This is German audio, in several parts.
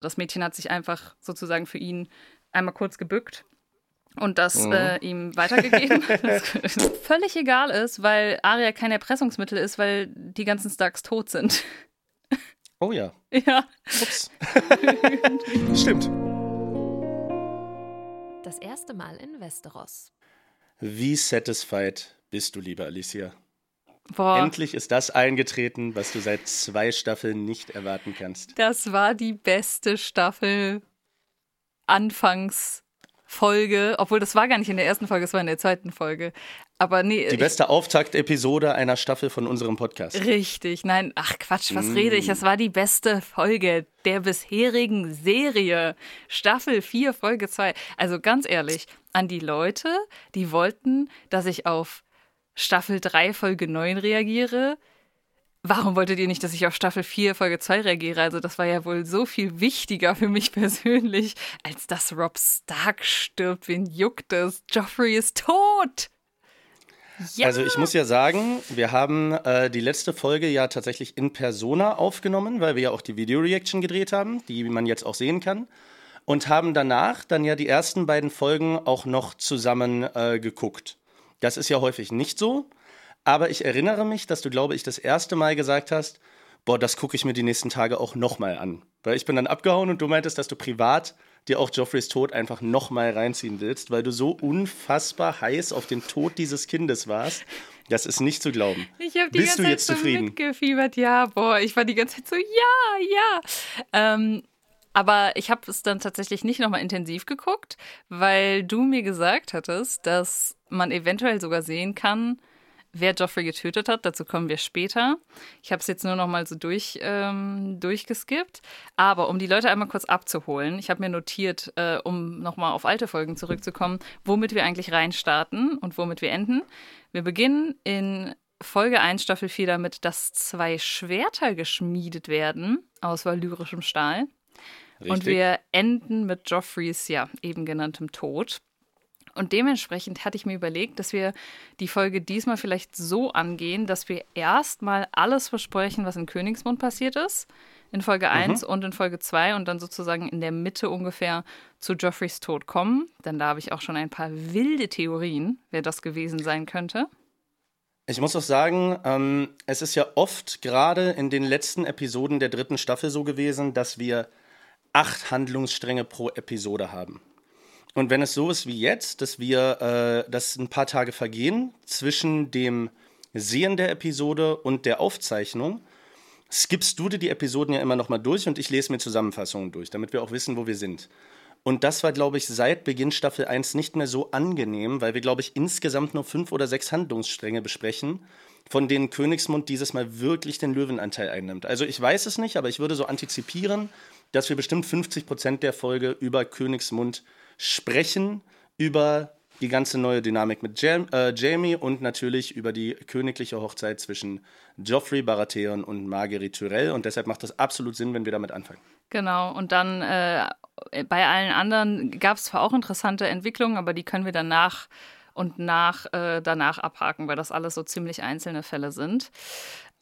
Das Mädchen hat sich einfach sozusagen für ihn einmal kurz gebückt und das Mhm. äh, ihm weitergegeben. völlig egal ist, weil Arya kein Erpressungsmittel ist, weil die ganzen Starks tot sind. Oh ja. ja. Ups. Stimmt. Das erste Mal in Westeros. Wie satisfied bist du, liebe Alicia? Boah, Endlich ist das eingetreten, was du seit zwei Staffeln nicht erwarten kannst. das war die beste Staffel Anfangsfolge, obwohl das war gar nicht in der ersten Folge, es war in der zweiten Folge. Aber nee, Die beste Auftaktepisode einer Staffel von unserem Podcast. Richtig, nein, ach Quatsch, was Mm. rede ich? Das war die beste Folge der bisherigen Serie. Staffel 4, Folge 2. Also ganz ehrlich, an die Leute, die wollten, dass ich auf Staffel 3, Folge 9 reagiere. Warum wolltet ihr nicht, dass ich auf Staffel 4, Folge 2 reagiere? Also, das war ja wohl so viel wichtiger für mich persönlich, als dass Rob Stark stirbt. Wen juckt es? Joffrey ist tot! Ja. Also ich muss ja sagen, wir haben äh, die letzte Folge ja tatsächlich in Persona aufgenommen, weil wir ja auch die Video-Reaction gedreht haben, die man jetzt auch sehen kann. Und haben danach dann ja die ersten beiden Folgen auch noch zusammen äh, geguckt. Das ist ja häufig nicht so. Aber ich erinnere mich, dass du, glaube ich, das erste Mal gesagt hast, boah, das gucke ich mir die nächsten Tage auch nochmal an. Weil ich bin dann abgehauen und du meintest, dass du privat dir auch Joffreys Tod einfach nochmal reinziehen willst, weil du so unfassbar heiß auf den Tod dieses Kindes warst. Das ist nicht zu glauben. Ich habe die Bist ganze du Zeit jetzt so zufrieden? mitgefiebert. Ja, boah, ich war die ganze Zeit so, ja, ja. Ähm, aber ich habe es dann tatsächlich nicht nochmal intensiv geguckt, weil du mir gesagt hattest, dass man eventuell sogar sehen kann, wer Joffrey getötet hat. Dazu kommen wir später. Ich habe es jetzt nur noch mal so durch, ähm, durchgeskippt. Aber um die Leute einmal kurz abzuholen, ich habe mir notiert, äh, um noch mal auf alte Folgen zurückzukommen, womit wir eigentlich reinstarten und womit wir enden. Wir beginnen in Folge 1, Staffel 4 damit, dass zwei Schwerter geschmiedet werden aus valyrischem Stahl. Und Richtig? wir enden mit Joffreys, ja, eben genanntem Tod. Und dementsprechend hatte ich mir überlegt, dass wir die Folge diesmal vielleicht so angehen, dass wir erstmal alles besprechen, was in Königsmund passiert ist. In Folge 1 und in Folge 2 und dann sozusagen in der Mitte ungefähr zu Joffreys Tod kommen. Denn da habe ich auch schon ein paar wilde Theorien, wer das gewesen sein könnte. Ich muss auch sagen, ähm, es ist ja oft gerade in den letzten Episoden der dritten Staffel so gewesen, dass wir acht Handlungsstränge pro Episode haben. Und wenn es so ist wie jetzt, dass wir, äh, dass ein paar Tage vergehen zwischen dem Sehen der Episode und der Aufzeichnung, skippst du dir die Episoden ja immer noch mal durch und ich lese mir Zusammenfassungen durch, damit wir auch wissen, wo wir sind. Und das war, glaube ich, seit Beginn Staffel 1 nicht mehr so angenehm, weil wir, glaube ich, insgesamt nur fünf oder sechs Handlungsstränge besprechen, von denen Königsmund dieses Mal wirklich den Löwenanteil einnimmt. Also ich weiß es nicht, aber ich würde so antizipieren, dass wir bestimmt 50 Prozent der Folge über Königsmund sprechen, über die ganze neue Dynamik mit Jam äh, Jamie und natürlich über die königliche Hochzeit zwischen Joffrey Baratheon und Marguerite Tyrell. Und deshalb macht das absolut Sinn, wenn wir damit anfangen. Genau, und dann äh, bei allen anderen gab es zwar auch interessante Entwicklungen, aber die können wir dann nach und nach äh, danach abhaken, weil das alles so ziemlich einzelne Fälle sind.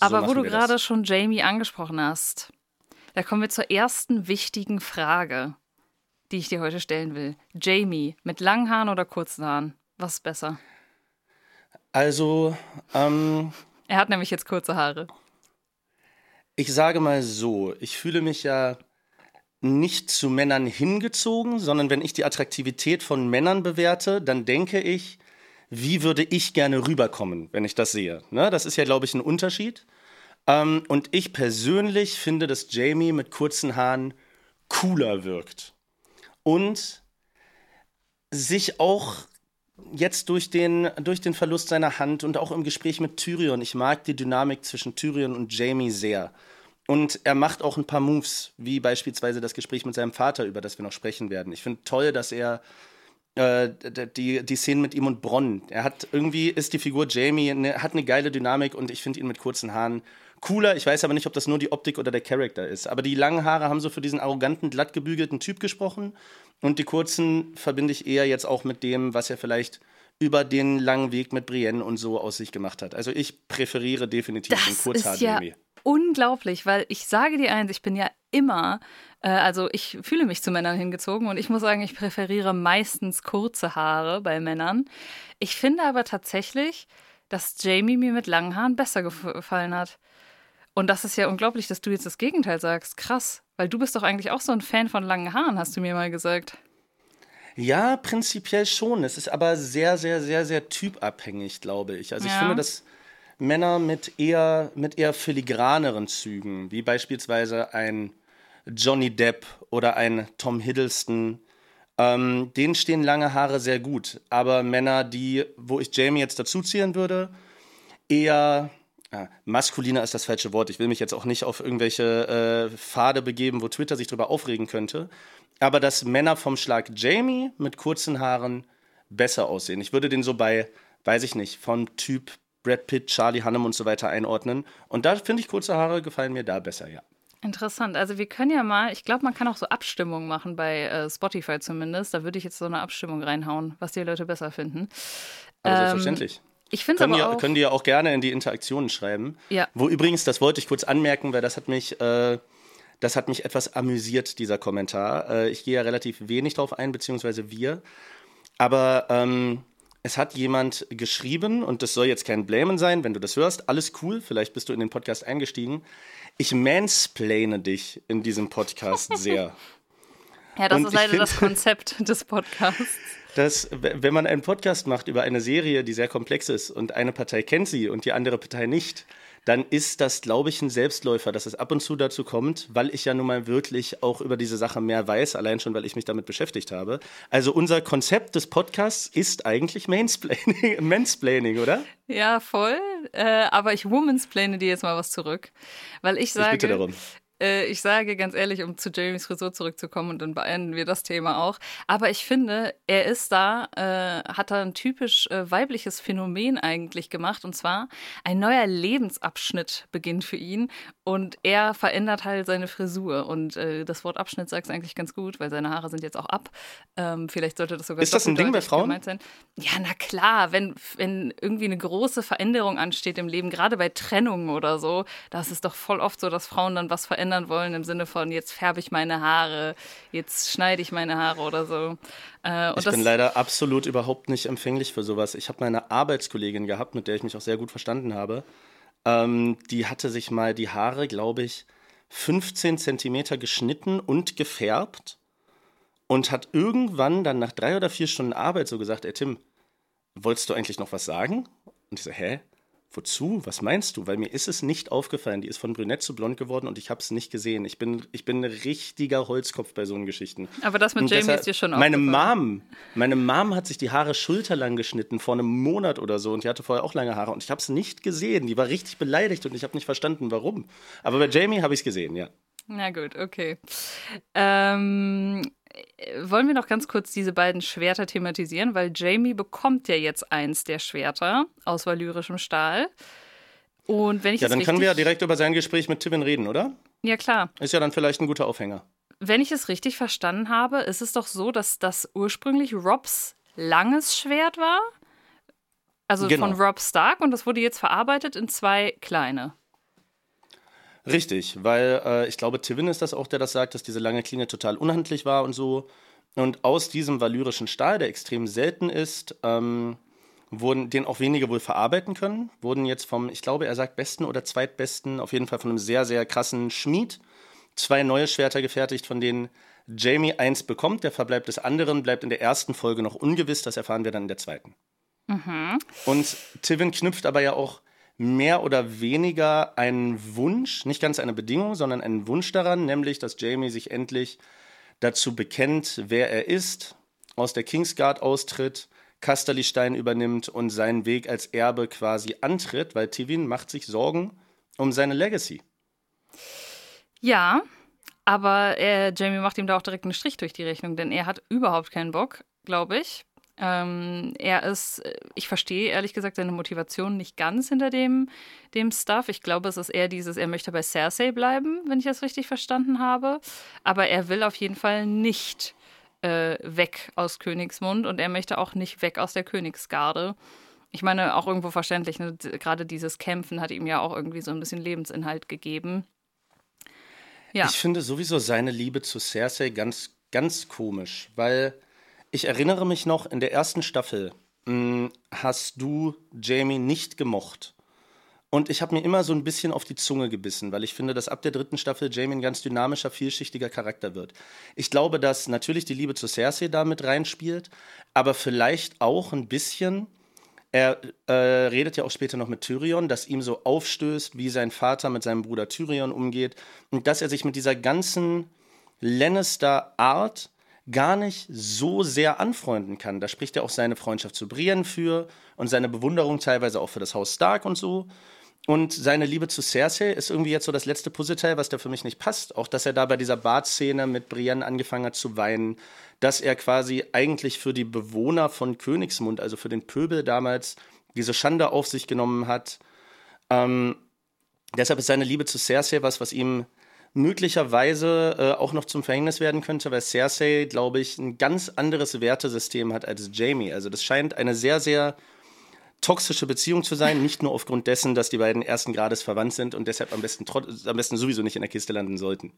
Aber wo machen du gerade schon Jamie angesprochen hast, da kommen wir zur ersten wichtigen Frage, die ich dir heute stellen will. Jamie, mit langen Haaren oder kurzen Haaren? Was ist besser? Also, ähm, Er hat nämlich jetzt kurze Haare. ich sage mal so, ich fühle mich ja nicht zu Männern hingezogen, sondern wenn ich die Attraktivität von Männern bewerte, dann denke ich, wie würde ich gerne rüberkommen, wenn ich das sehe. Ne? Das ist ja, glaube ich, ein Unterschied. Ähm, und ich persönlich finde, dass Jamie mit kurzen Haaren cooler wirkt. Und sich auch jetzt durch den, durch den Verlust seiner Hand und auch im Gespräch mit Tyrion, ich mag die Dynamik zwischen Tyrion und Jamie sehr. Und er macht auch ein paar Moves, wie beispielsweise das Gespräch mit seinem Vater, über das wir noch sprechen werden. Ich finde toll, dass er äh, die, die Szenen mit ihm und Bronn. Er hat irgendwie ist die Figur Jamie, ne, hat eine geile Dynamik und ich finde ihn mit kurzen Haaren cooler. Ich weiß aber nicht, ob das nur die Optik oder der Charakter ist. Aber die langen Haare haben so für diesen arroganten, glatt gebügelten Typ gesprochen. Und die kurzen verbinde ich eher jetzt auch mit dem, was er vielleicht über den langen Weg mit Brienne und so aus sich gemacht hat. Also ich präferiere definitiv den Das Kurzhaar ist ja Jamie. unglaublich, weil ich sage dir eins, ich bin ja immer Äh, also ich fühle mich zu Männern hingezogen und ich muss sagen, ich präferiere meistens kurze Haare bei Männern. Ich finde aber tatsächlich, dass Jamie mir mit langen Haaren besser gefallen hat. Und das ist ja unglaublich, dass du jetzt das Gegenteil sagst. Krass, weil du bist doch eigentlich auch so ein Fan von langen Haaren, hast du mir mal gesagt. Ja, prinzipiell schon. Es ist aber sehr, sehr, sehr, sehr typabhängig, glaube ich. Also ja. ich finde, dass Männer mit eher, mit eher filigraneren Zügen, wie beispielsweise ein Johnny Depp oder ein Tom Hiddleston, ähm, denen stehen lange Haare sehr gut. Aber Männer, die, wo ich Jamie jetzt dazu zählen würde, eher Ah, maskuliner ist das falsche Wort. Ich will mich jetzt auch nicht auf irgendwelche äh, Pfade begeben, wo Twitter sich darüber aufregen könnte. Aber dass Männer vom Schlag Jamie mit kurzen Haaren besser aussehen. Ich würde den so bei, weiß ich nicht, von Typ Brad Pitt, Charlie Hunnam und so weiter einordnen. Und da finde ich kurze Haare gefallen mir da besser, ja. Interessant. Also wir können ja mal, ich glaube, man kann auch so Abstimmungen machen bei äh, Spotify zumindest. Da würde ich jetzt so eine Abstimmung reinhauen, was die Leute besser finden. Aber ähm, selbstverständlich. Ich finde aber ja, auch. Können die ja auch gerne in die Interaktionen schreiben. Ja. Wo übrigens, das wollte ich kurz anmerken, weil das hat mich, äh, das hat mich etwas amüsiert, dieser Kommentar. Äh, ich gehe ja relativ wenig drauf ein, beziehungsweise wir. Aber ähm, es hat jemand geschrieben, und das soll jetzt kein Blamen sein, wenn du das hörst. Alles cool, vielleicht bist du in den Podcast eingestiegen. Ich mansplane dich in diesem Podcast sehr. ja, das und ist leider das Konzept des Podcasts dass wenn man einen Podcast macht über eine Serie, die sehr komplex ist und eine Partei kennt sie und die andere Partei nicht, dann ist das, glaube ich, ein Selbstläufer, dass es ab und zu dazu kommt, weil ich ja nun mal wirklich auch über diese Sache mehr weiß, allein schon, weil ich mich damit beschäftigt habe. Also unser Konzept des Podcasts ist eigentlich Mansplaining, Mansplaining oder? Ja, voll. Äh, aber ich womansplane dir jetzt mal was zurück, weil ich sage, ich bitte darum. Äh, ich sage ganz ehrlich, um zu Jamies Frisur zurückzukommen und dann beenden wir das Thema auch. Aber ich finde, er ist da, äh, hat da ein typisch äh, weibliches Phänomen eigentlich gemacht. Und zwar ein neuer Lebensabschnitt beginnt für ihn und er verändert halt seine Frisur. Und äh, das Wort Abschnitt sagt es eigentlich ganz gut, weil seine Haare sind jetzt auch ab. Ähm, vielleicht sollte das sogar Ist das ein Ding bei Frauen? Sein. Ja, na klar, wenn, wenn irgendwie eine große Veränderung ansteht im Leben, gerade bei Trennungen oder so, da ist es doch voll oft so, dass Frauen dann was verändern verändern wollen im Sinne von jetzt färbe ich meine Haare, jetzt schneide ich meine Haare oder so. Äh, ich bin leider absolut überhaupt nicht empfänglich für sowas. Ich habe meine Arbeitskollegin gehabt, mit der ich mich auch sehr gut verstanden habe. Ähm, die hatte sich mal die Haare, glaube ich, 15 Zentimeter geschnitten und gefärbt und hat irgendwann dann nach drei oder vier Stunden Arbeit so gesagt, ey Tim, wolltest du eigentlich noch was sagen? Und ich so, hä? Wozu? Was meinst du? Weil mir ist es nicht aufgefallen. Die ist von brünett zu blond geworden und ich habe es nicht gesehen. Ich bin, ich bin ein richtiger Holzkopf bei so einen Geschichten. Aber das mit und Jamie deshalb, ist dir schon meine Mom, meine Mom hat sich die Haare schulterlang geschnitten vor einem Monat oder so und die hatte vorher auch lange Haare und ich habe es nicht gesehen. Die war richtig beleidigt und ich habe nicht verstanden, warum. Aber bei Jamie habe ich es gesehen, ja. Na gut, okay. Ähm, wollen wir noch ganz kurz diese beiden Schwerter thematisieren, weil Jamie bekommt ja jetzt eins der Schwerter aus valyrischem Stahl. Und wenn ich ja, dann können wir ja direkt über sein Gespräch mit Tivin reden, oder? Ja, klar. Ist ja dann vielleicht ein guter Aufhänger. Wenn ich es richtig verstanden habe, ist es doch so, dass das ursprünglich Robs langes Schwert war. Also genau. von Rob Stark und das wurde jetzt verarbeitet in zwei kleine. Richtig, weil äh, ich glaube, Tivin ist das auch, der das sagt, dass diese lange Klinge total unhandlich war und so. Und aus diesem valyrischen Stahl, der extrem selten ist, ähm, wurden, den auch wenige wohl verarbeiten können, wurden jetzt vom, ich glaube, er sagt besten oder zweitbesten, auf jeden Fall von einem sehr, sehr krassen Schmied, zwei neue Schwerter gefertigt, von denen Jamie eins bekommt. Der Verbleib des anderen bleibt in der ersten Folge noch ungewiss, das erfahren wir dann in der zweiten. Mhm. Und Tivin knüpft aber ja auch mehr oder weniger einen Wunsch, nicht ganz eine Bedingung, sondern einen Wunsch daran, nämlich, dass Jamie sich endlich dazu bekennt, wer er ist, aus der Kingsguard austritt, Casterly-Stein übernimmt und seinen Weg als Erbe quasi antritt, weil Tivin macht sich Sorgen um seine Legacy. Ja, aber äh, Jamie macht ihm da auch direkt einen Strich durch die Rechnung, denn er hat überhaupt keinen Bock, glaube ich, ähm, er ist, ich verstehe ehrlich gesagt seine Motivation nicht ganz hinter dem, dem Stuff. Ich glaube, es ist eher dieses, er möchte bei Cersei bleiben, wenn ich das richtig verstanden habe. Aber er will auf jeden Fall nicht äh, weg aus Königsmund und er möchte auch nicht weg aus der Königsgarde. Ich meine, auch irgendwo verständlich, ne? gerade dieses Kämpfen hat ihm ja auch irgendwie so ein bisschen Lebensinhalt gegeben. Ja. Ich finde sowieso seine Liebe zu Cersei ganz, ganz komisch, weil ich erinnere mich noch, in der ersten Staffel mh, hast du Jamie nicht gemocht. Und ich habe mir immer so ein bisschen auf die Zunge gebissen, weil ich finde, dass ab der dritten Staffel Jamie ein ganz dynamischer, vielschichtiger Charakter wird. Ich glaube, dass natürlich die Liebe zu Cersei da mit reinspielt, aber vielleicht auch ein bisschen. Er äh, redet ja auch später noch mit Tyrion, dass ihm so aufstößt, wie sein Vater mit seinem Bruder Tyrion umgeht und dass er sich mit dieser ganzen Lannister-Art gar nicht so sehr anfreunden kann. Da spricht ja auch seine Freundschaft zu Brienne für und seine Bewunderung teilweise auch für das Haus Stark und so. Und seine Liebe zu Cersei ist irgendwie jetzt so das letzte Puzzleteil, was da für mich nicht passt. Auch, dass er da bei dieser Badszene mit Brienne angefangen hat zu weinen, dass er quasi eigentlich für die Bewohner von Königsmund, also für den Pöbel damals, diese Schande auf sich genommen hat. Ähm, deshalb ist seine Liebe zu Cersei was, was ihm möglicherweise äh, auch noch zum Verhängnis werden könnte, weil Cersei, glaube ich, ein ganz anderes Wertesystem hat als Jamie. Also das scheint eine sehr, sehr toxische Beziehung zu sein, nicht nur aufgrund dessen, dass die beiden ersten Grades verwandt sind und deshalb am besten, am besten sowieso nicht in der Kiste landen sollten.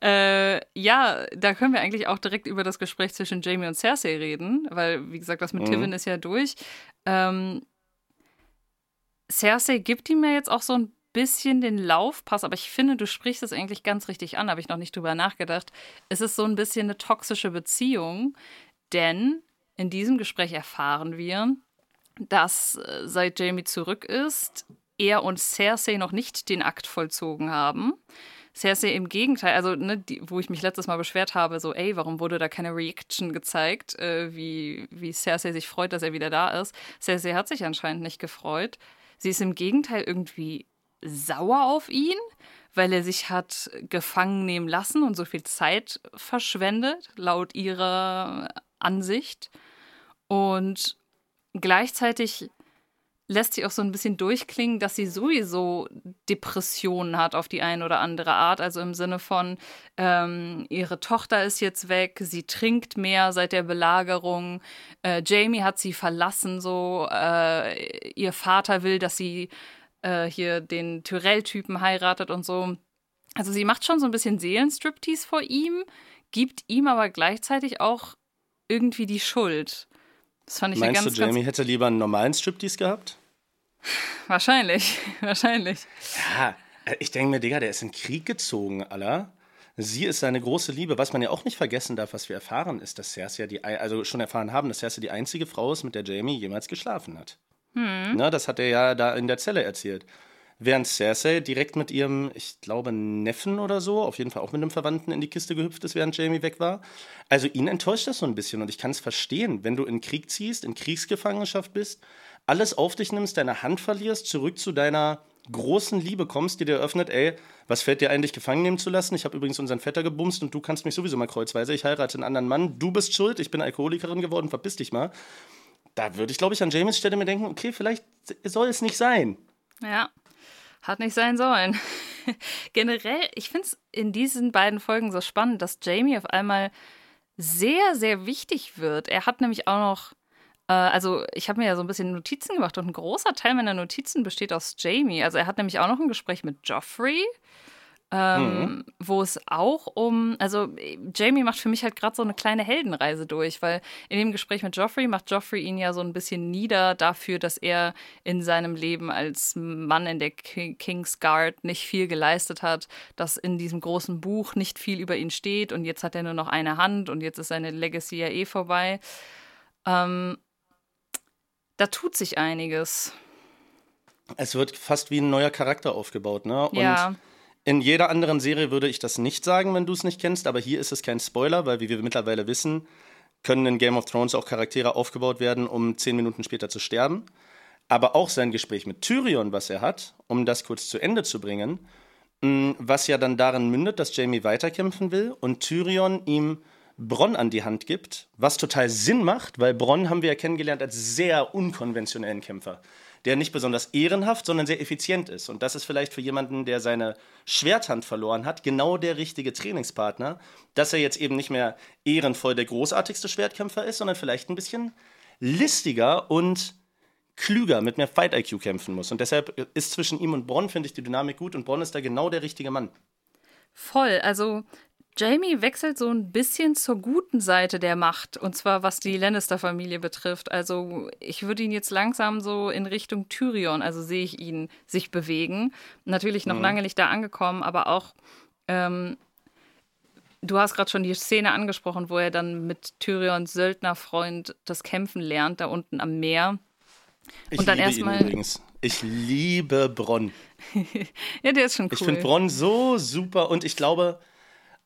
Äh, ja, da können wir eigentlich auch direkt über das Gespräch zwischen Jamie und Cersei reden, weil, wie gesagt, das mit mhm. Tivin ist ja durch. Ähm, Cersei gibt ihm ja jetzt auch so ein bisschen den Laufpass, aber ich finde, du sprichst es eigentlich ganz richtig an, habe ich noch nicht drüber nachgedacht. Es ist so ein bisschen eine toxische Beziehung, denn in diesem Gespräch erfahren wir, dass äh, seit Jamie zurück ist, er und Cersei noch nicht den Akt vollzogen haben. Cersei im Gegenteil, also ne, die, wo ich mich letztes Mal beschwert habe, so, ey, warum wurde da keine Reaction gezeigt, äh, wie, wie Cersei sich freut, dass er wieder da ist. Cersei hat sich anscheinend nicht gefreut. Sie ist im Gegenteil irgendwie sauer auf ihn, weil er sich hat gefangen nehmen lassen und so viel Zeit verschwendet, laut ihrer Ansicht. Und gleichzeitig lässt sie auch so ein bisschen durchklingen, dass sie sowieso Depressionen hat auf die eine oder andere Art. Also im Sinne von, ähm, ihre Tochter ist jetzt weg, sie trinkt mehr seit der Belagerung, äh, Jamie hat sie verlassen, so, äh, ihr Vater will, dass sie äh, hier den Tyrell-Typen heiratet und so. Also sie macht schon so ein bisschen Seelenstriptease vor ihm, gibt ihm aber gleichzeitig auch irgendwie die Schuld. Das fand ich Meinst ganz, du, Jamie hätte lieber einen normalen Striptease gehabt? Wahrscheinlich, wahrscheinlich. Ja, äh, ich denke mir, Digga, der ist in Krieg gezogen, aller. Sie ist seine große Liebe. Was man ja auch nicht vergessen darf, was wir erfahren, ist, dass Cersei die, also schon erfahren haben, dass Cersei die einzige Frau ist, mit der Jamie jemals geschlafen hat. Hm. Na, das hat er ja da in der Zelle erzählt. Während Cersei direkt mit ihrem, ich glaube, Neffen oder so, auf jeden Fall auch mit einem Verwandten in die Kiste gehüpft ist, während Jamie weg war. Also ihn enttäuscht das so ein bisschen und ich kann es verstehen, wenn du in Krieg ziehst, in Kriegsgefangenschaft bist, alles auf dich nimmst, deine Hand verlierst, zurück zu deiner großen Liebe kommst, die dir eröffnet, ey, was fällt dir eigentlich gefangen nehmen zu lassen? Ich habe übrigens unseren Vetter gebumst und du kannst mich sowieso mal kreuzweise. Ich heirate einen anderen Mann, du bist schuld, ich bin Alkoholikerin geworden, verpiss dich mal. Da würde ich, glaube ich, an Jamies Stelle mir denken, okay, vielleicht soll es nicht sein. Ja. Hat nicht sein sollen. Generell, ich finde es in diesen beiden Folgen so spannend, dass Jamie auf einmal sehr, sehr wichtig wird. Er hat nämlich auch noch, äh, also ich habe mir ja so ein bisschen Notizen gemacht und ein großer Teil meiner Notizen besteht aus Jamie. Also er hat nämlich auch noch ein Gespräch mit Joffrey ähm, mhm. wo es auch um, also Jamie macht für mich halt gerade so eine kleine Heldenreise durch, weil in dem Gespräch mit Joffrey macht Joffrey ihn ja so ein bisschen nieder dafür, dass er in seinem Leben als Mann in der King's Guard nicht viel geleistet hat, dass in diesem großen Buch nicht viel über ihn steht und jetzt hat er nur noch eine Hand und jetzt ist seine Legacy ja eh vorbei. Ähm, da tut sich einiges. Es wird fast wie ein neuer Charakter aufgebaut, ne? Und ja in jeder anderen Serie würde ich das nicht sagen, wenn du es nicht kennst, aber hier ist es kein Spoiler, weil wie wir mittlerweile wissen, können in Game of Thrones auch Charaktere aufgebaut werden, um zehn Minuten später zu sterben. Aber auch sein Gespräch mit Tyrion, was er hat, um das kurz zu Ende zu bringen, mm, was ja dann darin mündet, dass Jamie weiterkämpfen will und Tyrion ihm Bronn an die Hand gibt, was total Sinn macht, weil Bronn haben wir ja kennengelernt als sehr unkonventionellen Kämpfer der nicht besonders ehrenhaft, sondern sehr effizient ist. Und das ist vielleicht für jemanden, der seine Schwerthand verloren hat, genau der richtige Trainingspartner, dass er jetzt eben nicht mehr ehrenvoll der großartigste Schwertkämpfer ist, sondern vielleicht ein bisschen listiger und klüger mit mehr Fight-IQ kämpfen muss. Und deshalb ist zwischen ihm und Bronn, finde ich, die Dynamik gut und Bronn ist da genau der richtige Mann. Voll. Also Jamie wechselt so ein bisschen zur guten Seite der Macht, und zwar was die Lannister-Familie betrifft. Also ich würde ihn jetzt langsam so in Richtung Tyrion, also sehe ich ihn sich bewegen. Natürlich noch mhm. lange nicht da angekommen, aber auch, ähm, du hast gerade schon die Szene angesprochen, wo er dann mit Tyrions Söldnerfreund das Kämpfen lernt, da unten am Meer. Ich und dann liebe erstmal. Übrigens. Ich liebe Bronn. ja, der ist schon cool. Ich finde Bronn so super und ich glaube,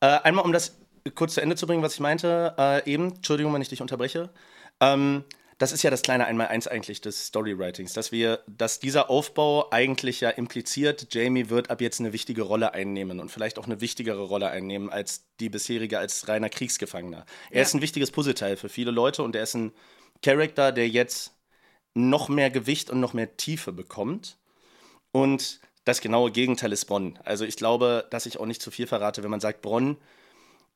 äh, einmal um das kurz zu Ende zu bringen, was ich meinte, äh, eben, Entschuldigung, wenn ich dich unterbreche. Ähm, das ist ja das kleine Einmaleins eigentlich des Storywritings, dass wir, dass dieser Aufbau eigentlich ja impliziert, Jamie wird ab jetzt eine wichtige Rolle einnehmen und vielleicht auch eine wichtigere Rolle einnehmen als die bisherige als reiner Kriegsgefangener. Er ja. ist ein wichtiges Puzzleteil für viele Leute und er ist ein Charakter, der jetzt noch mehr Gewicht und noch mehr Tiefe bekommt. Und das genaue Gegenteil ist Bronn. Also ich glaube, dass ich auch nicht zu viel verrate, wenn man sagt, Bronn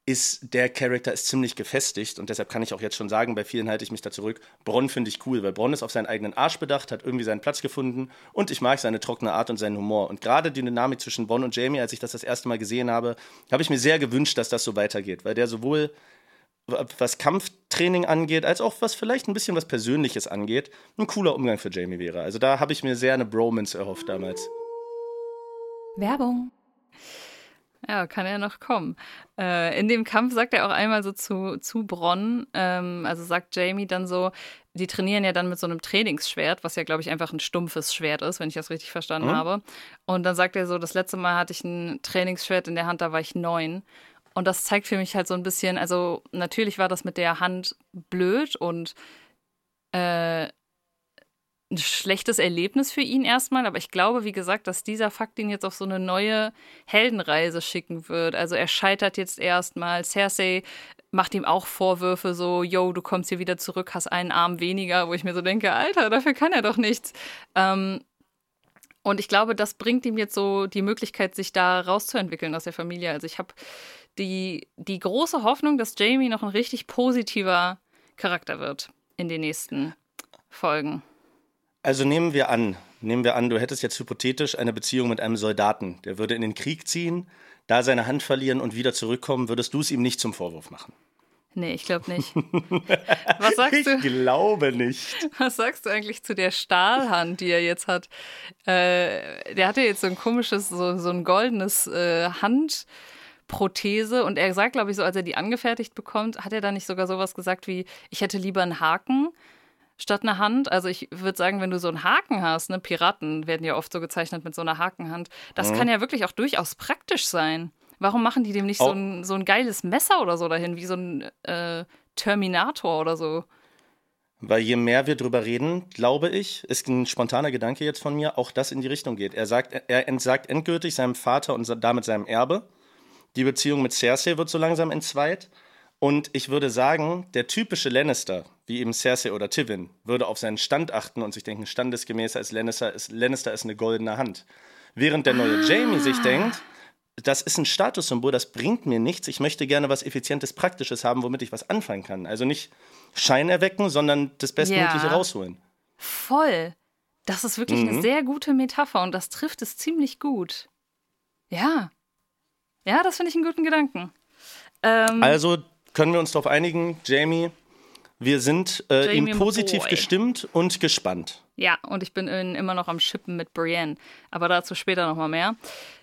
ist, der Charakter ist ziemlich gefestigt und deshalb kann ich auch jetzt schon sagen, bei vielen halte ich mich da zurück. Bronn finde ich cool, weil Bronn ist auf seinen eigenen Arsch bedacht, hat irgendwie seinen Platz gefunden und ich mag seine trockene Art und seinen Humor. Und gerade die Dynamik zwischen Bronn und Jamie, als ich das das erste Mal gesehen habe, habe ich mir sehr gewünscht, dass das so weitergeht, weil der sowohl was Kampftraining angeht, als auch was vielleicht ein bisschen was Persönliches angeht, ein cooler Umgang für Jamie wäre. Also da habe ich mir sehr eine Bromance erhofft damals. Werbung. Ja, kann ja noch kommen. Äh, in dem Kampf sagt er auch einmal so zu, zu Bronn, ähm, also sagt Jamie dann so, die trainieren ja dann mit so einem Trainingsschwert, was ja, glaube ich, einfach ein stumpfes Schwert ist, wenn ich das richtig verstanden mhm. habe. Und dann sagt er so, das letzte Mal hatte ich ein Trainingsschwert in der Hand, da war ich neun. Und das zeigt für mich halt so ein bisschen, also natürlich war das mit der Hand blöd und äh, ein schlechtes Erlebnis für ihn erstmal, aber ich glaube, wie gesagt, dass dieser Fakt ihn jetzt auf so eine neue Heldenreise schicken wird. Also er scheitert jetzt erstmal. Cersei macht ihm auch Vorwürfe, so, yo, du kommst hier wieder zurück, hast einen Arm weniger, wo ich mir so denke, Alter, dafür kann er doch nichts. Ähm, und ich glaube, das bringt ihm jetzt so die Möglichkeit, sich da rauszuentwickeln aus der Familie. Also ich habe die, die große Hoffnung, dass Jamie noch ein richtig positiver Charakter wird in den nächsten Folgen. Also nehmen wir an, nehmen wir an, du hättest jetzt hypothetisch eine Beziehung mit einem Soldaten, der würde in den Krieg ziehen, da seine Hand verlieren und wieder zurückkommen, würdest du es ihm nicht zum Vorwurf machen? Nee, ich glaube nicht. Was sagst du? Ich glaube nicht. Was sagst du eigentlich zu der Stahlhand, die er jetzt hat? Äh, der hatte jetzt so ein komisches, so, so ein goldenes äh, Handprothese und er sagt, glaube ich, so, als er die angefertigt bekommt, hat er da nicht sogar sowas gesagt wie, ich hätte lieber einen Haken statt einer Hand. Also ich würde sagen, wenn du so einen Haken hast, ne, Piraten werden ja oft so gezeichnet mit so einer Hakenhand, das mhm. kann ja wirklich auch durchaus praktisch sein. Warum machen die dem nicht oh. so, ein, so ein geiles Messer oder so dahin, wie so ein äh, Terminator oder so? Weil je mehr wir drüber reden, glaube ich, ist ein spontaner Gedanke jetzt von mir, auch das in die Richtung geht. Er sagt, er entsagt endgültig seinem Vater und damit seinem Erbe. Die Beziehung mit Cersei wird so langsam entzweit. Und ich würde sagen, der typische Lannister, wie eben Cersei oder Tywin, würde auf seinen Stand achten und sich denken, standesgemäßer als Lannister ist, Lannister ist eine goldene Hand. Während der neue ah. Jamie sich denkt, das ist ein Statussymbol, das bringt mir nichts. Ich möchte gerne was Effizientes, Praktisches haben, womit ich was anfangen kann. Also nicht Schein erwecken, sondern das Bestmögliche ja. rausholen. Voll. Das ist wirklich mhm. eine sehr gute Metapher und das trifft es ziemlich gut. Ja. Ja, das finde ich einen guten Gedanken. Ähm, also können wir uns darauf einigen, Jamie, wir sind äh, ihm positiv Boy. gestimmt und gespannt. Ja, und ich bin immer noch am Schippen mit Brienne. Aber dazu später nochmal mehr.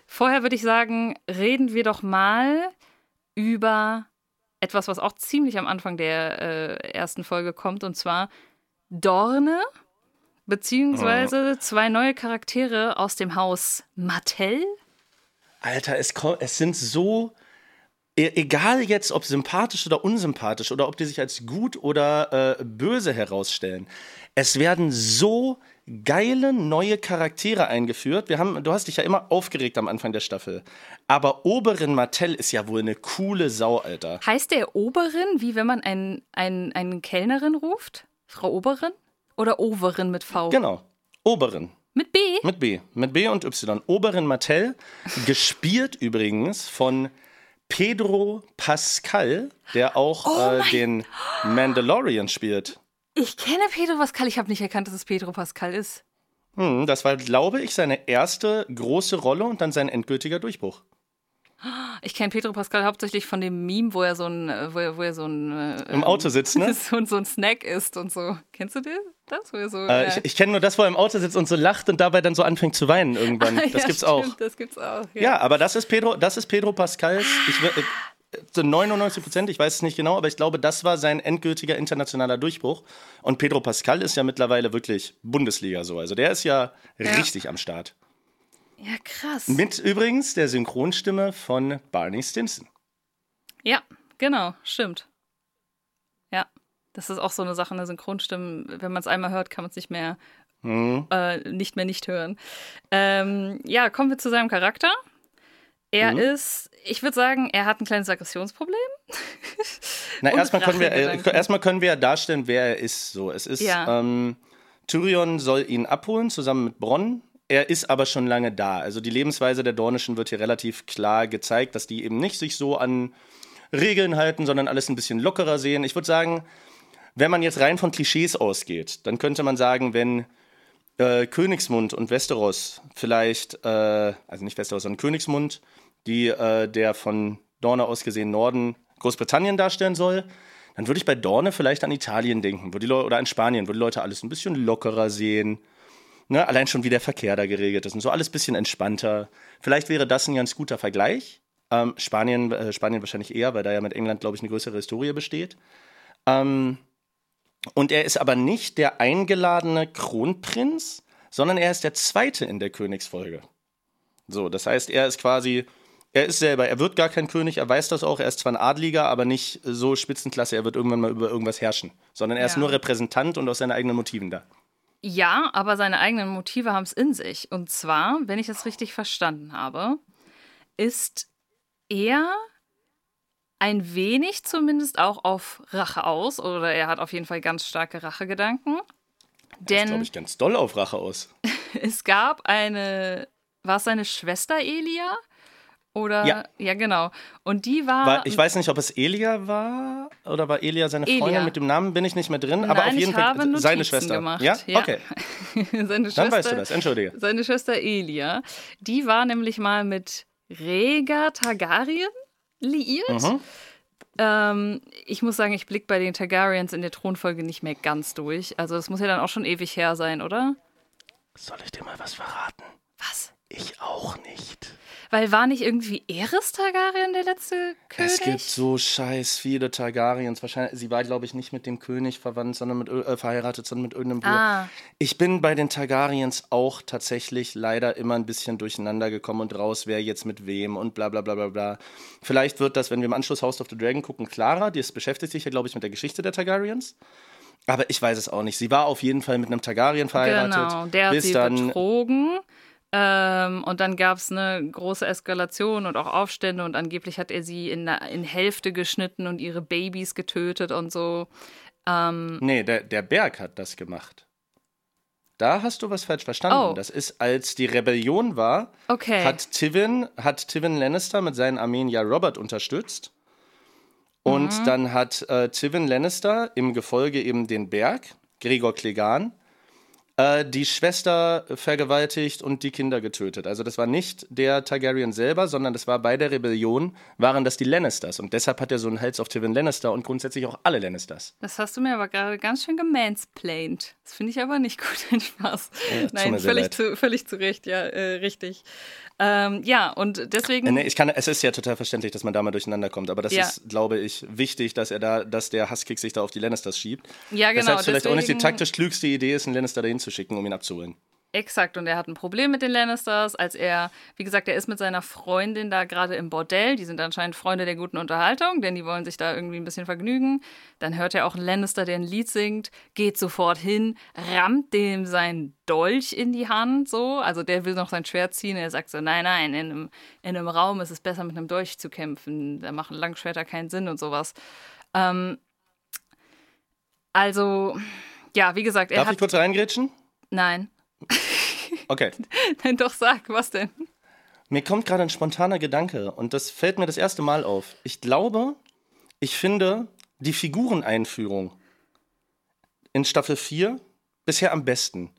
Vorher würde ich sagen, reden wir doch mal über etwas, was auch ziemlich am Anfang der äh, ersten Folge kommt, und zwar Dorne, beziehungsweise oh. zwei neue Charaktere aus dem Haus Martell. Alter, es, es sind so egal jetzt, ob sympathisch oder unsympathisch oder ob die sich als gut oder äh, böse herausstellen, es werden so geile neue Charaktere eingeführt. Wir haben, du hast dich ja immer aufgeregt am Anfang der Staffel. Aber Oberin Martell ist ja wohl eine coole Sau, Alter. Heißt der Oberin, wie wenn man einen, einen, einen Kellnerin ruft? Frau Oberin? Oder Overin mit V? Genau. Oberin. Mit B? Mit B. Mit B und Y. Oberin Martell, gespielt übrigens von Pedro Pascal, der auch oh äh, den Mandalorian spielt. Ich kenne Pedro Pascal, ich habe nicht erkannt, dass es Pedro Pascal ist. Hm, das war, glaube ich, seine erste große Rolle und dann sein endgültiger Durchbruch. Ich kenne Pedro Pascal hauptsächlich von dem Meme, wo er so ein, äh, wo er, wo er so ein äh, Im Auto sitzt, ne? so, so ein Snack isst und so. Kennst du den? Das, so, Äh, ich ich kenne nur das, wo er im Auto sitzt und so lacht und dabei dann so anfängt zu weinen irgendwann. Ah, Das ja, gibt's stimmt, auch. Das gibt's auch. Ja. Ja, aber das ist Pedro, das ist Pedro Pascals. Ich, wür- äh, zu 99 Prozent, ich weiß es nicht genau, aber ich glaube, das war sein endgültiger internationaler Durchbruch. Und Pedro Pascal ist ja mittlerweile wirklich Bundesliga so. Also der ist ja, richtig am Start. ja, krass. Mit übrigens der Synchronstimme von Barney Stinson. Ja, genau, stimmt. Das ist auch so eine Sache, eine Synchronstimme. Wenn man es einmal hört, kann man es nicht mehr, Mhm. äh, nicht mehr nicht hören. Ähm, ja, kommen wir zu seinem Charakter. Er Mhm. ist, ich würde sagen, er hat ein kleines Aggressionsproblem. Na, erstmal können, wir, äh, erstmal können wir ja darstellen, wer er ist. So, es ist, Ja. ähm, Tyrion soll ihn abholen, zusammen mit Bronn. Er ist aber schon lange da. Also die Lebensweise der Dornischen wird hier relativ klar gezeigt, dass die eben nicht sich so an Regeln halten, sondern alles ein bisschen lockerer sehen. Ich würde sagen, wenn man jetzt rein von Klischees ausgeht, dann könnte man sagen, wenn äh, Königsmund und Westeros vielleicht, äh, also nicht Westeros, sondern Königsmund, die äh, der von Dorne aus gesehen Norden Großbritannien darstellen soll, dann würde ich bei Dorne vielleicht an Italien denken wo die oder an Spanien, wo die Leute alles ein bisschen lockerer sehen. Ne? Allein schon, wie der Verkehr da geregelt ist und so alles ein bisschen entspannter. Vielleicht wäre das ein ganz guter Vergleich. Ähm, Spanien, äh, Spanien wahrscheinlich eher, weil da ja mit England, glaube ich, eine größere Historie besteht. Ähm, und er ist aber nicht der eingeladene Kronprinz, sondern er ist der Zweite in der Königsfolge. So, das heißt, er ist quasi, er ist selber, er wird gar kein König, er weiß das auch, er ist zwar ein Adliger, aber nicht so Spitzenklasse, er wird irgendwann mal über irgendwas herrschen, sondern er ist Ja. nur Repräsentant und aus seinen eigenen Motiven da. Ja, aber seine eigenen Motive haben es in sich. Und zwar, wenn ich das richtig verstanden habe, ist er ein wenig zumindest auch auf Rache aus. Oder er hat auf jeden Fall ganz starke Rachegedanken. Er Denn glaube ich, ganz doll auf Rache aus. es gab eine. War es seine Schwester Elia? Oder? Ja. Ja, genau. Und die war. War, ich weiß nicht, ob es Elia war oder war Elia seine Freundin Elia. mit dem Namen, bin ich nicht mehr drin, aber Nein, auf jeden Fall Notizen seine Schwester. gemacht. Ja? Ja. Okay, seine dann weißt du das, entschuldige. Seine Schwester Elia, die war nämlich mal mit Rhaegar Targaryen liiert. Mhm. Ähm, ich muss sagen, ich blicke bei den Targaryens in der Thronfolge nicht mehr ganz durch. Also das muss ja dann auch schon ewig her sein, oder? Soll ich dir mal was verraten? Was? Ich auch nicht. Weil war nicht irgendwie Eris Targaryen der letzte König? Es gibt so scheiß viele Targaryens. Wahrscheinlich, sie war, glaube ich, nicht mit dem König verwandt, sondern mit, äh, verheiratet, sondern mit irgendeinem Bruder. Ah. Ich bin bei den Targaryens auch tatsächlich leider immer ein bisschen durcheinander gekommen und raus, wer jetzt mit wem und bla bla bla bla bla. Vielleicht wird das, wenn wir im Anschluss House of the Dragon gucken, klarer. Das beschäftigt sich ja, glaube ich, mit der Geschichte der Targaryens. Aber ich weiß es auch nicht. Sie war auf jeden Fall mit einem Targaryen verheiratet. Genau, der hat bis sie dann betrogen. Ähm, und dann gab es eine große Eskalation und auch Aufstände und angeblich hat er sie in, in Hälfte geschnitten und ihre Babys getötet und so. Nee, der, der Berg hat das gemacht. Da hast du was falsch verstanden. Oh. Das ist, als die Rebellion war, Okay. hat Tywin, hat Tywin Lannister mit seinen Armeen ja Robert unterstützt. Und Mhm. dann hat äh, Tywin Lannister im Gefolge eben den Berg, Gregor Clegane, äh, die Schwester vergewaltigt und die Kinder getötet. Also das war nicht der Targaryen selber, sondern das war bei der Rebellion, waren das die Lannisters. Und deshalb hat er so einen Hals auf Tywin Lannister und grundsätzlich auch alle Lannisters. Das hast du mir aber gerade ganz schön gemansplained. Das finde ich aber nicht gut, ein Spaß. tut Nein, völlig leid. zu, völlig zu Recht, ja, äh, richtig. Ähm, ja, und deswegen. Äh, Nee, ich kann, es ist ja total verständlich, dass man da mal durcheinander kommt, aber das Ja. ist, glaube ich, wichtig, dass er da, dass der Hasskick sich da auf die Lannisters schiebt. Ja, genau, Deshalb vielleicht auch nicht die deswegen- taktisch klügste Idee ist, einen Lannister dahin zu schicken, um ihn abzuholen. Exakt, und er hat ein Problem mit den Lannisters, als er, wie gesagt, er ist mit seiner Freundin da gerade im Bordell. Die sind anscheinend Freunde der guten Unterhaltung, denn die wollen sich da irgendwie ein bisschen vergnügen. Dann hört er auch einen Lannister, der ein Lied singt, geht sofort hin, rammt dem sein Dolch in die Hand, so. Also der will noch sein Schwert ziehen. Er sagt so: Nein, nein, in einem, in einem Raum ist es besser, mit einem Dolch zu kämpfen. Da machen Langschwerter keinen Sinn und sowas. Ähm, also, ja, wie gesagt, er Darf ich hat. kurz reingrätschen? Nein. Okay. Nein, doch sag, was denn? Mir kommt gerade ein spontaner Gedanke und das fällt mir das erste Mal auf. Ich glaube, ich finde die Figureneinführung in Staffel 4 bisher am besten.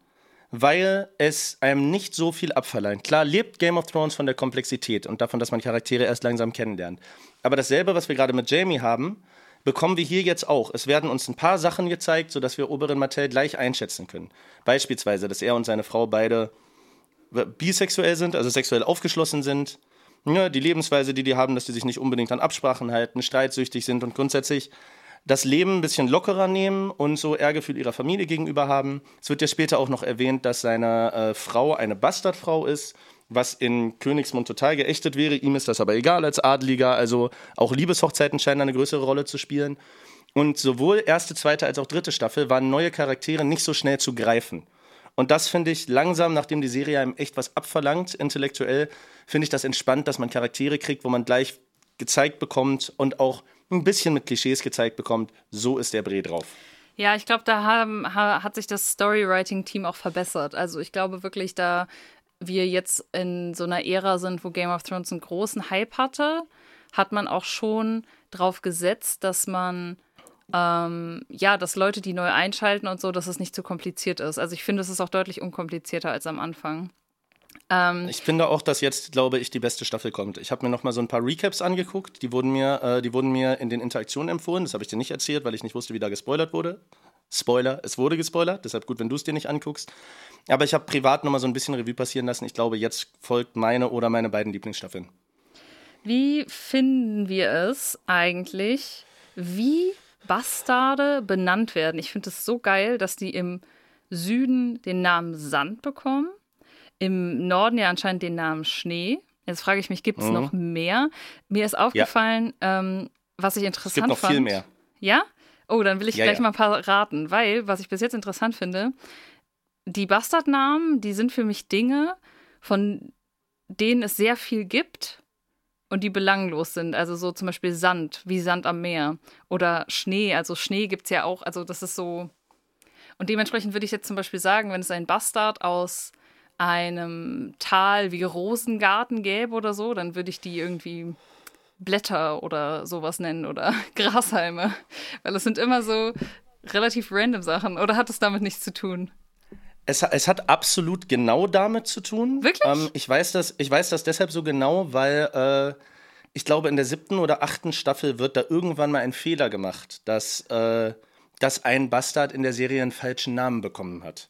weil es einem nicht so viel abverleiht. Klar lebt Game of Thrones von der Komplexität und davon, dass man Charaktere erst langsam kennenlernt. Aber dasselbe, was wir gerade mit Jamie haben, bekommen wir hier jetzt auch. Es werden uns ein paar Sachen gezeigt, sodass wir Oberin Martell gleich einschätzen können. Beispielsweise, dass er und seine Frau beide bisexuell sind, also sexuell aufgeschlossen sind. Ja, die Lebensweise, die die haben, dass die sich nicht unbedingt an Absprachen halten, streitsüchtig sind und grundsätzlich das Leben ein bisschen lockerer nehmen und so Ehrgefühl ihrer Familie gegenüber haben. Es wird ja später auch noch erwähnt, dass seine äh, Frau eine Bastardfrau ist, was in Königsmund total geächtet wäre. Ihm ist das aber egal als Adeliger. Also auch Liebeshochzeiten scheinen eine größere Rolle zu spielen. Und sowohl erste, zweite als auch dritte Staffel waren neue Charaktere nicht so schnell zu greifen. Und das finde ich langsam, nachdem die Serie einem echt was abverlangt, intellektuell, finde ich das entspannt, dass man Charaktere kriegt, wo man gleich gezeigt bekommt und auch ein bisschen mit Klischees gezeigt bekommt, so ist der Bre drauf. Ja, ich glaube, da haben, hat sich das Storywriting-Team auch verbessert. Also ich glaube wirklich, da wir jetzt in so einer Ära sind, wo Game of Thrones einen großen Hype hatte, hat man auch schon drauf gesetzt, dass man ähm, ja, dass Leute, die neu einschalten und so, dass es nicht zu kompliziert ist. Also ich finde, es ist auch deutlich unkomplizierter als am Anfang. Ähm, ich finde auch, dass jetzt, glaube ich, die beste Staffel kommt. Ich habe mir noch mal so ein paar Recaps angeguckt. Die wurden mir, äh, die wurden mir in den Interaktionen empfohlen. Das habe ich dir nicht erzählt, weil ich nicht wusste, wie da gespoilert wurde. Spoiler, es wurde gespoilert. Deshalb gut, wenn du es dir nicht anguckst. Aber ich habe privat noch mal so ein bisschen Revue passieren lassen. Ich glaube, jetzt folgt meine oder meine beiden Lieblingsstaffeln. Wie finden wir es eigentlich, wie Bastarde benannt werden? Ich finde es so geil, dass die im Süden den Namen Sand bekommen im Norden ja anscheinend den Namen Schnee. Jetzt frage ich mich, gibt es mhm. noch mehr? Mir ist aufgefallen, ja. ähm, was ich interessant fand. Es gibt noch fand, viel mehr. Ja? Oh, dann will ich ja, gleich ja. mal ein paar raten, weil, was ich bis jetzt interessant finde, die Bastardnamen, die sind für mich Dinge, von denen es sehr viel gibt und die belanglos sind. Also so zum Beispiel Sand, wie Sand am Meer. Oder Schnee, also Schnee gibt es ja auch, also das ist so. Und dementsprechend würde ich jetzt zum Beispiel sagen, wenn es ein Bastard aus einem Tal wie Rosengarten gäbe oder so, dann würde ich die irgendwie Blätter oder sowas nennen oder Grashalme. Weil es sind immer so relativ random Sachen. Oder hat es damit nichts zu tun? Es, es hat absolut genau damit zu tun. Wirklich? Ähm, ich, weiß das, ich weiß das deshalb so genau, weil äh, ich glaube, in der siebten oder achten Staffel wird da irgendwann mal ein Fehler gemacht, dass, äh, dass ein Bastard in der Serie einen falschen Namen bekommen hat.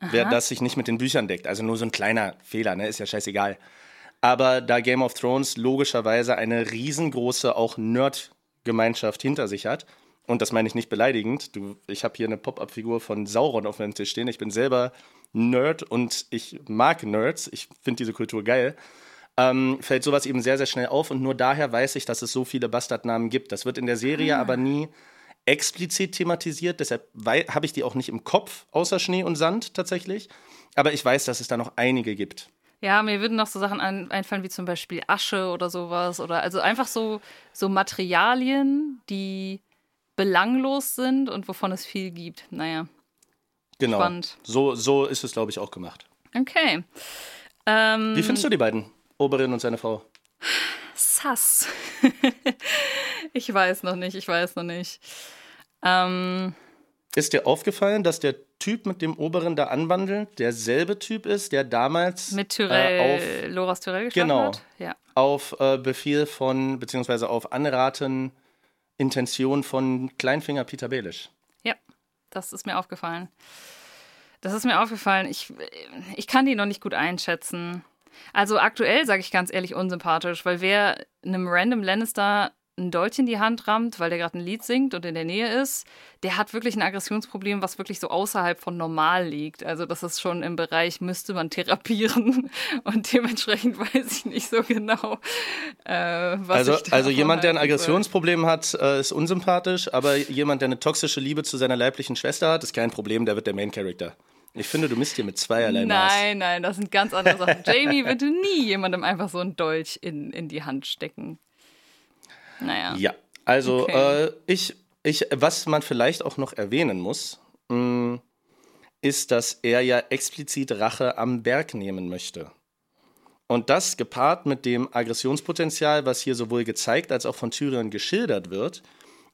Aha. wer das sich nicht mit den Büchern deckt. Also nur so ein kleiner Fehler, ne? ist ja scheißegal. Aber da Game of Thrones logischerweise eine riesengroße auch Nerd-Gemeinschaft hinter sich hat, und das meine ich nicht beleidigend, du, ich habe hier eine Pop-Up-Figur von Sauron auf meinem Tisch stehen. Ich bin selber Nerd und ich mag Nerds. Ich finde diese Kultur geil. Ähm, fällt sowas eben sehr, sehr schnell auf und nur daher weiß ich, dass es so viele Bastardnamen gibt. Das wird in der Serie ah. aber nie explizit thematisiert, deshalb habe ich die auch nicht im Kopf, außer Schnee und Sand tatsächlich. Aber ich weiß, dass es da noch einige gibt. Ja, mir würden noch so Sachen ein, einfallen wie zum Beispiel Asche oder sowas. Oder also einfach so, so Materialien, die belanglos sind und wovon es viel gibt. Naja. Genau. Spannend. So, so ist es, glaube ich, auch gemacht. Okay. Ähm, wie findest du die beiden? Oberin und seine Frau? Sass. ich weiß noch nicht, ich weiß noch nicht. Ähm, ist dir aufgefallen, dass der Typ mit dem Oberen da anwandelt derselbe Typ ist, der damals mit Tyrell, äh, auf, Loras Tyrell gesprochen genau, hat? Ja. Auf äh, Befehl von, beziehungsweise auf Anraten, Intention von Kleinfinger Peter Belisch. Ja, das ist mir aufgefallen. Das ist mir aufgefallen. Ich, ich kann die noch nicht gut einschätzen. Also aktuell sage ich ganz ehrlich unsympathisch, weil wer einem random Lannister ein Dolch in die Hand rammt, weil der gerade ein Lied singt und in der Nähe ist, der hat wirklich ein Aggressionsproblem, was wirklich so außerhalb von normal liegt. Also das ist schon im Bereich, müsste man therapieren und dementsprechend weiß ich nicht so genau, äh, was Also, ich also jemand, der ein Aggressionsproblem hat, äh, ist unsympathisch, aber jemand, der eine toxische Liebe zu seiner leiblichen Schwester hat, ist kein Problem, der wird der Main Character. Ich finde, du misst hier mit zweierlei Maß. Nein, nein, das sind ganz andere Sachen. Jamie würde nie jemandem einfach so einen Dolch in, in die Hand stecken. Naja. Ja, also okay. äh, ich, ich, was man vielleicht auch noch erwähnen muss, mh, mm, ist, dass er ja explizit Rache am Berg nehmen möchte. Und das gepaart mit dem Aggressionspotenzial, was hier sowohl gezeigt als auch von Tyrion geschildert wird,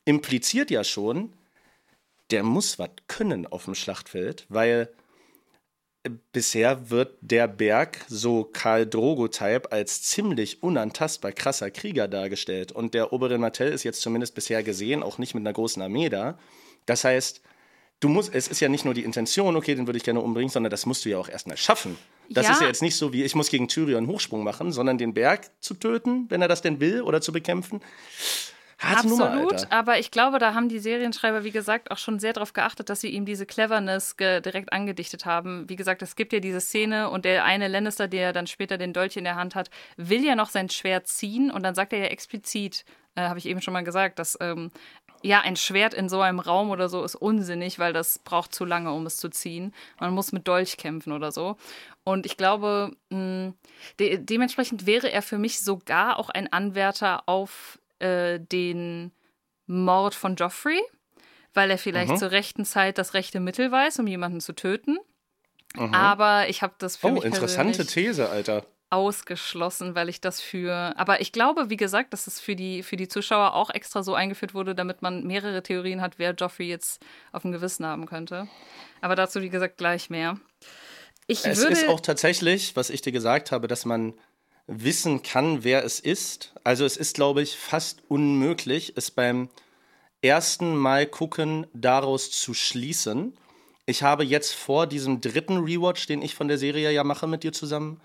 impliziert ja schon, der muss was können auf dem Schlachtfeld, weil bisher wird der Berg, so Karl Drogo-Type, als ziemlich unantastbar krasser Krieger dargestellt. Und der Oberin Martell ist jetzt zumindest bisher gesehen, auch nicht mit einer großen Armee da. Das heißt, du musst, es ist ja nicht nur die Intention, okay, den würde ich gerne umbringen, sondern das musst du ja auch erstmal schaffen. Das Ja. ist ja jetzt nicht so wie, ich muss gegen Tyrion einen Hochsprung machen, sondern den Berg zu töten, wenn er das denn will, oder zu bekämpfen. Harte Nummer, Absolut, Alter. aber ich glaube, da haben die Serienschreiber, wie gesagt, auch schon sehr darauf geachtet, dass sie ihm diese Cleverness direkt angedichtet haben. Wie gesagt, es gibt ja diese Szene und der eine Lannister, der dann später den Dolch in der Hand hat, will ja noch sein Schwert ziehen und dann sagt er ja explizit, äh, habe ich eben schon mal gesagt, dass ähm, ja ein Schwert in so einem Raum oder so ist unsinnig, weil das braucht zu lange, um es zu ziehen. Man muss mit Dolch kämpfen oder so. Und ich glaube, mh, de dementsprechend wäre er für mich sogar auch ein Anwärter auf äh, den Mord von Joffrey, weil er vielleicht Mhm. zur rechten Zeit das rechte Mittel weiß, um jemanden zu töten. Aber ich habe das für Mhm. Oh, mich interessante These, Alter. ausgeschlossen, weil ich das für. Aber ich glaube, wie gesagt, dass es für die, für die Zuschauer auch extra so eingeführt wurde, damit man mehrere Theorien hat, wer Joffrey jetzt auf dem Gewissen haben könnte. Aber dazu, wie gesagt, gleich mehr. Ich Es würde. ist auch tatsächlich, was ich dir gesagt habe, dass man wissen kann, wer es ist. Also es ist, glaube ich, fast unmöglich, es beim ersten Mal gucken daraus zu schließen. Ich habe jetzt vor diesem dritten Rewatch, den ich von der Serie ja mache mit dir zusammen,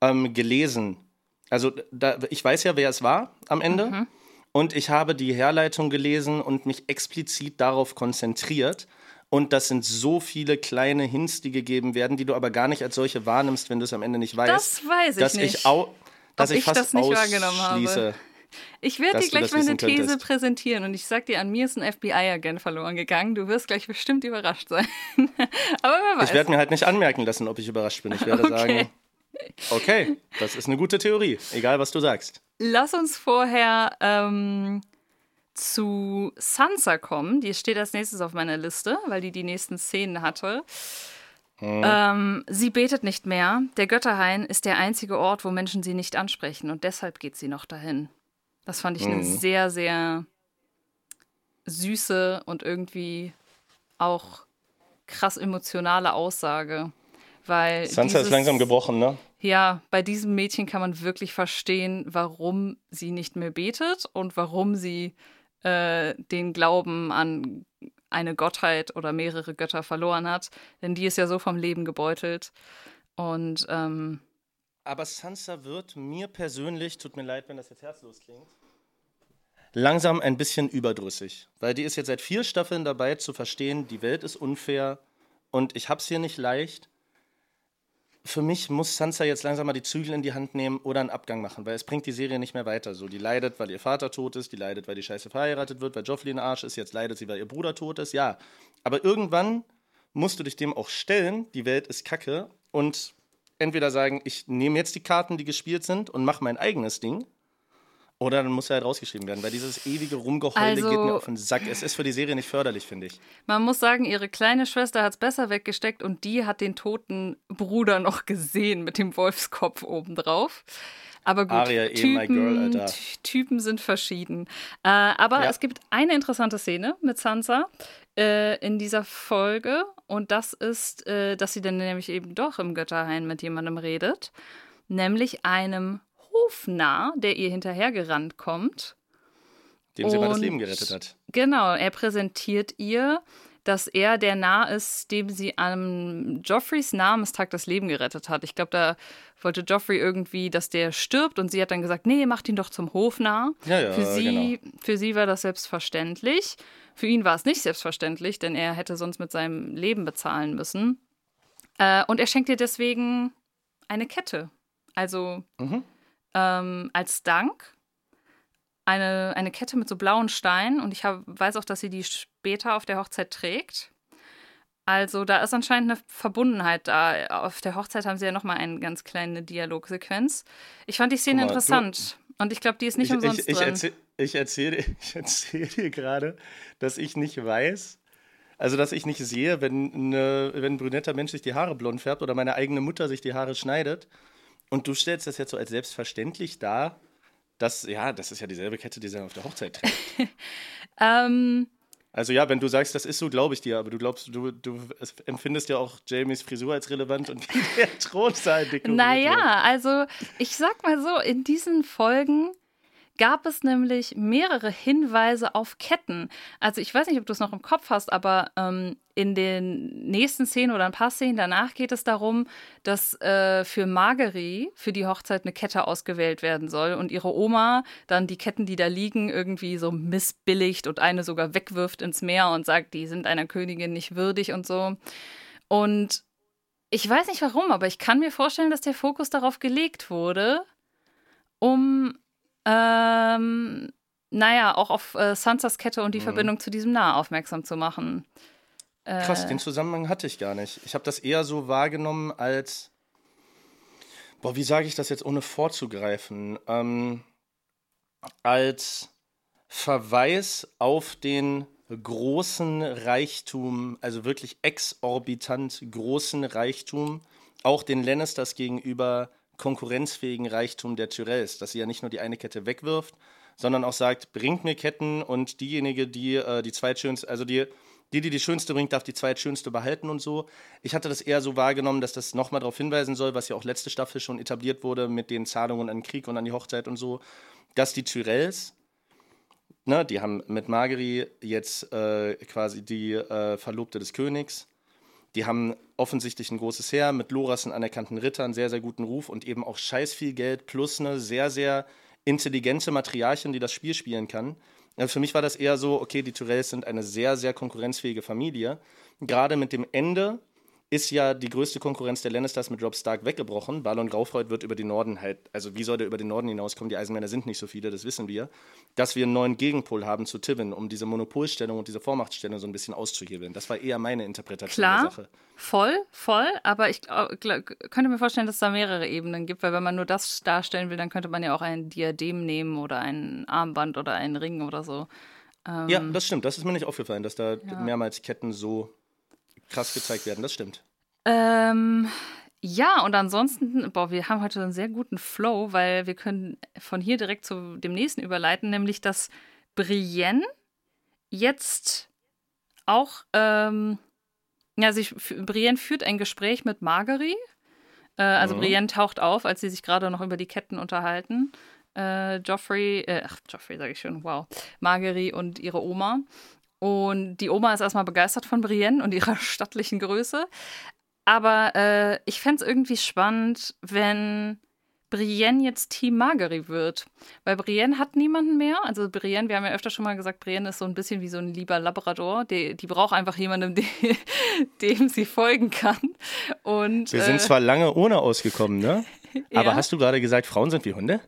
ähm, gelesen. Also da, ich weiß ja, wer es war am Ende. Und ich habe die Herleitung gelesen und mich explizit darauf konzentriert. Und das sind so viele kleine Hints, die gegeben werden, die du aber gar nicht als solche wahrnimmst, wenn du es am Ende nicht weißt. Das weiß ich dass nicht. Ich au dass ich ich fast das nicht wahrgenommen habe. Ich werde dir gleich meine These könntest. präsentieren und ich sag dir, an mir ist ein FBI-Agent verloren gegangen. Du wirst gleich bestimmt überrascht sein. Aber wer weiß. Ich werde mir halt nicht anmerken lassen, ob ich überrascht bin. Ich werde Okay. sagen, okay, das ist eine gute Theorie, egal was du sagst. Lass uns vorher ähm, zu Sansa kommen. Die steht als nächstes auf meiner Liste, weil die die nächsten Szenen hatte. Ähm, sie betet nicht mehr. Der Götterhain ist der einzige Ort, wo Menschen sie nicht ansprechen und deshalb geht sie noch dahin. Das fand ich eine sehr, sehr süße und irgendwie auch krass emotionale Aussage. Weil Sansa ist dieses- langsam gebrochen, ne? ja, bei diesem Mädchen kann man wirklich verstehen, warum sie nicht mehr betet und warum sie äh, den Glauben an eine Gottheit oder mehrere Götter verloren hat. Denn die ist ja so vom Leben gebeutelt. Und ähm, Aber Sansa wird mir persönlich, tut mir leid, wenn das jetzt herzlos klingt, langsam ein bisschen überdrüssig. Weil die ist jetzt seit vier Staffeln dabei zu verstehen, die Welt ist unfair und ich hab's hier nicht leicht. Für mich muss Sansa jetzt langsam mal die Zügel in die Hand nehmen oder einen Abgang machen, weil es bringt die Serie nicht mehr weiter. So, die leidet, weil ihr Vater tot ist, die leidet, weil die Scheiße verheiratet wird, weil Joffrey ein Arsch ist, jetzt leidet sie, weil ihr Bruder tot ist, ja. Aber irgendwann musst du dich dem auch stellen, die Welt ist kacke und entweder sagen, ich nehme jetzt die Karten, die gespielt sind und mache mein eigenes Ding. Oder dann muss er halt rausgeschrieben werden, weil dieses ewige Rumgeheule Also- geht mir auf den Sack. Es ist für die Serie nicht förderlich, finde ich. man muss sagen, ihre kleine Schwester hat es besser weggesteckt und die hat den toten Bruder noch gesehen mit dem Wolfskopf obendrauf. Aber gut, Arya, eh Typen, girl, Typen sind verschieden. Äh, aber Ja. es gibt eine interessante Szene mit Sansa äh, in dieser Folge und das ist, äh, dass sie dann nämlich eben doch im Götterhain mit jemandem redet, nämlich einem Hofnarr, der ihr hinterhergerannt kommt. Dem sie mal das Leben gerettet hat. Genau, er präsentiert ihr, dass er der Narr ist, dem sie am Joffreys Namenstag das Leben gerettet hat. Ich glaube, da wollte Joffrey irgendwie, dass der stirbt und sie hat dann gesagt, nee, macht ihn doch zum Hofnarr. Ja, ja, für, sie, genau. für sie war das selbstverständlich. Für ihn war es nicht selbstverständlich, denn er hätte sonst mit seinem Leben bezahlen müssen. Äh, und er schenkt ihr deswegen eine Kette. Also Mhm. Ähm, als Dank eine, eine Kette mit so blauen Steinen und ich hab, weiß auch, dass sie die später auf der Hochzeit trägt. Also da ist anscheinend eine Verbundenheit da. Auf der Hochzeit haben sie ja nochmal eine ganz kleine Dialogsequenz. Ich fand die Szene mal, du- interessant und ich glaube, die ist nicht ich, umsonst ich, ich, drin. erzähl, ich erzähle ich erzähl dir gerade, dass ich nicht weiß, also dass ich nicht sehe, wenn, eine, wenn ein brünetter Mensch sich die Haare blond färbt oder meine eigene Mutter sich die Haare schneidet. Und du stellst das jetzt so als selbstverständlich dar, dass, ja, das ist ja dieselbe Kette, die sie auf der Hochzeit trägt. ähm, Also ja, wenn du sagst, das ist so, glaube ich dir, aber du glaubst, du, du empfindest ja auch Jamies Frisur als relevant und wie der Thronsaal dekoriert Naja, wird. also ich sag mal so, in diesen Folgen gab es nämlich mehrere Hinweise auf Ketten. Also ich weiß nicht, ob du es noch im Kopf hast, aber ähm, in den nächsten Szenen oder ein paar Szenen danach geht es darum, dass äh, für Margery für die Hochzeit eine Kette ausgewählt werden soll und ihre Oma dann die Ketten, die da liegen, irgendwie so missbilligt und eine sogar wegwirft ins Meer und sagt, die sind einer Königin nicht würdig und so. Und ich weiß nicht warum, aber ich kann mir vorstellen, dass der Fokus darauf gelegt wurde, um ähm, naja, auch auf äh, Sansas Kette und die mhm. Verbindung zu diesem Nah aufmerksam zu machen. Äh, Krass, den Zusammenhang hatte ich gar nicht. Ich habe das eher so wahrgenommen als, boah, wie sage ich das jetzt ohne vorzugreifen? Ähm, als Verweis auf den großen Reichtum, also wirklich exorbitant großen Reichtum, auch den Lannisters gegenüber konkurrenzfähigen Reichtum der Tyrells, dass sie ja nicht nur die eine Kette wegwirft, sondern auch sagt, bringt mir Ketten und diejenige, die äh, die zweitschönste, also die, die, die die schönste bringt, darf die zweitschönste behalten und so. Ich hatte das eher so wahrgenommen, dass das nochmal darauf hinweisen soll, was ja auch letzte Staffel schon etabliert wurde mit den Zahlungen an den Krieg und an die Hochzeit und so, dass die Tyrells, ne, die haben mit Margery jetzt äh, quasi die äh, Verlobte des Königs, die haben offensichtlich ein großes Heer mit Loras, einen anerkannten Ritter, einen sehr, sehr guten Ruf und eben auch scheiß viel Geld plus eine sehr, sehr intelligente Matriarchin, die das Spiel spielen kann. Also für mich war das eher so, okay, die Tyrells sind eine sehr, sehr konkurrenzfähige Familie. Gerade mit dem Ende ist ja die größte Konkurrenz der Lannisters mit Rob Stark weggebrochen. Balon Graufreud wird über den Norden halt, also wie soll der über den Norden hinauskommen? Die Eisenmänner sind nicht so viele, das wissen wir. Dass wir einen neuen Gegenpol haben zu Tivin, um diese Monopolstellung und diese Vormachtstellung so ein bisschen auszuhebeln. Das war eher meine Interpretation Klar, der Sache. Voll, voll, aber ich könnte mir vorstellen, dass es da mehrere Ebenen gibt, weil wenn man nur das darstellen will, dann könnte man ja auch ein Diadem nehmen oder ein Armband oder einen Ring oder so. Ähm, ja, das stimmt. Das ist mir nicht aufgefallen, dass da ja. mehrmals Ketten so krass gezeigt werden, das stimmt. Ähm, ja, und ansonsten, boah, wir haben heute einen sehr guten Flow, weil wir können von hier direkt zu dem nächsten überleiten, nämlich dass Brienne jetzt auch, ähm, ja, sich, Brienne führt ein Gespräch mit Margery. Äh, also mhm. Brienne taucht auf, als sie sich gerade noch über die Ketten unterhalten. Äh, Joffrey, äh, ach, Joffrey sage ich schon, wow. Margery und ihre Oma. Und die Oma ist erstmal begeistert von Brienne und ihrer stattlichen Größe. Aber äh, ich fände es irgendwie spannend, wenn Brienne jetzt Team Margery wird. Weil Brienne hat niemanden mehr. Also Brienne, wir haben ja öfter schon mal gesagt, Brienne ist so ein bisschen wie so ein lieber Labrador. Die, die braucht einfach jemanden, dem, dem sie folgen kann. Und, wir sind äh, zwar lange ohne ausgekommen, ne? Aber hast du gerade gesagt, Frauen sind wie Hunde?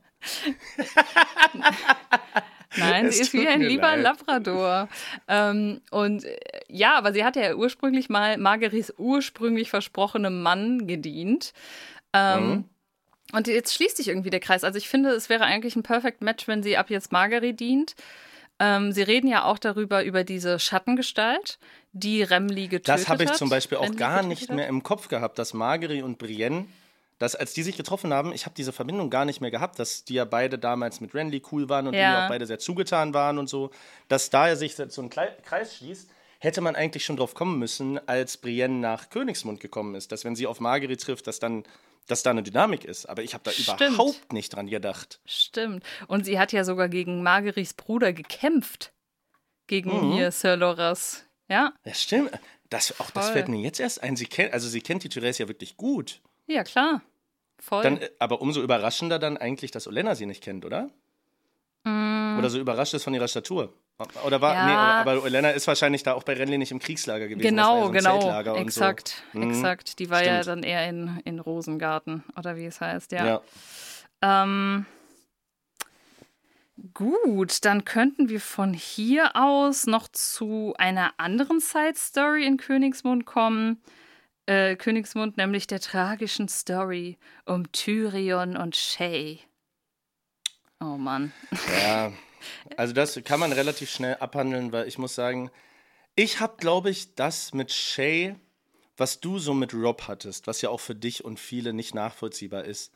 Nein, es sie ist wie ein lieber leid. Labrador. Ähm, und äh, ja, aber sie hat ja ursprünglich mal Margeries ursprünglich versprochenem Mann gedient. Ähm, mhm. Und jetzt schließt sich irgendwie der Kreis. Also ich finde, es wäre eigentlich ein Perfect Match, wenn sie ab jetzt Margery dient. Ähm, sie reden ja auch darüber, über diese Schattengestalt, die Remli getötet hat. Das habe ich zum Beispiel auch gar nicht mehr im Kopf gehabt, dass Margery und Brienne dass als die sich getroffen haben, ich habe diese Verbindung gar nicht mehr gehabt, dass die ja beide damals mit Renly cool waren und ja. die auch beide sehr zugetan waren und so, dass da er sich so ein Kreis schließt, hätte man eigentlich schon drauf kommen müssen, als Brienne nach Königsmund gekommen ist, dass wenn sie auf Marguerite trifft, dass dann dass da eine Dynamik ist. Aber ich habe da Stimmt. überhaupt nicht dran gedacht. Stimmt. Und sie hat ja sogar gegen Marguerites Bruder gekämpft. Gegen mhm. hier Sir Loras. Ja. Ja, stimmt. Das, auch Voll. das fällt mir jetzt erst ein. Sie kennt, also sie kennt die Therese ja wirklich gut. Ja, klar. Voll. Dann, äh, aber umso überraschender dann eigentlich, dass Olena sie nicht kennt, oder? Mm. Oder so überrascht ist von ihrer Statur. Oder war, ja. nee, aber Olena ist wahrscheinlich da auch bei Renly nicht im Kriegslager gewesen. Genau, so genau. exakt, so. mhm. exakt. Die war Stimmt. ja dann eher in, in Rosengarten, oder wie es heißt, ja. ja. Ähm, gut, dann könnten wir von hier aus noch zu einer anderen Side-Story in Königsmund kommen äh, Königsmund, nämlich der tragischen Story um Tyrion und Shay. Oh Mann. Ja, also das kann man relativ schnell abhandeln, weil ich muss sagen, ich habe, glaube ich, das mit Shay, was du so mit Rob hattest, was ja auch für dich und viele nicht nachvollziehbar ist,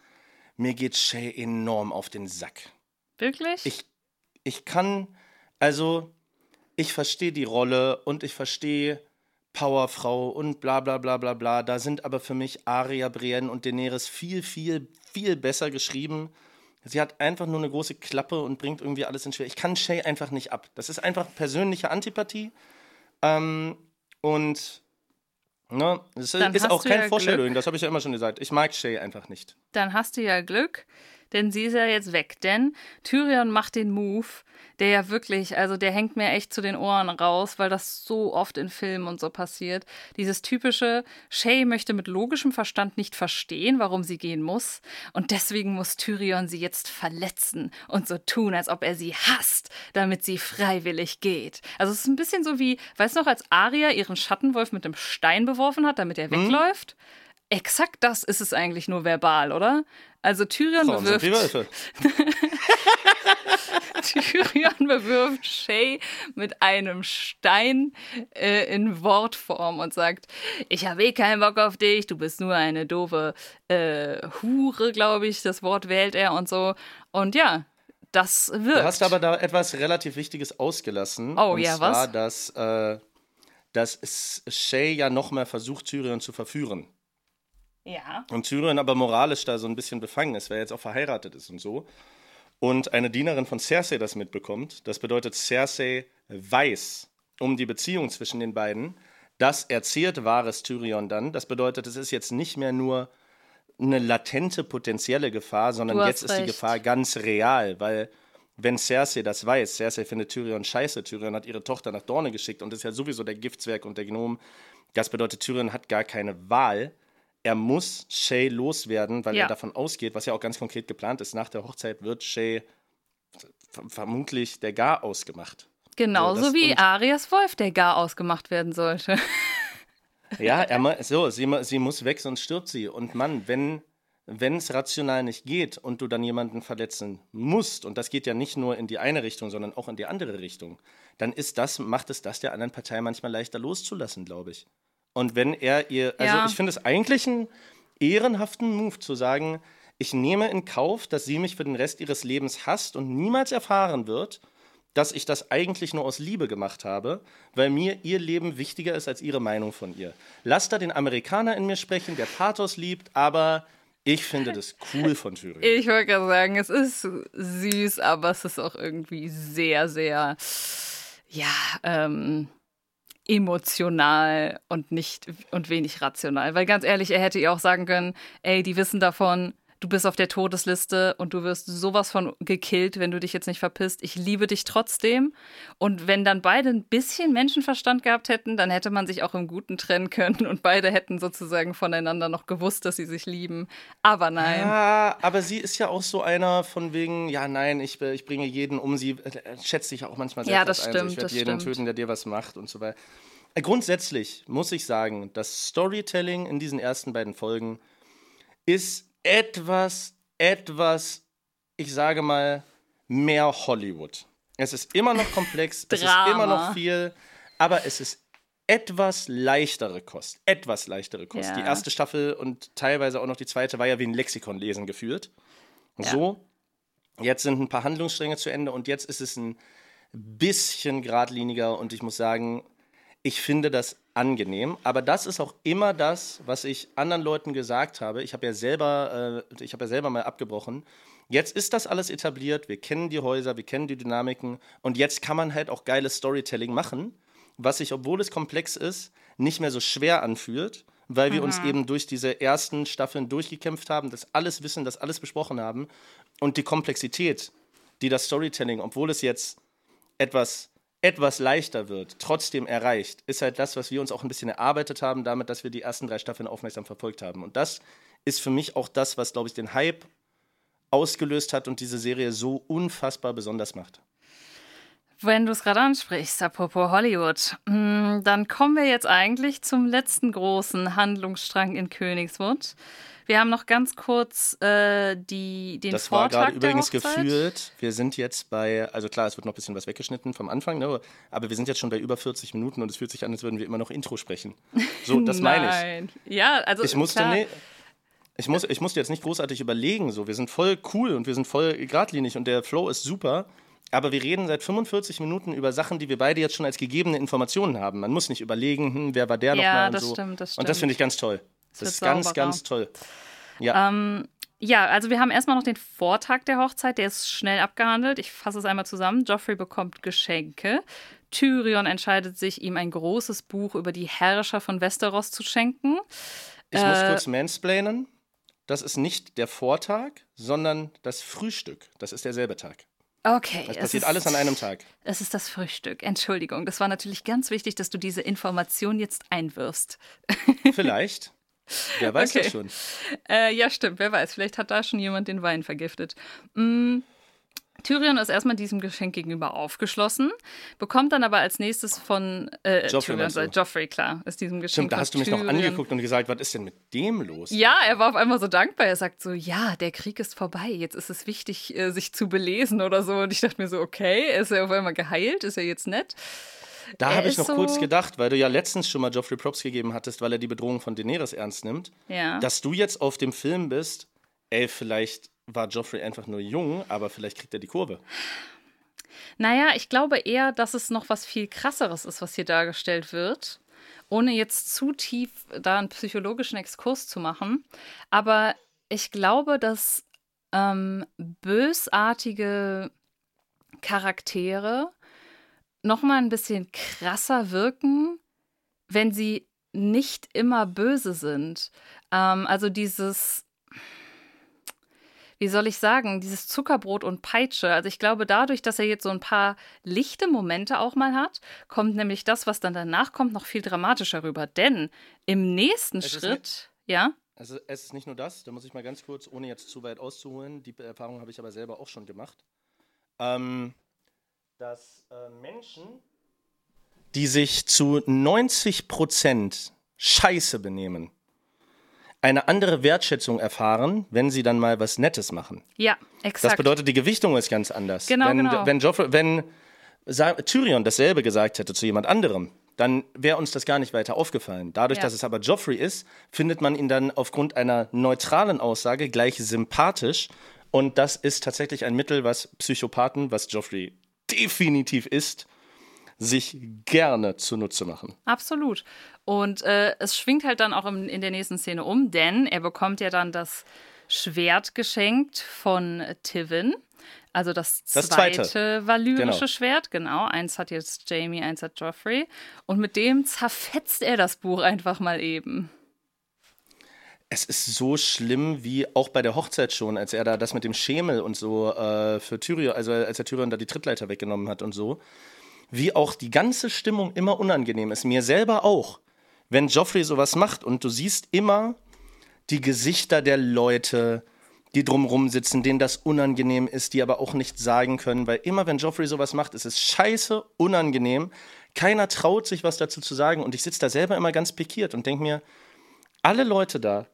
mir geht Shay enorm auf den Sack. Wirklich? Ich, ich kann, also ich verstehe die Rolle und ich verstehe Powerfrau und bla bla bla bla bla. Da sind aber für mich Arya, Brienne und Daenerys viel, viel, viel besser geschrieben. Sie hat einfach nur eine große Klappe und bringt irgendwie alles in Schwer. Ich kann Shay einfach nicht ab. Das ist einfach persönliche Antipathie. Ähm, und ne, es ist auch kein ja Vorstellung, das habe ich ja immer schon gesagt. Ich mag Shay einfach nicht. Dann hast du ja Glück, denn sie ist ja jetzt weg. Denn Tyrion macht den Move, der ja wirklich, also der hängt mir echt zu den Ohren raus, weil das so oft in Filmen und so passiert. Dieses typische, Shay möchte mit logischem Verstand nicht verstehen, warum sie gehen muss. Und deswegen muss Tyrion sie jetzt verletzen und so tun, als ob er sie hasst, damit sie freiwillig geht. Also es ist ein bisschen so wie, weißt du noch, als Arya ihren Schattenwolf mit dem Stein beworfen hat, damit er mhm. wegläuft? Exakt das ist es eigentlich nur verbal, oder? Also Tyrion Frauen bewirft. Tyrion bewirft Shay mit einem Stein äh, in Wortform und sagt: Ich habe eh keinen Bock auf dich, du bist nur eine doofe äh, Hure, glaube ich. Das Wort wählt er und so. Und ja, das wird. Du hast aber da etwas relativ Wichtiges ausgelassen. Oh und ja, zwar, was? Dass, äh, dass Shay ja nochmal versucht, Tyrion zu verführen. Ja. Und Tyrion aber moralisch da so ein bisschen befangen ist, weil er jetzt auch verheiratet ist und so. Und eine Dienerin von Cersei das mitbekommt. Das bedeutet, Cersei weiß um die Beziehung zwischen den beiden. Das erzählt wahres Tyrion dann. Das bedeutet, es ist jetzt nicht mehr nur eine latente potenzielle Gefahr, sondern jetzt ist die Gefahr ganz real, weil wenn Cersei das weiß, Cersei findet Tyrion scheiße, Tyrion hat ihre Tochter nach Dorne geschickt und ist ja sowieso der Giftzwerg und der Gnom. Das bedeutet, Tyrion hat gar keine Wahl er muss Shay loswerden, weil ja. er davon ausgeht, was ja auch ganz konkret geplant ist, nach der Hochzeit wird Shay vermutlich der Gar ausgemacht. Genauso so, wie Arias Wolf der Gar ausgemacht werden sollte. ja, er, so, sie, sie muss weg, sonst stirbt sie. Und Mann, wenn wenn es rational nicht geht und du dann jemanden verletzen musst, und das geht ja nicht nur in die eine Richtung, sondern auch in die andere Richtung, dann ist das, macht es das der anderen Partei manchmal leichter loszulassen, glaube ich. Und wenn er ihr, also ja. ich finde es eigentlich einen ehrenhaften Move zu sagen, ich nehme in Kauf, dass sie mich für den Rest ihres Lebens hasst und niemals erfahren wird, dass ich das eigentlich nur aus Liebe gemacht habe, weil mir ihr Leben wichtiger ist als ihre Meinung von ihr. Lass da den Amerikaner in mir sprechen, der Pathos liebt, aber ich finde das cool von Thüringen. Ich wollte gerade sagen, es ist süß, aber es ist auch irgendwie sehr, sehr, ja, ähm, emotional und nicht und wenig rational. Weil ganz ehrlich, er hätte ihr auch sagen können, ey, die wissen davon, du bist auf der Todesliste und du wirst sowas von gekillt, wenn du dich jetzt nicht verpisst. Ich liebe dich trotzdem. Und wenn dann beide ein bisschen Menschenverstand gehabt hätten, dann hätte man sich auch im Guten trennen können und beide hätten sozusagen voneinander noch gewusst, dass sie sich lieben. Aber nein. Ja, aber sie ist ja auch so einer von wegen, ja, nein, ich, ich bringe jeden um. Sie äh, schätzt sich auch manchmal selbst ja, das ein. Stimmt, ich werde jeden stimmt. töten, der dir was macht und so weiter. Äh, grundsätzlich muss ich sagen, das Storytelling in diesen ersten beiden Folgen ist etwas, etwas, ich sage mal, mehr Hollywood. Es ist immer noch komplex, es ist immer noch viel, aber es ist etwas leichtere Kost. Etwas leichtere Kost. Ja. Die erste Staffel und teilweise auch noch die zweite war ja wie ein Lexikon lesen geführt. Ja. So, jetzt sind ein paar Handlungsstränge zu Ende und jetzt ist es ein bisschen geradliniger und ich muss sagen, ich finde das angenehm, aber das ist auch immer das, was ich anderen Leuten gesagt habe. Ich habe ja selber, äh, ich habe ja selber mal abgebrochen. Jetzt ist das alles etabliert, wir kennen die Häuser, wir kennen die Dynamiken und jetzt kann man halt auch geiles Storytelling machen, was sich, obwohl es komplex ist, nicht mehr so schwer anfühlt, weil wir mhm. uns eben durch diese ersten Staffeln durchgekämpft haben, das alles wissen, das alles besprochen haben und die Komplexität, die das Storytelling, obwohl es jetzt etwas etwas leichter wird, trotzdem erreicht, ist halt das, was wir uns auch ein bisschen erarbeitet haben, damit, dass wir die ersten drei Staffeln aufmerksam verfolgt haben. Und das ist für mich auch das, was, glaube ich, den Hype ausgelöst hat und diese Serie so unfassbar besonders macht. Wenn du es gerade ansprichst, apropos Hollywood, hm, dann kommen wir jetzt eigentlich zum letzten großen Handlungsstrang in Königswood. Wir haben noch ganz kurz äh, die, den das Vortrag Das war gerade übrigens gefühlt. Wir sind jetzt bei, also klar, es wird noch ein bisschen was weggeschnitten vom Anfang, ne? aber wir sind jetzt schon bei über 40 Minuten und es fühlt sich an, als würden wir immer noch Intro sprechen. So, das meine ich. Ja, also ich musste, nee, ich, muss, ich musste jetzt nicht großartig überlegen, so. Wir sind voll cool und wir sind voll geradlinig und der Flow ist super. aber wir reden seit 45 Minuten über Sachen, die wir beide jetzt schon als gegebene Informationen haben. Man muss nicht überlegen, hm, wer war der Ja, nochmal und das so. stimmt, das Und das stimmt. finde ich ganz toll. Das, ist ganz, sauberer. ganz toll. Ja, Ähm, ja, also wir haben erstmal noch den Vortag der Hochzeit, der ist schnell abgehandelt. Ich fasse es einmal zusammen. Joffrey bekommt Geschenke. Tyrion entscheidet sich, ihm ein großes Buch über die Herrscher von Westeros zu schenken. ich muss äh, kurz mansplainen. Das ist nicht der Vortag, sondern das Frühstück. Das ist derselbe Tag. Okay. Das passiert ist, alles an einem Tag. Es ist das Frühstück. Entschuldigung, das war natürlich ganz wichtig, dass du diese Information jetzt einwirfst. Vielleicht. Wer weiß Okay. das schon. Äh, ja, stimmt, wer weiß. Vielleicht hat da schon jemand den Wein vergiftet. Mm, Tyrion ist erstmal diesem Geschenk gegenüber aufgeschlossen, bekommt dann aber als nächstes von äh, Joffrey Tyrion, äh, Joffrey, klar, ist diesem Geschenk Stimmt, da hast du mich noch Tyrion. angeguckt und gesagt, was ist denn mit dem los? Ja, er war auf einmal so dankbar. Er sagt so, ja, der Krieg ist vorbei. Jetzt ist es wichtig, äh, sich zu belesen oder so. Und ich dachte mir so, okay, ist er auf einmal geheilt? Ist er jetzt nett? Da habe ich noch so- kurz gedacht, weil du ja letztens schon mal Geoffrey Props gegeben hattest, weil er die Bedrohung von Daenerys ernst nimmt, Ja. dass du jetzt auf dem Film bist, ey, vielleicht war Joffrey einfach nur jung, aber vielleicht kriegt er die Kurve. Naja, ich glaube eher, dass es noch was viel krasseres ist, was hier dargestellt wird. Ohne jetzt zu tief da einen psychologischen Exkurs zu machen. Aber ich glaube, dass ähm, bösartige Charaktere noch mal ein bisschen krasser wirken, wenn sie nicht immer böse sind. Ähm, also dieses wie soll ich sagen, dieses Zuckerbrot und Peitsche. Also ich glaube, dadurch, dass er jetzt so ein paar lichte Momente auch mal hat, kommt nämlich das, was dann danach kommt, noch viel dramatischer rüber. Denn im nächsten Es Schritt, ja, Also es ist nicht nur das, da muss ich mal ganz kurz, ohne jetzt zu weit auszuholen, die Erfahrung habe ich aber selber auch schon gemacht, ähm, dass äh, Menschen, die sich zu 90% scheiße benehmen, eine andere Wertschätzung erfahren, wenn sie dann mal was Nettes machen. ja, Das exakt. bedeutet, die Gewichtung ist ganz anders. Genau, wenn, genau. Wenn, Joffrey, wenn Tyrion dasselbe gesagt hätte zu jemand anderem, dann wäre uns das gar nicht weiter aufgefallen. Dadurch, Ja. dass es aber Joffrey ist, findet man ihn dann aufgrund einer neutralen Aussage gleich sympathisch. Und das ist tatsächlich ein Mittel, was Psychopathen, was Joffrey definitiv ist, sich gerne zunutze machen. Absolut. Und äh, es schwingt halt dann auch im, in der nächsten Szene um, denn er bekommt ja dann das Schwert geschenkt von Tivin. Also das Das zweite, zweite. valyrische Genau. Schwert, genau. Eins hat jetzt Jamie, eins hat Joffrey. Und mit dem zerfetzt er das Buch einfach mal eben. Es ist so schlimm wie auch bei der Hochzeit schon, als er da das mit dem Schemel und so äh, für Tyrion, also als der Tyrion da die Trittleiter weggenommen hat und so, wie auch die ganze Stimmung immer unangenehm ist. Mir selber auch, wenn Joffrey sowas macht und du siehst immer die Gesichter der Leute, die drumrum sitzen, denen das unangenehm ist, die aber auch nichts sagen können, weil immer wenn Joffrey sowas macht, ist es scheiße unangenehm. Keiner traut sich was dazu zu sagen und ich sitze da selber immer ganz pikiert und denke mir, alle Leute da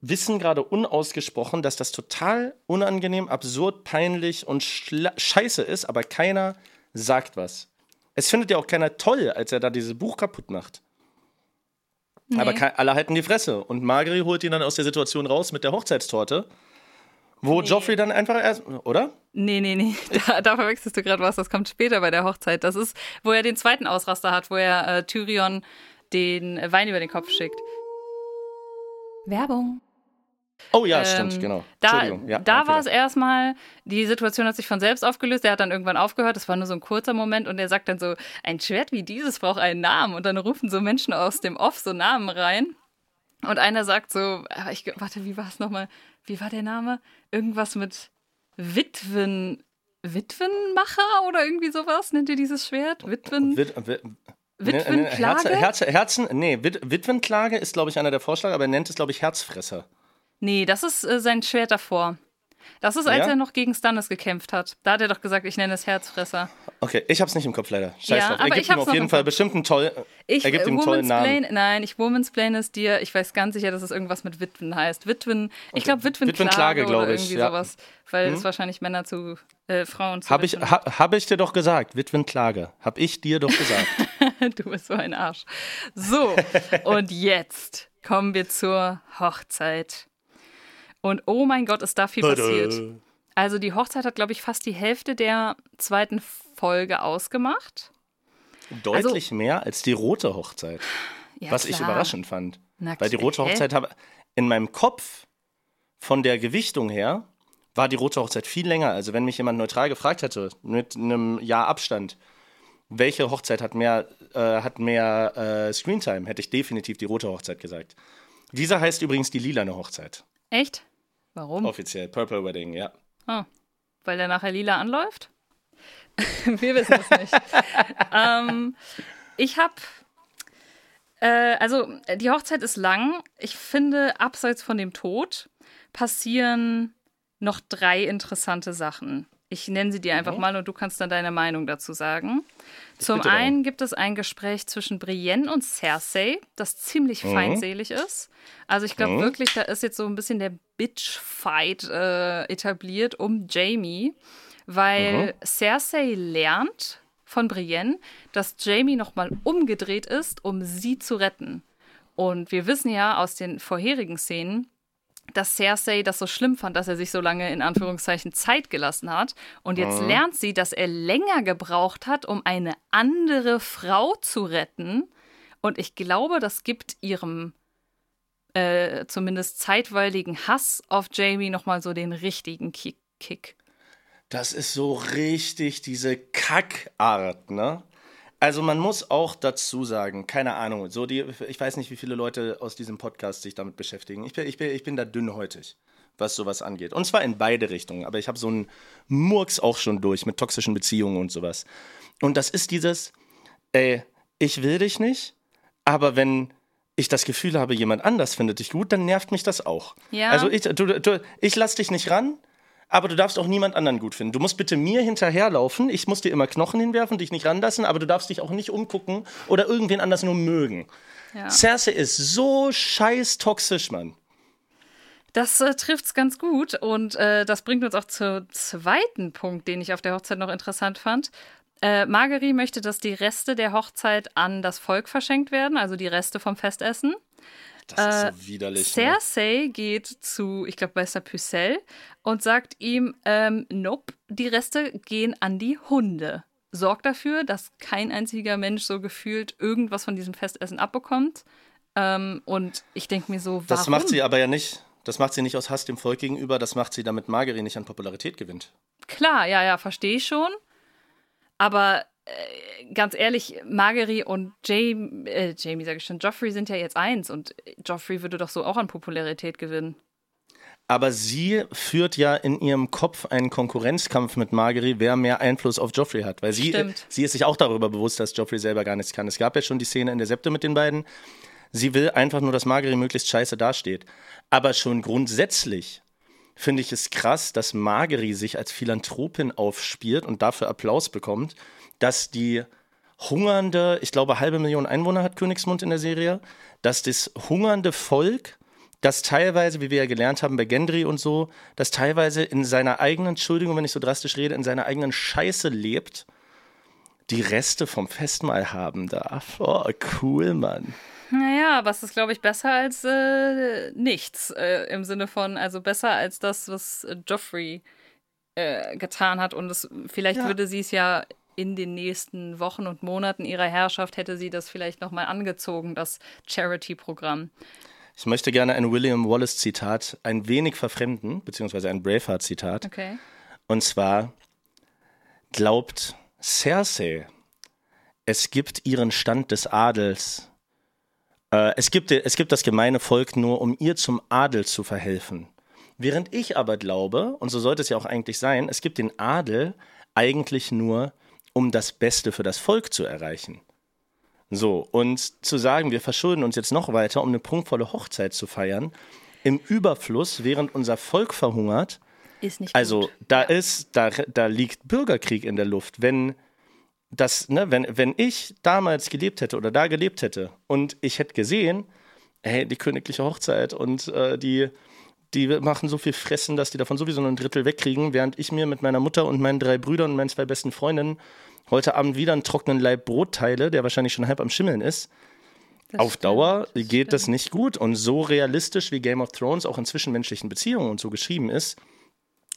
wissen gerade unausgesprochen, dass das total unangenehm, absurd, peinlich und scheiße ist, aber keiner sagt was. Es findet ja auch keiner toll, als er da dieses Buch kaputt macht. Aber kei- alle halten die Fresse. Und Margery holt ihn dann aus der Situation raus mit der Hochzeitstorte, wo Joffrey dann einfach erst, oder? Nee, nee, nee. Da, da verwechselst du gerade was. Das kommt später bei der Hochzeit. Das ist, wo er den zweiten Ausraster hat, wo er äh, Tyrion den Wein über den Kopf schickt. Werbung. Oh ja, Ähm, stimmt, genau. Da. Ja, da war es erstmal, die Situation hat sich von selbst aufgelöst. Er hat dann irgendwann aufgehört. Das war nur so ein kurzer Moment und er sagt dann so: Ein Schwert wie dieses braucht einen Namen. Und dann rufen so Menschen aus dem Off so Namen rein. Und einer sagt so: ich, Warte, wie war es nochmal? Wie war der Name? Irgendwas mit Witwen. Witwenmacher oder irgendwie sowas? Nennt ihr dieses Schwert? Witwen. Wit- Wit- Witwenklage? Herz, Herz, Herzen, nee, Wit Witwenklage ist, glaube ich, einer der Vorschläge, aber er nennt es, glaube ich, Herzfresser. Nee, das ist äh, sein Schwert davor. Das ist, als Ja? er noch gegen Stannis gekämpft hat. Da hat er doch gesagt, ich nenne es Herzfresser. Okay, ich hab's nicht im Kopf leider. Scheiß Ja, drauf. Er gibt ich ihm auf jeden Fall bestimmt einen toll, Ich, er gibt ihm einen tollen Namen. Nein, ich Womansplain es dir. Ich weiß ganz sicher, dass es irgendwas mit Witwen heißt. Witwen, ich glaube Witwenklage Witwenklage, oder glaub ich, irgendwie ja. Hm? sowas. Weil es wahrscheinlich Männer zu äh, Frauen zu Habe ich, Witwen- ha, hab ich dir doch gesagt, Witwenklage. Hab ich dir doch gesagt. Du bist so ein Arsch. So, und jetzt kommen wir zur Hochzeit. Und oh mein Gott, ist da viel passiert. Also die Hochzeit hat, glaube ich, fast die Hälfte der zweiten Folge ausgemacht. Deutlich also, mehr als die rote Hochzeit. Ja, was klar. ich überraschend fand. Na, Weil die rote Hochzeit habe in meinem Kopf von der Gewichtung her war die rote Hochzeit viel länger. Also wenn mich jemand neutral gefragt hätte, mit einem Jahr Abstand, welche Hochzeit hat mehr, äh, hat mehr äh, Screentime, hätte ich definitiv die rote Hochzeit gesagt. Diese heißt übrigens die lilane Hochzeit. Echt? Warum? Offiziell, Purple Wedding, ja. Oh, weil der nachher lila anläuft? Wir wissen es nicht. ähm, ich habe, äh, also die Hochzeit ist lang. Ich finde, abseits von dem Tod passieren noch drei interessante Sachen. Ich nenne sie dir einfach mhm. mal und du kannst dann deine Meinung dazu sagen. Ich Zum einen gibt es ein Gespräch zwischen Brienne und Cersei, das ziemlich mhm. feindselig ist. Also ich glaube mhm. wirklich, da ist jetzt so ein bisschen der Bitch-Fight äh, etabliert um Jamie, weil mhm. Cersei lernt von Brienne, dass Jamie nochmal umgedreht ist, um sie zu retten. Und wir wissen ja aus den vorherigen Szenen, dass Cersei das so schlimm fand, dass er sich so lange in Anführungszeichen Zeit gelassen hat. Und jetzt mhm. lernt sie, dass er länger gebraucht hat, um eine andere Frau zu retten. Und ich glaube, das gibt ihrem äh, zumindest zeitweiligen Hass auf Jamie nochmal so den richtigen Kick. Das ist so richtig diese Kackart, ne? Also man muss auch dazu sagen, keine Ahnung, so die, ich weiß nicht, wie viele Leute aus diesem Podcast sich damit beschäftigen. Ich bin, ich bin, ich bin da dünnhäutig, was sowas angeht. Und zwar in beide Richtungen. Aber ich habe so einen Murks auch schon durch mit toxischen Beziehungen und sowas. Und das ist dieses, ey, ich will dich nicht, aber wenn ich das Gefühl habe, jemand anders findet dich gut, dann nervt mich das auch. Ja. Also ich, du, du, ich lass dich nicht ran, aber du darfst auch niemand anderen gut finden. Du musst bitte mir hinterherlaufen, ich muss dir immer Knochen hinwerfen, dich nicht ranlassen, aber du darfst dich auch nicht umgucken oder irgendwen anders nur mögen. Ja. Cersei ist so scheiß toxisch, Mann. Das äh, trifft es ganz gut und äh, das bringt uns auch zum zweiten Punkt, den ich auf der Hochzeit noch interessant fand. Äh, Margerie möchte, dass die Reste der Hochzeit an das Volk verschenkt werden, also die Reste vom Festessen. Das ist so äh, widerlich. Cersei ne? geht zu, ich glaube, Meister Pucelle und sagt ihm, ähm, nope, die Reste gehen an die Hunde. Sorgt dafür, dass kein einziger Mensch so gefühlt irgendwas von diesem Festessen abbekommt. Ähm, und ich denke mir so, warum? Das macht sie aber ja nicht. Das macht sie nicht aus Hass dem Volk gegenüber, das macht sie, damit Margery nicht an Popularität gewinnt. Klar, ja, ja, verstehe ich schon. Aber ganz ehrlich, Margery und Jamie, äh, Jamie sage ich schon, Joffrey sind ja jetzt eins und Joffrey würde doch so auch an Popularität gewinnen. Aber sie führt ja in ihrem Kopf einen Konkurrenzkampf mit Margery, wer mehr Einfluss auf Joffrey hat. Weil sie, sie ist sich auch darüber bewusst, dass Joffrey selber gar nichts kann. Es gab ja schon die Szene in der Septe mit den beiden. Sie will einfach nur, dass Margery möglichst scheiße dasteht. Aber schon grundsätzlich finde ich es krass, dass Margery sich als Philanthropin aufspielt und dafür Applaus bekommt dass die hungernde, ich glaube, halbe Million Einwohner hat Königsmund in der Serie, dass das hungernde Volk, das teilweise, wie wir ja gelernt haben bei Gendry und so, das teilweise in seiner eigenen, Entschuldigung, wenn ich so drastisch rede, in seiner eigenen Scheiße lebt, die Reste vom Festmahl haben darf. Oh, cool, Mann. Naja, was ist, glaube ich, besser als äh, nichts äh, im Sinne von, also besser als das, was Joffrey äh, getan hat. Und es, vielleicht ja. würde sie es ja in den nächsten Wochen und Monaten ihrer Herrschaft hätte sie das vielleicht nochmal angezogen, das Charity-Programm. Ich möchte gerne ein William Wallace-Zitat ein wenig verfremden, beziehungsweise ein Braveheart-Zitat. Okay. Und zwar glaubt Cersei, es gibt ihren Stand des Adels. Äh, es, gibt, es gibt das gemeine Volk nur, um ihr zum Adel zu verhelfen. Während ich aber glaube, und so sollte es ja auch eigentlich sein, es gibt den Adel eigentlich nur, um das Beste für das Volk zu erreichen. So, und zu sagen, wir verschulden uns jetzt noch weiter, um eine prunkvolle Hochzeit zu feiern, im Überfluss, während unser Volk verhungert, ist nicht also gut. da ja. ist, da, da liegt Bürgerkrieg in der Luft. Wenn das, ne, wenn, wenn ich damals gelebt hätte oder da gelebt hätte und ich hätte gesehen, hey, die königliche Hochzeit und äh, die, die machen so viel Fressen, dass die davon sowieso nur ein Drittel wegkriegen, während ich mir mit meiner Mutter und meinen drei Brüdern und meinen zwei besten Freundinnen heute Abend wieder einen trockenen Leib Brot teile, der wahrscheinlich schon halb am Schimmeln ist. Das Auf stimmt, Dauer das geht stimmt. das nicht gut. Und so realistisch wie Game of Thrones auch in zwischenmenschlichen Beziehungen und so geschrieben ist,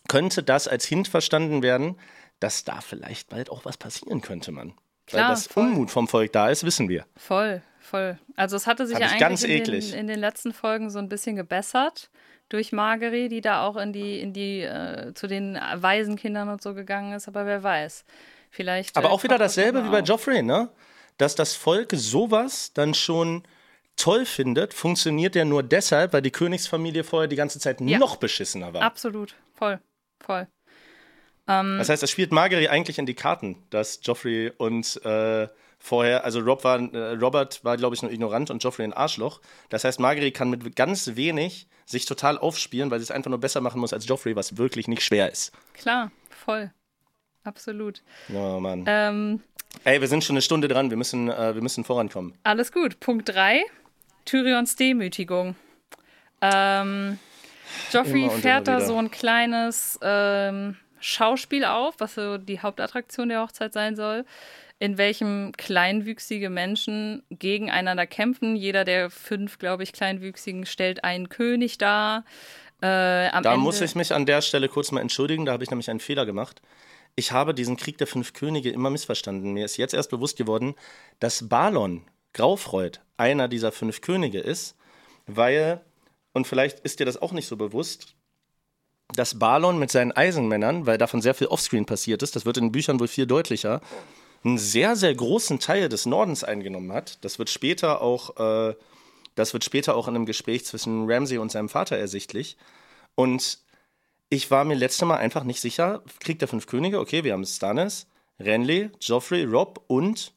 könnte das als Hint verstanden werden, dass da vielleicht bald auch was passieren könnte, Mann. Klar, Weil das voll. Unmut vom Volk da ist, wissen wir. Voll, voll. Also es hatte sich ja eigentlich in eklig. den, in den letzten Folgen so ein bisschen gebessert durch Margery, die da auch in die, in die, äh, zu den Waisenkindern und so gegangen ist, aber wer weiß. Vielleicht. Aber äh, auch wieder das dasselbe wie bei. Joffrey, ne? Dass das Volk sowas dann schon toll findet, funktioniert ja nur deshalb, weil die Königsfamilie vorher die ganze Zeit Ja. noch beschissener war. Absolut, voll, voll. Das heißt, das spielt Margery eigentlich in die Karten, dass Joffrey und äh, vorher, also Rob war, äh, Robert war, glaube ich, nur ignorant und Joffrey ein Arschloch. Das heißt, Margery kann mit ganz wenig sich total aufspielen, weil sie es einfach nur besser machen muss als Joffrey, was wirklich nicht schwer ist. Klar, voll. Absolut. Oh Mann. Ähm, Ey, wir sind schon eine Stunde dran, wir müssen, äh, wir müssen vorankommen. Alles gut. Punkt 3. Tyrions Demütigung. Ähm, Joffrey fährt da so ein kleines ähm, Schauspiel auf, was so die Hauptattraktion der Hochzeit sein soll, in welchem kleinwüchsige Menschen gegeneinander kämpfen. Jeder der fünf, glaube ich, Kleinwüchsigen stellt einen König dar. Äh, Da Ende, muss ich mich an der Stelle kurz mal entschuldigen, da habe ich nämlich einen Fehler gemacht. Ich habe diesen Krieg der fünf Könige immer missverstanden. Mir ist jetzt erst bewusst geworden, dass Balon Graufreud einer dieser fünf Könige ist, weil, und vielleicht ist dir das auch nicht so bewusst, dass Balon mit seinen Eisenmännern, weil davon sehr viel Offscreen passiert ist, das wird in den Büchern wohl viel deutlicher, einen sehr, sehr großen Teil des Nordens eingenommen hat. Das wird später auch, äh, das wird später auch in einem Gespräch zwischen Ramsay und seinem Vater ersichtlich. Und ich war mir letzte Mal einfach nicht sicher. Krieg der fünf Könige, okay, wir haben Stannis, Renly, Joffrey, Rob und.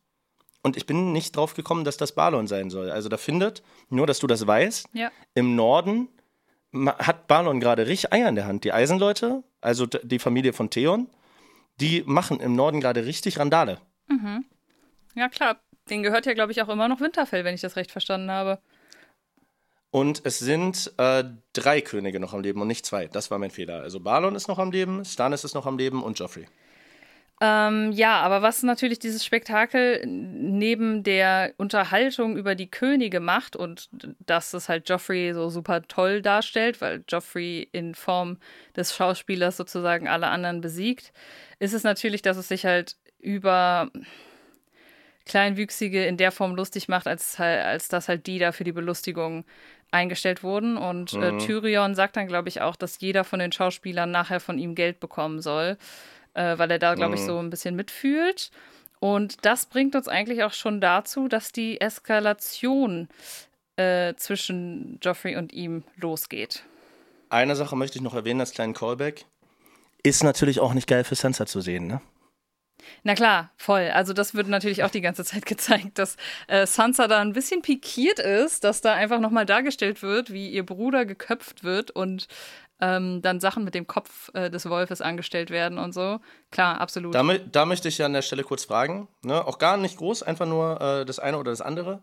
Und ich bin nicht drauf gekommen, dass das Balon sein soll. Also da findet, nur dass du das weißt, Ja. im Norden hat Balon gerade richtig Eier in der Hand. Die Eisenleute, also die Familie von Theon, die machen im Norden gerade richtig Randale. Ja, klar. Den gehört ja, glaube ich, auch immer noch Winterfell, wenn ich das recht verstanden habe. Und es sind äh, drei Könige noch am Leben und nicht zwei. Das war mein Fehler. Also Balon ist noch am Leben, Stannis ist noch am Leben und Joffrey. Ähm, ja, aber was natürlich dieses Spektakel neben der Unterhaltung über die Könige macht und dass es halt Joffrey so super toll darstellt, weil Joffrey in Form des Schauspielers sozusagen alle anderen besiegt, ist es natürlich, dass es sich halt über Kleinwüchsige in der Form lustig macht, als, als dass halt die da für die Belustigung eingestellt wurden. Und äh, Tyrion sagt dann, glaube ich, auch, dass jeder von den Schauspielern nachher von ihm Geld bekommen soll, äh, weil er da, glaube ich, so ein bisschen mitfühlt. Und das bringt uns eigentlich auch schon dazu, dass die Eskalation äh, zwischen Joffrey und ihm losgeht. Eine Sache möchte ich noch erwähnen als kleinen Callback. Ist natürlich auch nicht geil für Sansa zu sehen, ne? Na klar, voll. Also das wird natürlich auch die ganze Zeit gezeigt, dass äh, Sansa da ein bisschen pikiert ist, dass da einfach nochmal dargestellt wird, wie ihr Bruder geköpft wird und ähm, dann Sachen mit dem Kopf äh, des Wolfes angestellt werden und so. Klar, absolut. Da, da möchte ich ja an der Stelle kurz fragen, ne? auch gar nicht groß, einfach nur äh, das eine oder das andere.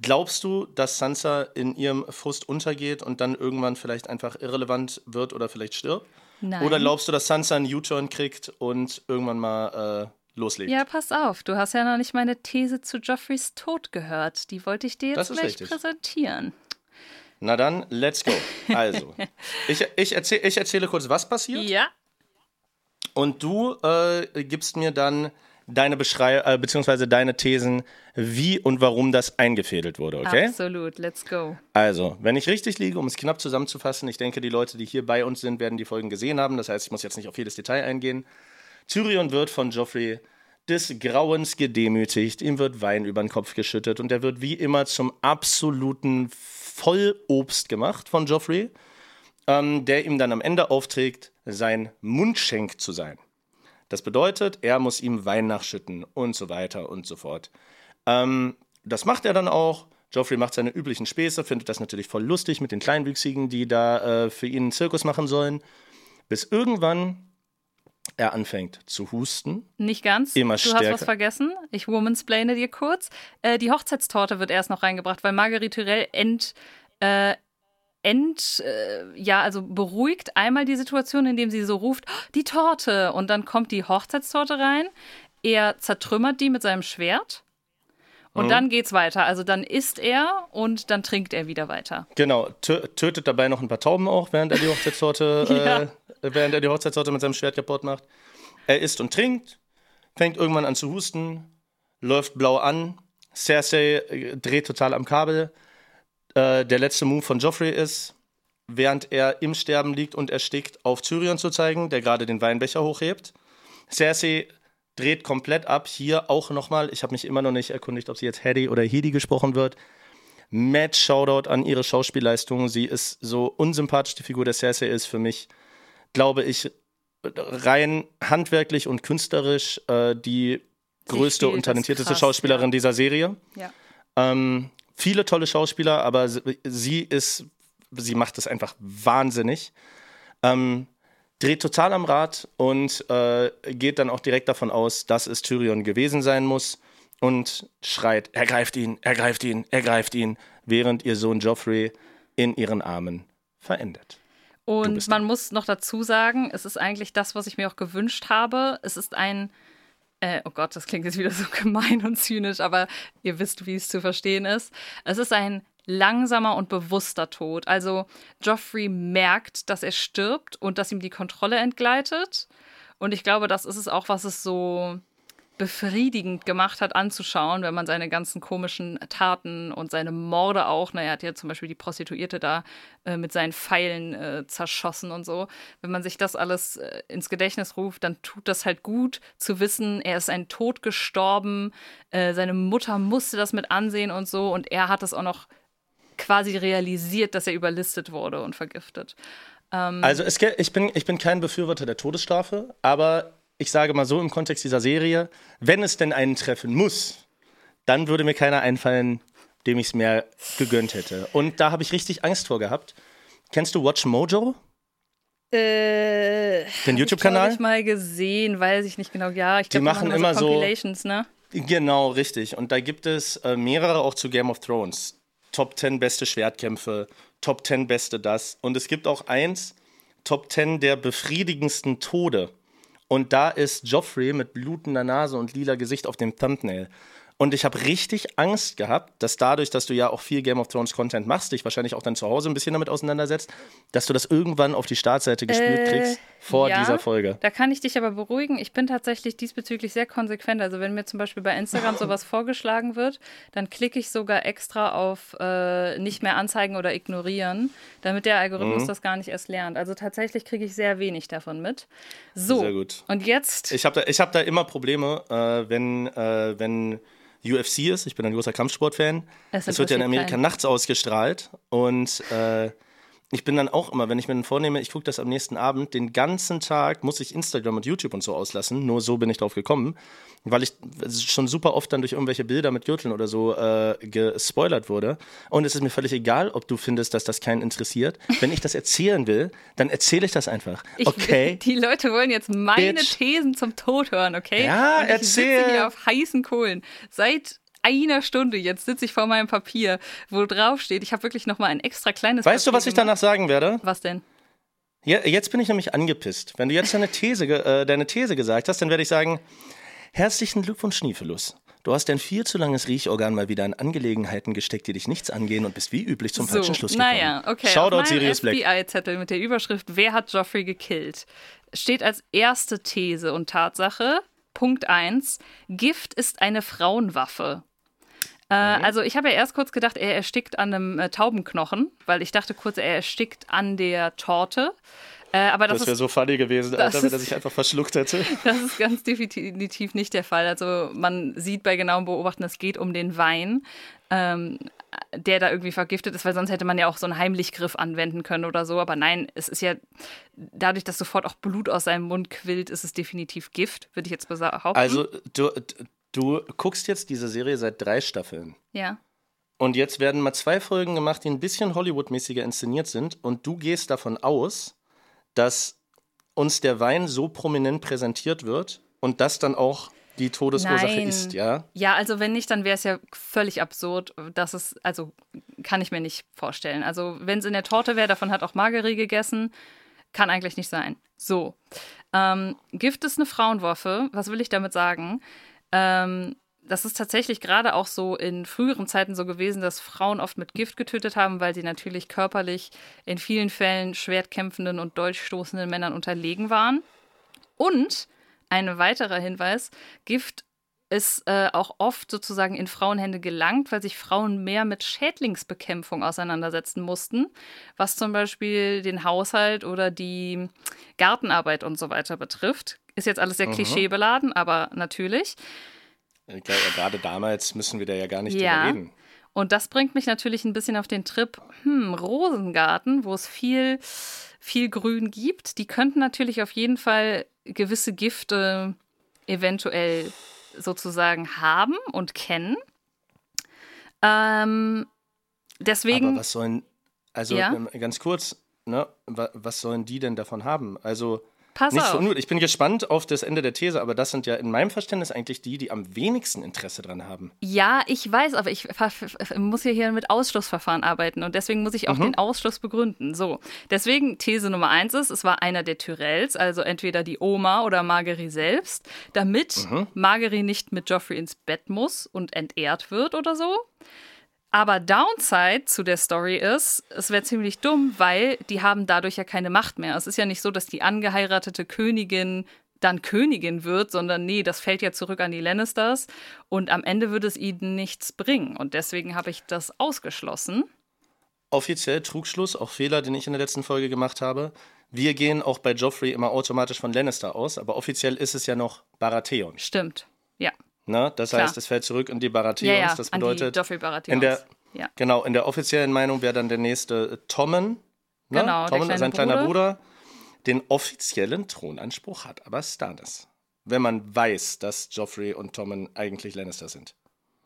Glaubst du, dass Sansa in ihrem Frust untergeht und dann irgendwann vielleicht einfach irrelevant wird oder vielleicht stirbt? Nein. Oder glaubst du, dass Sansa einen U-Turn kriegt und irgendwann mal äh, loslegt? ja, pass auf, du hast ja noch nicht meine These zu Joffreys Tod gehört. Die wollte ich dir jetzt gleich richtig. präsentieren. Na dann, let's go. Also, ich, ich, erzähl, ich erzähle kurz, was passiert. Ja. Und du äh, gibst mir dann deine Beschreibung, äh, beziehungsweise deine Thesen, wie und warum das eingefädelt wurde, okay? Absolut, let's go. Also, wenn ich richtig liege, um es knapp zusammenzufassen, ich denke, die Leute, die hier bei uns sind, werden die Folgen gesehen haben. Das heißt, ich muss jetzt nicht auf jedes Detail eingehen. Tyrion wird von Joffrey des Grauens gedemütigt, ihm wird Wein über den Kopf geschüttet und er wird wie immer zum absoluten Vollobst gemacht von Joffrey, ähm, der ihm dann am Ende aufträgt, sein Mundschenk zu sein. Das bedeutet, er muss ihm Wein nachschütten und so weiter und so fort. Ähm, das macht er dann auch. Joffrey macht seine üblichen Späße, findet das natürlich voll lustig mit den Kleinwüchsigen, die da äh, für ihn einen Zirkus machen sollen. Bis irgendwann er anfängt zu husten. Nicht ganz. Immer du stärker. hast was vergessen. Ich womansplane dir kurz. Äh, die Hochzeitstorte wird erst noch reingebracht, weil Marguerite Tyrell ent, äh, ent, äh, ja, also beruhigt einmal die Situation, indem sie so ruft, "Oh, die Torte. Und dann kommt die Hochzeitstorte rein. Er zertrümmert die mit seinem Schwert. Und dann geht's weiter. Also dann isst er und dann trinkt er wieder weiter. Genau, tö tötet dabei noch ein paar Tauben auch, während er die Hochzeitstorte, Ja. äh, während er die Hochzeitstorte mit seinem Schwert kaputt macht. Er isst und trinkt, fängt irgendwann an zu husten, läuft blau an. Cersei äh, dreht total am Kabel. Äh, der letzte Move von Joffrey ist, während er im Sterben liegt und erstickt, auf Tyrion zu zeigen, der gerade den Weinbecher hochhebt. Cersei dreht komplett ab. Hier auch nochmal, ich habe mich immer noch nicht erkundigt, ob sie jetzt Hedy oder Hedi gesprochen wird. Mad Shoutout an ihre Schauspielleistung. Sie ist so unsympathisch, die Figur der Cersei ist für mich, glaube ich, rein handwerklich und künstlerisch äh, die größte spielt und talentierteste krass, Schauspielerin ja. dieser Serie. Ja. Ähm, viele tolle Schauspieler, aber sie- ist, sie macht es einfach wahnsinnig. Ähm, dreht total am Rad und äh, geht dann auch direkt davon aus, dass es Tyrion gewesen sein muss und schreit, ergreift ihn, ergreift ihn, ergreift ihn, während ihr Sohn Joffrey in ihren Armen verendet. Und man muss noch dazu sagen, es ist eigentlich das, was ich mir auch gewünscht habe. Es ist ein, äh, oh Gott, das klingt jetzt wieder so gemein und zynisch, aber ihr wisst, wie es zu verstehen ist. Es ist ein langsamer und bewusster Tod. Also Joffrey merkt, dass er stirbt und dass ihm die Kontrolle entgleitet. Und ich glaube, das ist es auch, was es so befriedigend gemacht hat anzuschauen, wenn man seine ganzen komischen Taten und seine Morde auch, na, er hat ja zum Beispiel die Prostituierte da äh, mit seinen Pfeilen äh, zerschossen und so. Wenn man sich das alles äh, ins Gedächtnis ruft, dann tut das halt gut zu wissen, er ist ein Tod gestorben, äh, seine Mutter musste das mit ansehen und so und er hat es auch noch quasi realisiert, dass er überlistet wurde und vergiftet. Also es, ich, bin, ich bin kein Befürworter der Todesstrafe, aber ich sage mal so im Kontext dieser Serie, wenn es denn einen treffen muss, dann würde mir keiner einfallen, dem ich es mehr gegönnt hätte. Und da habe ich richtig Angst vor gehabt. Kennst du Watch Mojo? Äh, Den Habe YouTube-Kanal? ich mal gesehen, weiß ich nicht genau. Ja, ich Die glaube, machen immer so- Compilations, ne? Genau, richtig. Und da gibt es äh, mehrere auch zu Game of Thrones. Top 10 beste Schwertkämpfe, Top 10 beste das. Und es gibt auch eins, Top 10 der befriedigendsten Tode. Und da ist Joffrey mit blutender Nase und lila Gesicht auf dem Thumbnail. Und ich habe richtig Angst gehabt, dass dadurch, dass du ja auch viel Game of Thrones Content machst, dich wahrscheinlich auch dann zu Hause ein bisschen damit auseinandersetzt, dass du das irgendwann auf die Startseite gespielt Äh, kriegst vor ja, dieser Folge. Da kann ich dich aber beruhigen. Ich bin tatsächlich diesbezüglich sehr konsequent. Also wenn mir zum Beispiel bei Instagram sowas vorgeschlagen wird, dann klicke ich sogar extra auf äh, nicht mehr anzeigen oder ignorieren, damit der Algorithmus Mhm. das gar nicht erst lernt. Also tatsächlich kriege ich sehr wenig davon mit. So, Sehr gut. und jetzt Ich habe da, ich hab da immer Probleme, äh, wenn, äh, wenn UFC ist. Ich bin ein großer Kampfsportfan. Es Es wird ja in Amerika keinen. nachts ausgestrahlt. Und äh, ich bin dann auch immer, wenn ich mir dann vornehme, ich gucke das am nächsten Abend, den ganzen Tag muss ich Instagram und YouTube und so auslassen. Nur so bin ich drauf gekommen. Weil ich schon super oft dann durch irgendwelche Bilder mit Gürteln oder so äh, gespoilert wurde. Und es ist mir völlig egal, ob du findest, dass das keinen interessiert. Wenn ich das erzählen will, dann erzähle ich das einfach. Ich, okay. Die Leute wollen jetzt meine Bitch. Thesen zum Tod hören, okay? Ja, Und ich erzähl. sitze hier auf heißen Kohlen. Seit einer Stunde jetzt sitze ich vor meinem Papier, wo drauf steht, ich habe wirklich noch mal ein extra kleines Weißt du, Papier was ich gemacht. danach sagen werde? Was denn? Ja, jetzt bin ich nämlich angepisst. Wenn du jetzt deine These, äh, deine These gesagt hast, dann werde ich sagen, herzlichen Glückwunsch, Schniefelus. Du hast dein viel zu langes Riechorgan mal wieder in Angelegenheiten gesteckt, die dich nichts angehen und bist wie üblich zum falschen Schluss gekommen. Naja, okay. Shoutout Sirius Black. FBI-Zettel mit der Überschrift Wer hat Joffrey gekillt? steht als erste These und Tatsache, Punkt 1, Gift ist eine Frauenwaffe. Äh, Also ich habe ja erst kurz gedacht, er erstickt an einem äh, Taubenknochen, weil ich dachte kurz, er erstickt an der Torte. Äh, aber das, Das wäre so funny gewesen, das Alter, wenn er sich einfach verschluckt hätte. Das ist ganz definitiv nicht der Fall. Also man sieht bei genauem Beobachten, es geht um den Wein, ähm, der da irgendwie vergiftet ist, weil sonst hätte man ja auch so einen Heimlichgriff anwenden können oder so. Aber nein, es ist ja dadurch, dass sofort auch Blut aus seinem Mund quillt, ist es definitiv Gift, würde ich jetzt behaupten. Also, du, du guckst jetzt diese Serie seit drei Staffeln. ja. Und jetzt werden mal zwei Folgen gemacht, die ein bisschen Hollywood-mäßiger inszeniert sind. Und du gehst davon aus, dass uns der Wein so prominent präsentiert wird und das dann auch die Todesursache Nein. ist, ja? Ja, also wenn nicht, dann wäre es ja völlig absurd. dass es, also kann ich mir nicht vorstellen. Also wenn es in der Torte wäre, davon hat auch Margerie gegessen, kann eigentlich nicht sein. So. Ähm, Gift ist eine Frauenwaffe. Was will ich damit sagen? Ähm, das ist tatsächlich gerade auch so in früheren Zeiten so gewesen, dass Frauen oft mit Gift getötet haben, weil sie natürlich körperlich in vielen Fällen schwertkämpfenden und dolchstoßenden Männern unterlegen waren. Und ein weiterer Hinweis: Gift ist äh, auch oft sozusagen in Frauenhände gelangt, weil sich Frauen mehr mit Schädlingsbekämpfung auseinandersetzen mussten, was zum Beispiel den Haushalt oder die Gartenarbeit und so weiter betrifft. Ist jetzt alles sehr mhm. klischeebeladen, aber natürlich. Ich glaube, gerade damals müssen wir da ja gar nicht ja. drüber reden. Und das bringt mich natürlich ein bisschen auf den Trip, hm, Rosengarten, wo es viel, viel Grün gibt. Die könnten natürlich auf jeden Fall gewisse Gifte eventuell sozusagen haben und kennen. Ähm, deswegen. Aber was sollen, also ja? ganz kurz, ne, was sollen die denn davon haben? Also Pass nicht auf. So, nur, ich bin gespannt auf das Ende der These, aber das sind ja in meinem Verständnis eigentlich die, die am wenigsten Interesse dran haben. Ja, ich weiß, aber ich muss ja hier mit Ausschlussverfahren arbeiten und deswegen muss ich auch mhm. den Ausschluss begründen. So, deswegen These Nummer eins ist, es war einer der Tyrells, also entweder die Oma oder Margery selbst, damit mhm. Margery nicht mit Joffrey ins Bett muss und entehrt wird oder so. Aber Downside zu der Story ist, es wäre ziemlich dumm, weil die haben dadurch ja keine Macht mehr. Es ist ja nicht so, dass die angeheiratete Königin dann Königin wird, sondern nee, das fällt ja zurück an die Lannisters und am Ende würde es ihnen nichts bringen. Und deswegen habe ich das ausgeschlossen. Offiziell Trugschluss, auch Fehler, den ich in der letzten Folge gemacht habe. Wir gehen auch bei Joffrey immer automatisch von Lannister aus, aber offiziell ist es ja noch Baratheon. Stimmt, ja. Ne? Das Klar. heißt, es fällt zurück in die Baratheons. Ja, ja, das bedeutet, in der, ja. genau, in der offiziellen Meinung wäre dann der nächste Tommen. Ne? Genau, Tommen, sein Bruder. kleiner Bruder, den offiziellen Thronanspruch hat aber Stannis. Wenn man weiß, dass Joffrey und Tommen eigentlich Lannister sind.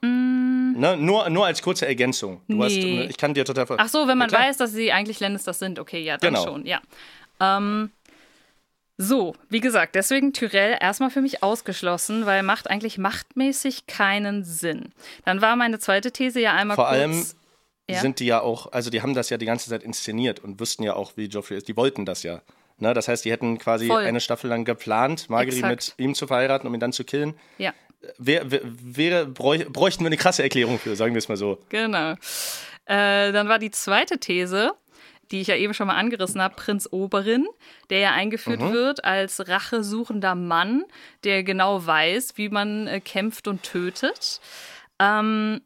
Mm. Ne? Nur, nur als kurze Ergänzung. Du nee. hast, ich kann dir total Ach so, wenn man weiß, dass sie eigentlich Lannisters sind, okay, ja, dann genau. schon, ja. Ähm, so, wie gesagt, deswegen Tyrell erstmal für mich ausgeschlossen, weil macht eigentlich machtmäßig keinen Sinn. Dann war meine zweite These ja einmal Vor kurz, allem ja? sind die ja auch, also die haben das ja die ganze Zeit inszeniert und wüssten ja auch, wie Joffrey ist. Die wollten das ja. Ne? Das heißt, die hätten quasi Voll. eine Staffel lang geplant, Marguerite mit ihm zu verheiraten, um ihn dann zu killen. Ja. Wär, wär, bräuchten wir eine krasse Erklärung für, sagen wir es mal so. Genau. Äh, dann war die zweite These, die ich ja eben schon mal angerissen habe, Prinz Oberin, der ja eingeführt mhm. wird als rachesuchender Mann, der genau weiß, wie man äh, kämpft und tötet. Ähm,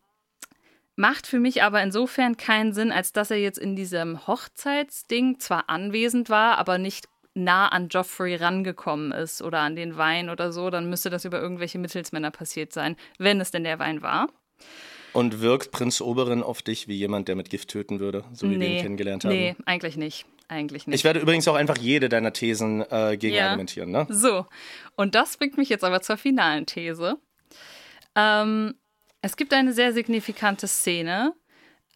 macht für mich aber insofern keinen Sinn, als dass er jetzt in diesem Hochzeitsding zwar anwesend war, aber nicht nah an Joffrey rangekommen ist oder an den Wein oder so, dann müsste das über irgendwelche Mittelsmänner passiert sein, wenn es denn der Wein war. Und wirkt Prinz Oberin auf dich wie jemand, der mit Gift töten würde, so wie nee, wir ihn kennengelernt haben? Nee, eigentlich nicht. Eigentlich nicht. Ich werde übrigens auch einfach jede deiner Thesen äh, gegen ja. argumentieren. Ne? So, und das bringt mich jetzt aber zur finalen These. Ähm, es gibt eine sehr signifikante Szene,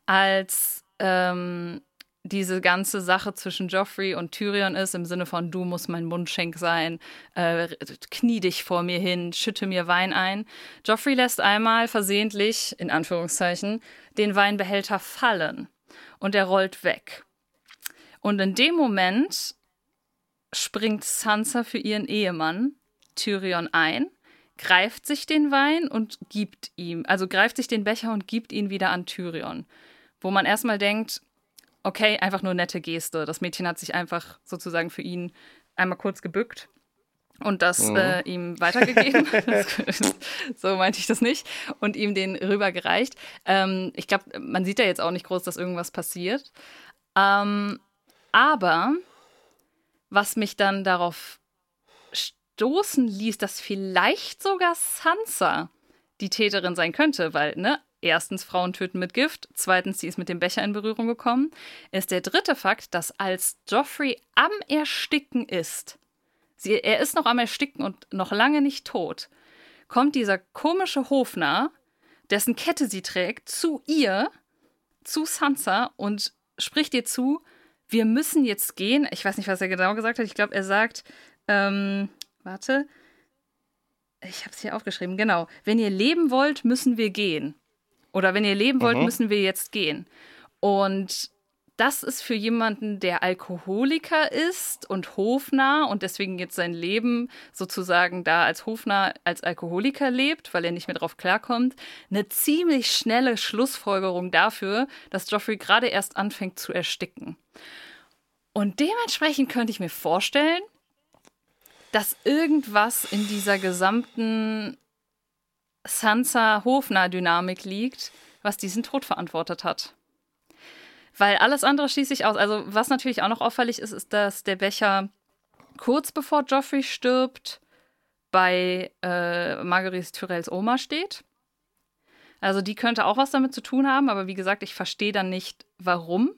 als ähm, diese ganze Sache zwischen Joffrey und Tyrion ist, im Sinne von, du musst mein Mundschenk sein, äh, knie dich vor mir hin, schütte mir Wein ein. Joffrey lässt einmal versehentlich, in Anführungszeichen, den Weinbehälter fallen und er rollt weg. Und in dem Moment springt Sansa für ihren Ehemann Tyrion ein, greift sich den Wein und gibt ihm, also greift sich den Becher und gibt ihn wieder an Tyrion. Wo man erstmal denkt, okay, einfach nur nette Geste. Das Mädchen hat sich einfach sozusagen für ihn einmal kurz gebückt und das mhm. äh, ihm weitergegeben. so meinte ich das nicht. Und ihm den rübergereicht. Ähm, ich glaube, man sieht ja jetzt auch nicht groß, dass irgendwas passiert. Ähm, aber was mich dann darauf stoßen ließ, dass vielleicht sogar Sansa die Täterin sein könnte, weil, ne, erstens Frauen töten mit Gift, zweitens sie ist mit dem Becher in Berührung gekommen, ist der dritte Fakt, dass als Joffrey am Ersticken ist, sie, er ist noch am Ersticken und noch lange nicht tot, kommt dieser komische Hofner, dessen Kette sie trägt, zu ihr, zu Sansa und spricht ihr zu, wir müssen jetzt gehen. Ich weiß nicht, was er genau gesagt hat. Ich glaube, er sagt, ähm, warte, ich habe es hier aufgeschrieben, genau. Wenn ihr leben wollt, müssen wir gehen. Oder wenn ihr leben wollt, mhm. müssen wir jetzt gehen. Und das ist für jemanden, der Alkoholiker ist und hofnah und deswegen jetzt sein Leben sozusagen da als hofnah als Alkoholiker lebt, weil er nicht mehr drauf klarkommt, eine ziemlich schnelle Schlussfolgerung dafür, dass Joffrey gerade erst anfängt zu ersticken. Und dementsprechend könnte ich mir vorstellen, dass irgendwas in dieser gesamten Sansa-Hofnah-Dynamik liegt, was diesen Tod verantwortet hat. Weil alles andere schließe ich aus. Also, was natürlich auch noch auffällig ist, ist, dass der Becher kurz bevor Joffrey stirbt bei äh, Marguerite Tyrells Oma steht. Also, die könnte auch was damit zu tun haben, aber wie gesagt, ich verstehe dann nicht, warum.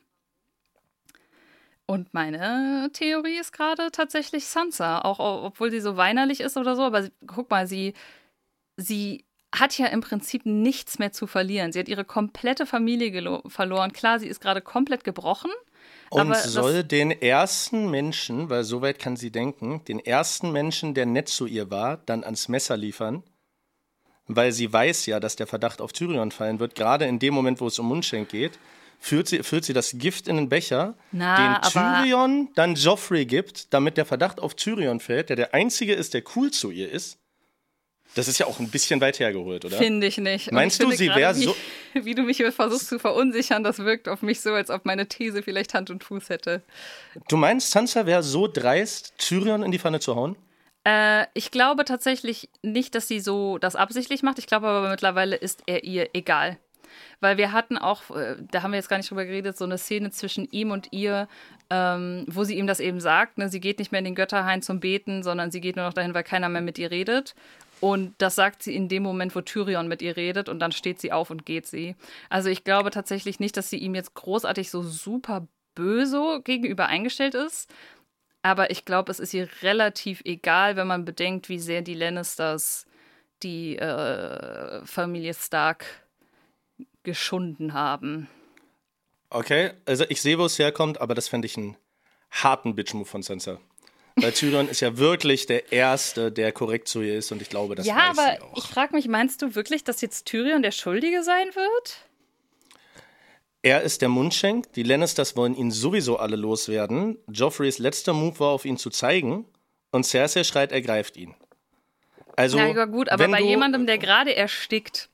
Und meine Theorie ist gerade tatsächlich Sansa, auch obwohl sie so weinerlich ist oder so, aber guck mal, sie, sie hat ja im Prinzip nichts mehr zu verlieren. Sie hat ihre komplette Familie verloren. Klar, sie ist gerade komplett gebrochen. Und soll den ersten Menschen, weil soweit kann sie denken, den ersten Menschen, der nett zu ihr war, dann ans Messer liefern, weil sie weiß ja, dass der Verdacht auf Tyrion fallen wird, gerade in dem Moment, wo es um Mundschenk geht, führt sie, führt sie das Gift in den Becher, Na, den Tyrion dann Joffrey gibt, damit der Verdacht auf Tyrion fällt, der der Einzige ist, der cool zu ihr ist. Das ist ja auch ein bisschen weit hergeholt, oder? Finde ich nicht. Meinst ich du, sie wäre so. Wie du mich versuchst zu verunsichern, das wirkt auf mich so, als ob meine These vielleicht Hand und Fuß hätte. Du meinst, Sansa wäre so dreist, Tyrion in die Pfanne zu hauen? Äh, ich glaube tatsächlich nicht, dass sie so das absichtlich macht. Ich glaube aber mittlerweile ist er ihr egal. Weil wir hatten auch, äh, da haben wir jetzt gar nicht drüber geredet, so eine Szene zwischen ihm und ihr, ähm, wo sie ihm das eben sagt. Ne? Sie geht nicht mehr in den Götterhain zum Beten, sondern sie geht nur noch dahin, weil keiner mehr mit ihr redet. Und das sagt sie in dem Moment, wo Tyrion mit ihr redet und dann steht sie auf und geht sie. Also ich glaube tatsächlich nicht, dass sie ihm jetzt großartig so super böse gegenüber eingestellt ist. Aber ich glaube, es ist ihr relativ egal, wenn man bedenkt, wie sehr die Lannisters die äh, Familie Stark geschunden haben. Okay, also ich sehe, wo es herkommt, aber das fände ich einen harten Bitch-Move von Sansa. Weil Tyrion ist ja wirklich der Erste, der korrekt zu ihr ist und ich glaube, das ja, weiß aber sie auch. ich frage mich, meinst du wirklich, dass jetzt Tyrion der Schuldige sein wird? Er ist der Mundschenk, die Lannisters wollen ihn sowieso alle loswerden. Joffreys letzter Move war, auf ihn zu zeigen und Cersei schreit, er greift ihn. Also, Na ja, gut, aber wenn bei du, jemandem, der gerade erstickt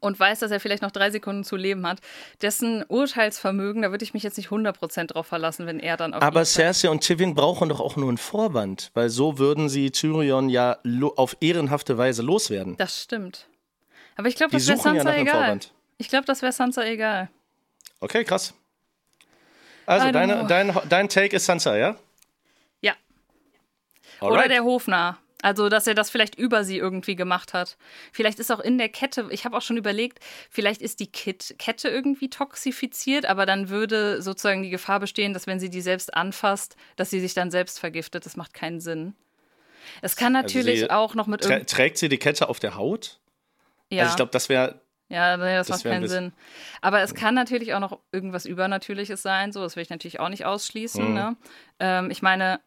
und weiß, dass er vielleicht noch drei Sekunden zu leben hat, dessen Urteilsvermögen, da würde ich mich jetzt nicht 100% drauf verlassen, wenn er dann auf Aber. Cersei und Tywin brauchen doch auch nur einen Vorwand, weil so würden sie Tyrion ja auf ehrenhafte Weise loswerden. Das stimmt. Aber ich glaube, das wäre ja Sansa einem egal. Vorwand. Ich glaube, das wäre Sansa egal. Okay, krass. Also, deine, dein, dein Take ist Sansa, ja? Ja. Alright. Oder der Hofnarr. Also, dass er das vielleicht über sie irgendwie gemacht hat. Vielleicht ist auch in der Kette, ich habe auch schon überlegt, vielleicht ist die Kit Kette irgendwie toxifiziert, aber dann würde sozusagen die Gefahr bestehen, dass wenn sie die selbst anfasst, dass sie sich dann selbst vergiftet. Das macht keinen Sinn. Es kann natürlich sie auch noch mit irgend- trägt sie die Kette auf der Haut? ja. Also, ich glaube, das wäre. Ja, nee, das, Das macht keinen Sinn. Aber es kann natürlich auch noch irgendwas Übernatürliches sein, so, das will ich natürlich auch nicht ausschließen. Mhm. Ne? Ähm, ich meine,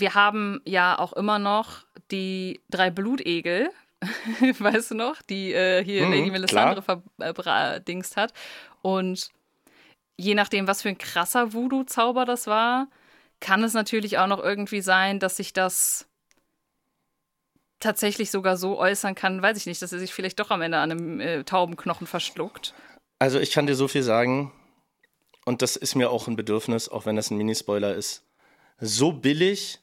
wir haben ja auch immer noch die drei Blutegel, weißt du noch, die äh, hier Mhm, Lady Melisandre verdingst hat. Und je nachdem, was für ein krasser Voodoo-Zauber das war, kann es natürlich auch noch irgendwie sein, dass sich das tatsächlich sogar so äußern kann, weiß ich nicht, dass er sich vielleicht doch am Ende an einem äh, Taubenknochen verschluckt. Also, ich kann dir so viel sagen, und das ist mir auch ein Bedürfnis, auch wenn das ein Minispoiler ist. So billig,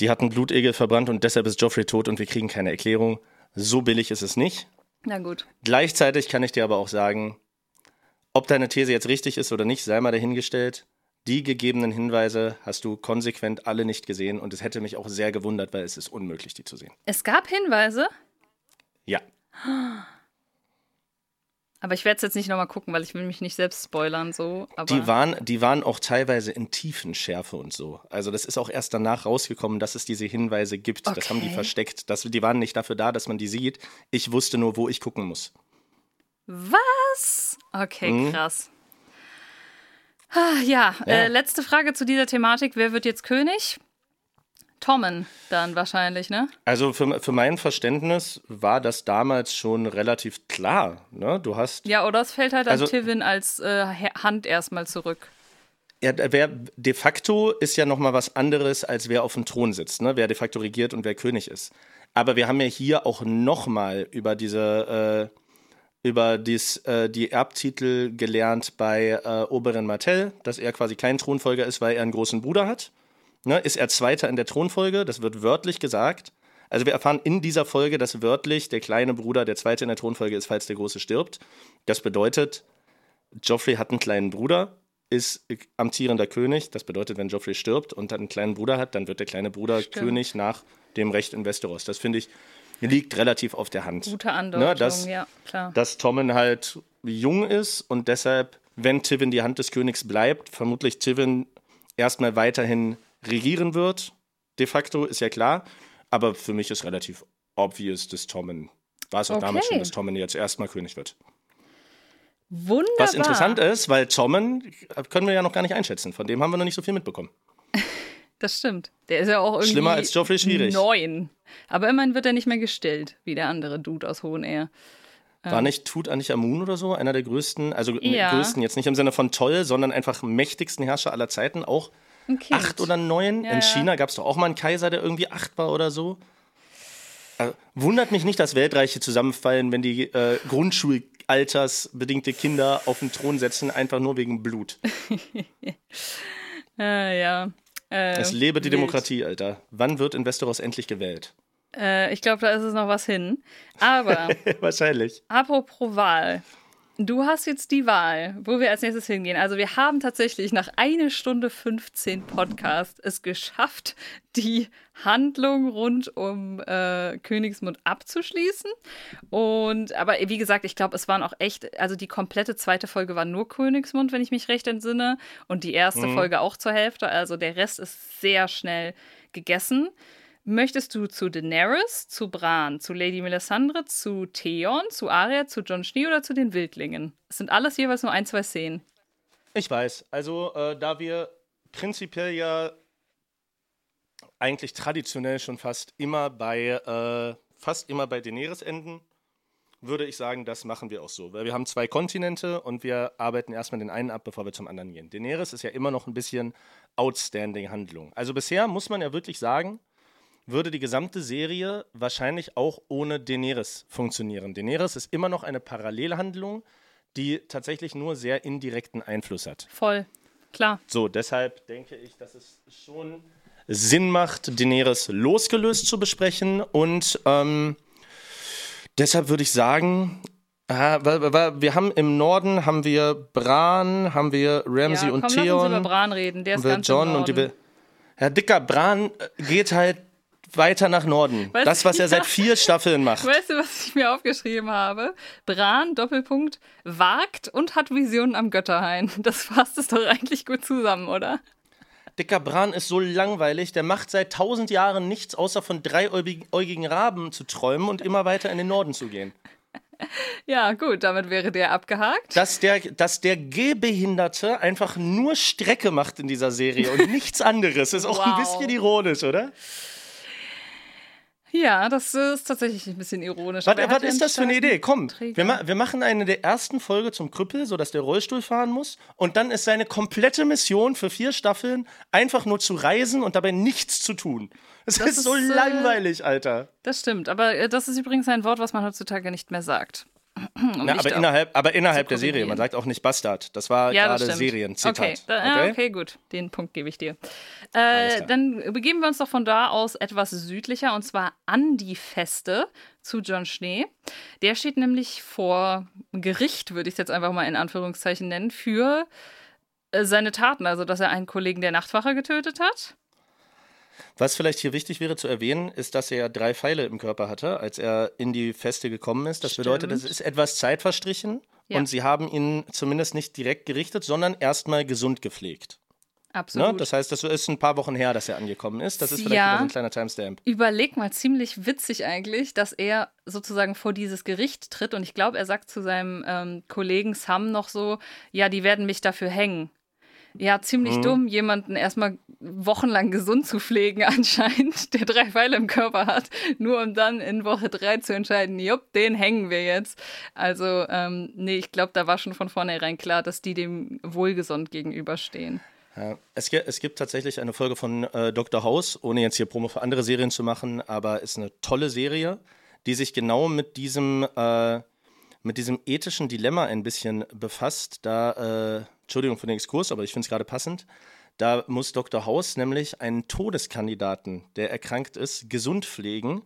die hatten Blutegel verbrannt und deshalb ist Joffrey tot und wir kriegen keine Erklärung. So billig ist es nicht. Na gut. Gleichzeitig kann ich dir aber auch sagen, ob deine These jetzt richtig ist oder nicht, sei mal dahingestellt. Die gegebenen Hinweise hast du konsequent alle nicht gesehen und es hätte mich auch sehr gewundert, weil es ist unmöglich, die zu sehen. Es gab Hinweise, Ja. aber ich werde es jetzt nicht nochmal gucken, weil ich will mich nicht selbst spoilern so. Die waren, die waren auch teilweise in Tiefenschärfe und so. Also das ist auch erst danach rausgekommen, dass es diese Hinweise gibt. Das haben die Okay. versteckt. Das, die waren nicht dafür da, dass man die sieht. Ich wusste nur, wo ich gucken muss. Was? Okay, Mhm. krass. Ah, Ja, Ja. Äh, letzte Frage zu dieser Thematik. Wer wird jetzt König? Tommen dann wahrscheinlich, ne? Also für, für mein Verständnis war das damals schon relativ klar. Ne? Du hast Ja, oder es fällt halt an Also- Tivin als äh, Hand erstmal zurück. Ja, wer de facto ist ja noch mal was anderes, als wer auf dem Thron sitzt, ne? wer de facto regiert und wer König ist. Aber wir haben ja hier auch noch mal über diese äh, über dies, äh, die Erbtitel gelernt bei äh, Oberin Martell, dass er quasi kein Thronfolger ist, weil er einen großen Bruder hat. Ne? Ist er Zweiter in der Thronfolge? Das wird wörtlich gesagt. Also wir erfahren in dieser Folge, dass wörtlich der kleine Bruder der Zweite in der Thronfolge ist, falls der Große stirbt. Das bedeutet, Joffrey hat einen kleinen Bruder, ist amtierender König. Das bedeutet, wenn Joffrey stirbt und dann einen kleinen Bruder hat, dann wird der kleine Bruder Stimmt. König nach dem Recht in Westeros. Das finde ich liegt relativ auf der Hand. Gute Andeutung, Ne, dass- ja, klar. Dass Tommen halt jung ist und deshalb, wenn Tivin die Hand des Königs bleibt, vermutlich Tivin erstmal weiterhin regieren wird. De facto ist ja klar. Aber für mich ist relativ obvious, dass Tommen, war es auch damals Okay. schon, dass Tommen jetzt erstmal König wird. Wunderbar. Was interessant ist, weil Tommen können wir ja noch gar nicht einschätzen. Von dem haben wir noch nicht so viel mitbekommen. Das stimmt. Der ist ja auch irgendwie Schlimmer als Joffrey schwierig. neun. Aber immerhin wird er nicht mehr gestillt, wie der andere Dude aus Hohen Air. War nicht Tut Amun oder so einer der größten, also Ja. größten jetzt nicht im Sinne von toll, sondern einfach mächtigsten Herrscher aller Zeiten, auch. Acht oder neun. Ja, In. China gab es doch auch mal einen Kaiser, der irgendwie acht war oder so. Also, wundert mich nicht, dass Weltreiche zusammenfallen, wenn die äh, Grundschulaltersbedingte Kinder auf den Thron setzen, einfach nur wegen Blut. Äh, ja. Äh, Es lebe die wild. Demokratie, Alter. Wann wird in Westeros endlich gewählt? Äh, ich glaube, da ist es noch was hin. Aber Wahrscheinlich. apropos Wahl. Du hast jetzt die Wahl, wo wir als nächstes hingehen. Also wir haben tatsächlich nach eine Stunde 15 Podcast es geschafft, die Handlung rund um äh, Königsmund abzuschließen. Und aber wie gesagt, ich glaube, es waren auch echt, also die komplette zweite Folge war nur Königsmund, wenn ich mich recht entsinne. Und die erste Folge auch zur Hälfte. Also der Rest ist sehr schnell gegessen. Möchtest du zu Daenerys, zu Bran, zu Lady Melisandre, zu Theon, zu Arya, zu Jon Schnee oder zu den Wildlingen? Es sind alles jeweils nur ein, zwei Szenen. Ich weiß. Also, äh, da wir prinzipiell ja eigentlich traditionell schon fast immer bei äh, fast immer bei Daenerys enden, würde ich sagen, das machen wir auch so. Weil wir haben zwei Kontinente und wir arbeiten erstmal den einen ab, bevor wir zum anderen gehen. Daenerys ist ja immer noch ein bisschen outstanding Handlung. Also bisher muss man ja wirklich sagen, würde die gesamte Serie wahrscheinlich auch ohne Daenerys funktionieren. Daenerys ist immer noch eine Parallelhandlung, die tatsächlich nur sehr indirekten Einfluss hat. Voll. Klar. So, deshalb denke ich, dass es schon Sinn macht, Daenerys losgelöst zu besprechen. Und ähm, deshalb würde ich sagen, weil wir haben im Norden haben wir Bran, haben wir Ramsay ja, und komm, lass uns über Theon, Bran reden. Der ist ganz im John und die. Be- Herr Dicker, Bran äh, geht halt weiter nach Norden. Weißt das, was er ja. seit vier Staffeln macht. Weißt du, was ich mir aufgeschrieben habe? Bran, Doppelpunkt, wagt und hat Visionen am Götterhain. Das fasst es doch eigentlich gut zusammen, oder? Dicker Bran ist so langweilig, der macht seit tausend Jahren nichts, außer von dreiäugigen Raben zu träumen und immer weiter in den Norden zu gehen. Ja, gut, damit wäre der abgehakt. Dass der, dass der Gehbehinderte einfach nur Strecke macht in dieser Serie und nichts anderes, ist auch ein Wow. bisschen ironisch, oder? Ja, das ist tatsächlich ein bisschen ironisch. Was, was ist das für eine Idee? Komm, wir, ma wir machen eine der ersten Folge zum Krüppel, sodass der Rollstuhl fahren muss. Und dann ist seine komplette Mission für vier Staffeln einfach nur zu reisen und dabei nichts zu tun. Das, Das ist so ist, äh, langweilig, Alter. Das stimmt, aber äh, das ist übrigens ein Wort, was man heutzutage nicht mehr sagt. Um Na, aber, innerhalb, aber innerhalb der Serie, man sagt auch nicht Bastard. Das war Ja, gerade. Serienzitat. Okay, da, ja, okay, gut. Den Punkt gebe ich dir. Äh, dann begeben wir uns doch von da aus etwas südlicher und zwar an die Feste zu John Schnee. Der steht nämlich vor Gericht, würde ich es jetzt einfach mal in Anführungszeichen nennen, für äh, seine Taten. Also, dass er einen Kollegen der Nachtwache getötet hat. Was vielleicht hier wichtig wäre zu erwähnen, ist, dass er drei Pfeile im Körper hatte, als er in die Feste gekommen ist. Das bedeutet, es Stimmt. ist etwas Zeit verstrichen Ja. und sie haben ihn zumindest nicht direkt gerichtet, sondern erstmal gesund gepflegt. Absolut. Ne? Das heißt, das ist ein paar Wochen her, dass er angekommen ist. Das ist vielleicht Ja. wieder so ein kleiner Timestamp. Überleg mal, ziemlich witzig eigentlich, dass er sozusagen vor dieses Gericht tritt und ich glaube, er sagt zu seinem ähm, Kollegen Sam noch so, ja, die werden mich dafür hängen. Ja, ziemlich Mhm. dumm, jemanden erstmal wochenlang gesund zu pflegen anscheinend, der drei Pfeile im Körper hat, nur um dann in Woche drei zu entscheiden, jupp, den hängen wir jetzt. Also, ähm, nee, ich glaube, da war schon von vornherein klar, dass die dem wohlgesund gegenüberstehen. Ja, es, gibt, es gibt tatsächlich eine Folge von äh, Dr. House, ohne jetzt hier Promo für andere Serien zu machen, aber ist eine tolle Serie, die sich genau mit diesem, äh, mit diesem ethischen Dilemma ein bisschen befasst. Da, äh, Entschuldigung für den Exkurs, aber ich finde es gerade passend. Da muss Dr. House nämlich einen Todeskandidaten, der erkrankt ist, gesund pflegen,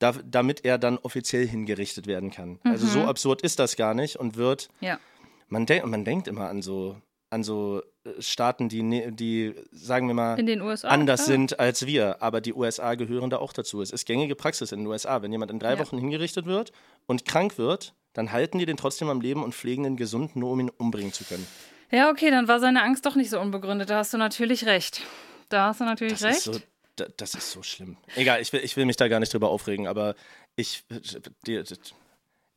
da, damit er dann offiziell hingerichtet werden kann. Also so absurd ist das gar nicht und wird. Ja. Man, denk, man denkt immer an so, an so äh, Staaten, die, ne- die, sagen wir mal, USA. anders klar. sind als wir. Aber die USA gehören da auch dazu. Es ist gängige Praxis in den USA. Wenn jemand in drei Ja. Wochen hingerichtet wird und krank wird, dann halten die den trotzdem am Leben und pflegen den gesund, nur um ihn umbringen zu können. Ja, okay, dann war seine Angst doch nicht so unbegründet. Da hast du natürlich recht. Da hast du natürlich Das recht. ist so, da, das ist so schlimm. Egal, ich will, ich will mich da gar nicht drüber aufregen, aber ich. Die, die,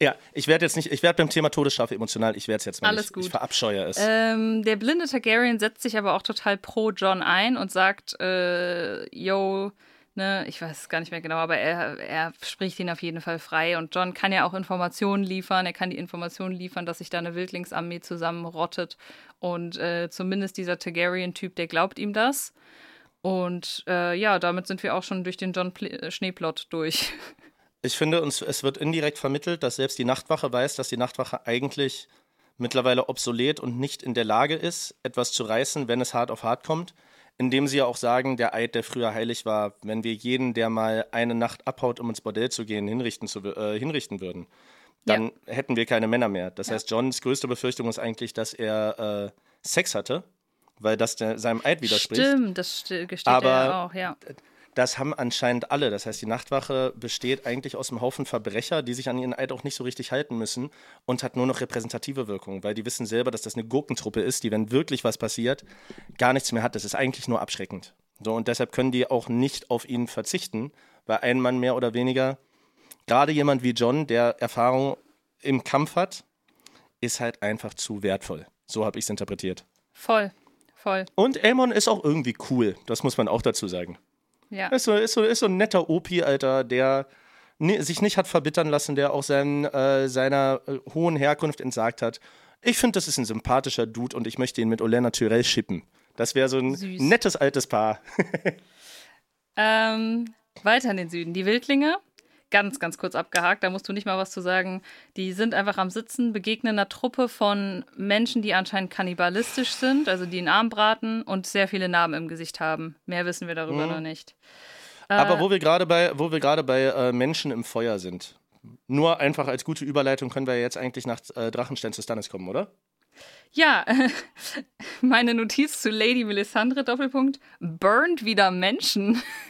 ja, ich werde jetzt nicht, ich werde beim Thema Todesstrafe emotional, ich werde es jetzt mal Alles nicht. gut. Ich verabscheue es. Ähm, der blinde Targaryen setzt sich aber auch total pro John ein und sagt, äh, yo, ne, ich weiß gar nicht mehr genau, aber er, er spricht ihn auf jeden Fall frei und John kann ja auch Informationen liefern. Er kann die Informationen liefern, dass sich da eine Wildlingsarmee zusammenrottet und äh, zumindest dieser Targaryen-Typ, der glaubt ihm das. Und äh, ja, damit sind wir auch schon durch den John Pl äh, durch. Ich finde, uns, es wird indirekt vermittelt, dass selbst die Nachtwache weiß, dass die Nachtwache eigentlich mittlerweile obsolet und nicht in der Lage ist, etwas zu reißen, wenn es hart auf hart kommt. Indem sie ja auch sagen, der Eid, der früher heilig war, wenn wir jeden, der mal eine Nacht abhaut, um ins Bordell zu gehen, hinrichten, zu, äh, hinrichten würden, dann hätten wir keine Männer mehr. Das heißt, Johns größte Befürchtung ist eigentlich, dass er äh, Sex hatte, weil das der, seinem Eid widerspricht. Stimmt, das st gesteht Aber- er ja auch, ja. Das haben anscheinend alle. Das heißt, die Nachtwache besteht eigentlich aus einem Haufen Verbrecher, die sich an ihren Eid auch nicht so richtig halten müssen und hat nur noch repräsentative Wirkung, weil die wissen selber, dass das eine Gurkentruppe ist, die, wenn wirklich was passiert, gar nichts mehr hat. Das ist eigentlich nur abschreckend. So, und deshalb können die auch nicht auf ihn verzichten, weil ein Mann mehr oder weniger, gerade jemand wie John, der Erfahrung im Kampf hat, ist halt einfach zu wertvoll. So habe ich es interpretiert. Voll, voll, Und Aemon ist auch irgendwie cool, das muss man auch dazu sagen. Ja. Ist so, ist so, ist so ein netter Opi, Alter, der sich nicht hat verbittern lassen, der auch sein, äh, seiner äh, hohen Herkunft entsagt hat. Ich finde, das ist ein sympathischer Dude und ich möchte ihn mit Olena Tyrell schippen. Das wäre so ein Süß. nettes altes Paar. Ähm, weiter in den Süden. Die Wildlinge, ganz, ganz kurz abgehakt, da musst du nicht mal was zu sagen. Die sind einfach am Sitzen, begegnen einer Truppe von Menschen, die anscheinend kannibalistisch sind, also die einen Arm braten und sehr viele Narben im Gesicht haben. Mehr wissen wir darüber noch nicht. Aber wo wir gerade bei, wo wir gerade bei äh, Menschen im Feuer sind. Nur einfach als gute Überleitung können wir jetzt eigentlich nach äh, Drachenstein zu Stannis kommen, oder? Ja, meine Notiz zu Lady Melisandre, Doppelpunkt, burnt wieder Menschen.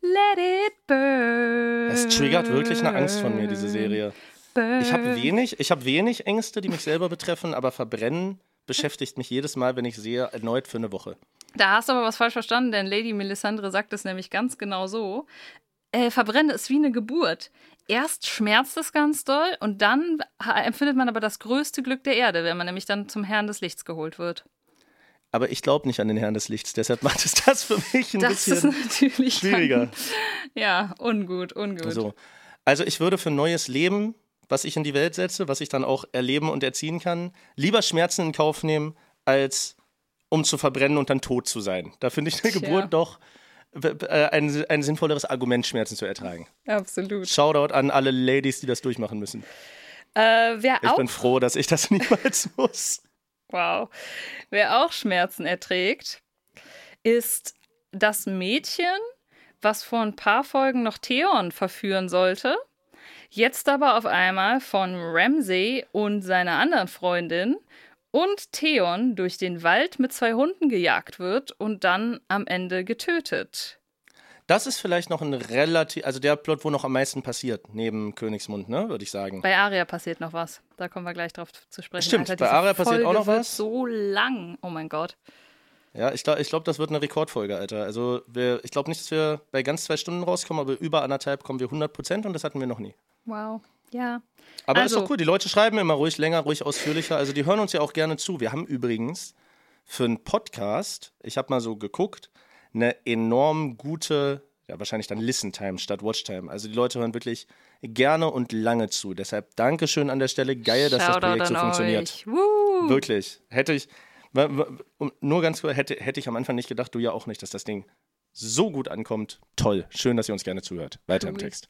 Let it burn. Es triggert wirklich eine Angst von mir, diese Serie. Burn. Ich habe wenig, ich habe wenig Ängste, die mich selber betreffen, aber Verbrennen beschäftigt mich jedes Mal, wenn ich sehe, erneut für eine Woche. Da hast du aber was falsch verstanden, denn Lady Melisandre sagt es nämlich ganz genau so. Äh, Verbrennen ist wie eine Geburt. Erst schmerzt es ganz doll und dann empfindet man aber das größte Glück der Erde, wenn man nämlich dann zum Herrn des Lichts geholt wird. Aber ich glaube nicht an den Herrn des Lichts, deshalb macht es das für mich ein Das bisschen natürlich schwieriger. Dann, ja, ungut, ungut. So. Also ich würde für neues Leben, was ich in die Welt setze, was ich dann auch erleben und erziehen kann, lieber Schmerzen in Kauf nehmen, als um zu verbrennen und dann tot zu sein. Da finde ich eine. Geburt doch w- äh, ein, ein sinnvolleres Argument, Schmerzen zu ertragen. Absolut. Shoutout an alle Ladies, die das durchmachen müssen. Äh, Ich bin froh, dass ich das niemals muss. Wow. Wer auch Schmerzen erträgt, ist das Mädchen, was vor ein paar Folgen noch Theon verführen sollte, jetzt aber auf einmal von Ramsay und seiner anderen Freundin und Theon durch den Wald mit zwei Hunden gejagt wird und dann am Ende getötet. Das ist vielleicht noch ein relativ, also der Plot, wo noch am meisten passiert, neben Königsmund, ne, würde ich sagen. Bei Aria passiert noch was. Da kommen wir gleich drauf zu sprechen. Stimmt, Alter, bei Arya passiert auch Folge noch wird was. so lang. Oh mein Gott. Ja, ich glaube, ich glaub, das wird eine Rekordfolge, Alter. Also wir, ich glaube nicht, dass wir bei ganz zwei Stunden rauskommen, aber über anderthalb kommen wir 100 Prozent und das hatten wir noch nie. Wow. Ja. Aber Also- ist doch cool, die Leute schreiben immer ruhig länger, ruhig ausführlicher. Also die hören uns ja auch gerne zu. Wir haben übrigens für einen Podcast, ich habe mal so geguckt, eine enorm gute, ja wahrscheinlich dann Listen-Time statt Watch-Time. Also die Leute hören wirklich gerne und lange zu. Deshalb Dankeschön an der Stelle. Geil, dass das Shoutout Projekt so funktioniert. Wirklich. Hätte ich, Nur ganz kurz, hätte, hätte ich am Anfang nicht gedacht, du ja auch nicht, dass das Ding so gut ankommt. Toll. Schön, dass ihr uns gerne zuhört. Weiter im Text.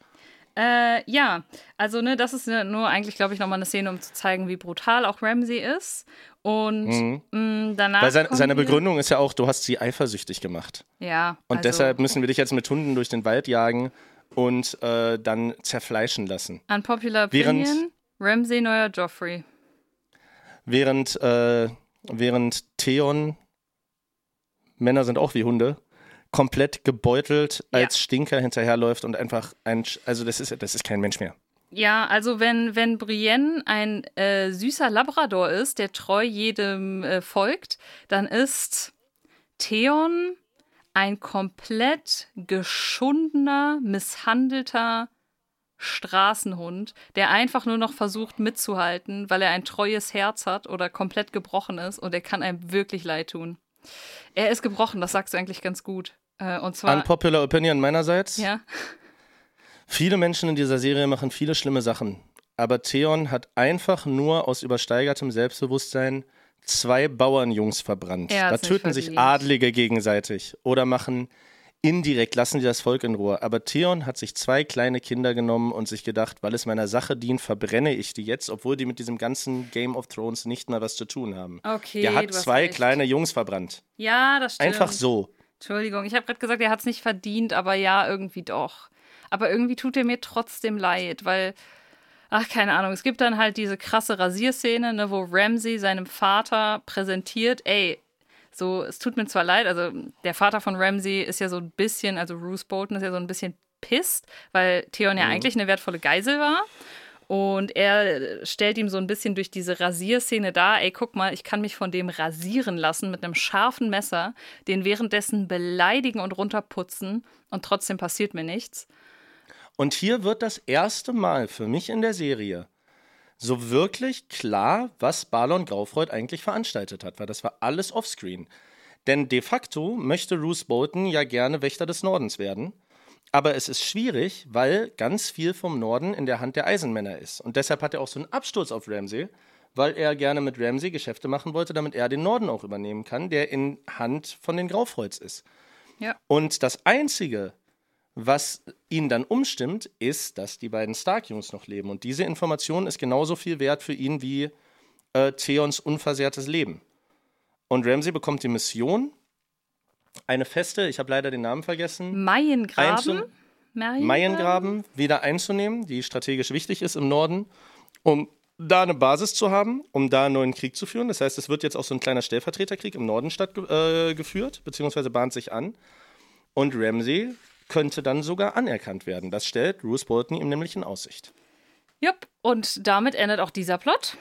Äh, ja, also ne, das ist nur eigentlich, glaube ich, nochmal eine Szene, um zu zeigen, wie brutal auch Ramsey ist. Und mhm. mh, mm, danach. Weil sein, seine Begründung ist ja auch, du hast sie eifersüchtig gemacht. Ja. Und also, deshalb müssen wir dich jetzt mit Hunden durch den Wald jagen und äh, dann zerfleischen lassen. Unpopular Opinion, während, Ramsey neuer Joffrey. Während, äh, während Theon, Männer sind auch wie Hunde, komplett gebeutelt als ja. Stinker hinterherläuft und einfach ein, also das ist, das ist kein Mensch mehr. Ja, also wenn, wenn Brienne ein äh, süßer Labrador ist, der treu jedem äh, folgt, dann ist Theon ein komplett geschundener, misshandelter Straßenhund, der einfach nur noch versucht mitzuhalten, weil er ein treues Herz hat oder komplett gebrochen ist und er kann einem wirklich leid tun. Er ist gebrochen, das sagst du eigentlich ganz gut. Äh, und zwar. Unpopular Opinion meinerseits. Ja. Viele Menschen in dieser Serie machen viele schlimme Sachen. Aber Theon hat einfach nur aus übersteigertem Selbstbewusstsein zwei Bauernjungs verbrannt. Da töten sich Adlige gegenseitig oder machen indirekt, lassen die das Volk in Ruhe. Aber Theon hat sich zwei kleine Kinder genommen und sich gedacht, weil es meiner Sache dient, verbrenne ich die jetzt, obwohl die mit diesem ganzen Game of Thrones nicht mal was zu tun haben. Okay. Der hat zwei recht. kleine Jungs verbrannt. Ja, das stimmt. Einfach so. Entschuldigung, ich habe gerade gesagt, er hat es nicht verdient, aber ja, irgendwie doch. Aber irgendwie tut er mir trotzdem leid, weil, ach, keine Ahnung, es gibt dann halt diese krasse Rasierszene, ne, wo Ramsey seinem Vater präsentiert, ey, so, es tut mir zwar leid, also der Vater von Ramsey ist ja so ein bisschen, also Bruce Bolton ist ja so ein bisschen pisst, weil Theon ja mhm. eigentlich eine wertvolle Geisel war. Und er stellt ihm so ein bisschen durch diese Rasierszene dar, ey, guck mal, ich kann mich von dem rasieren lassen mit einem scharfen Messer, den währenddessen beleidigen und runterputzen und trotzdem passiert mir nichts. Und hier wird das erste Mal für mich in der Serie so wirklich klar, was Balon Graufreud eigentlich veranstaltet hat, weil das war alles offscreen. Denn de facto möchte Bruce Bolton ja gerne Wächter des Nordens werden. Aber es ist schwierig, weil ganz viel vom Norden in der Hand der Eisenmänner ist. Und deshalb hat er auch so einen Absturz auf Ramsey, weil er gerne mit Ramsey Geschäfte machen wollte, damit er den Norden auch übernehmen kann, der in Hand von den Graufreuds ist. Ja. Und das Einzige, was ihn dann umstimmt, ist, dass die beiden Stark-Jungs noch leben. Und diese Information ist genauso viel wert für ihn wie äh, Theons unversehrtes Leben. Und Ramsey bekommt die Mission, eine feste, ich habe leider den Namen vergessen. Maiengraben. Maiengraben wieder einzunehmen, die strategisch wichtig ist im Norden, um da eine Basis zu haben, um da einen neuen Krieg zu führen. Das heißt, es wird jetzt auch so ein kleiner Stellvertreterkrieg im Norden stattgeführt, äh, beziehungsweise bahnt sich an. Und Ramsey könnte dann sogar anerkannt werden. Das stellt Bruce Bolton ihm nämlich in Aussicht. Jupp, und damit endet auch dieser Plot.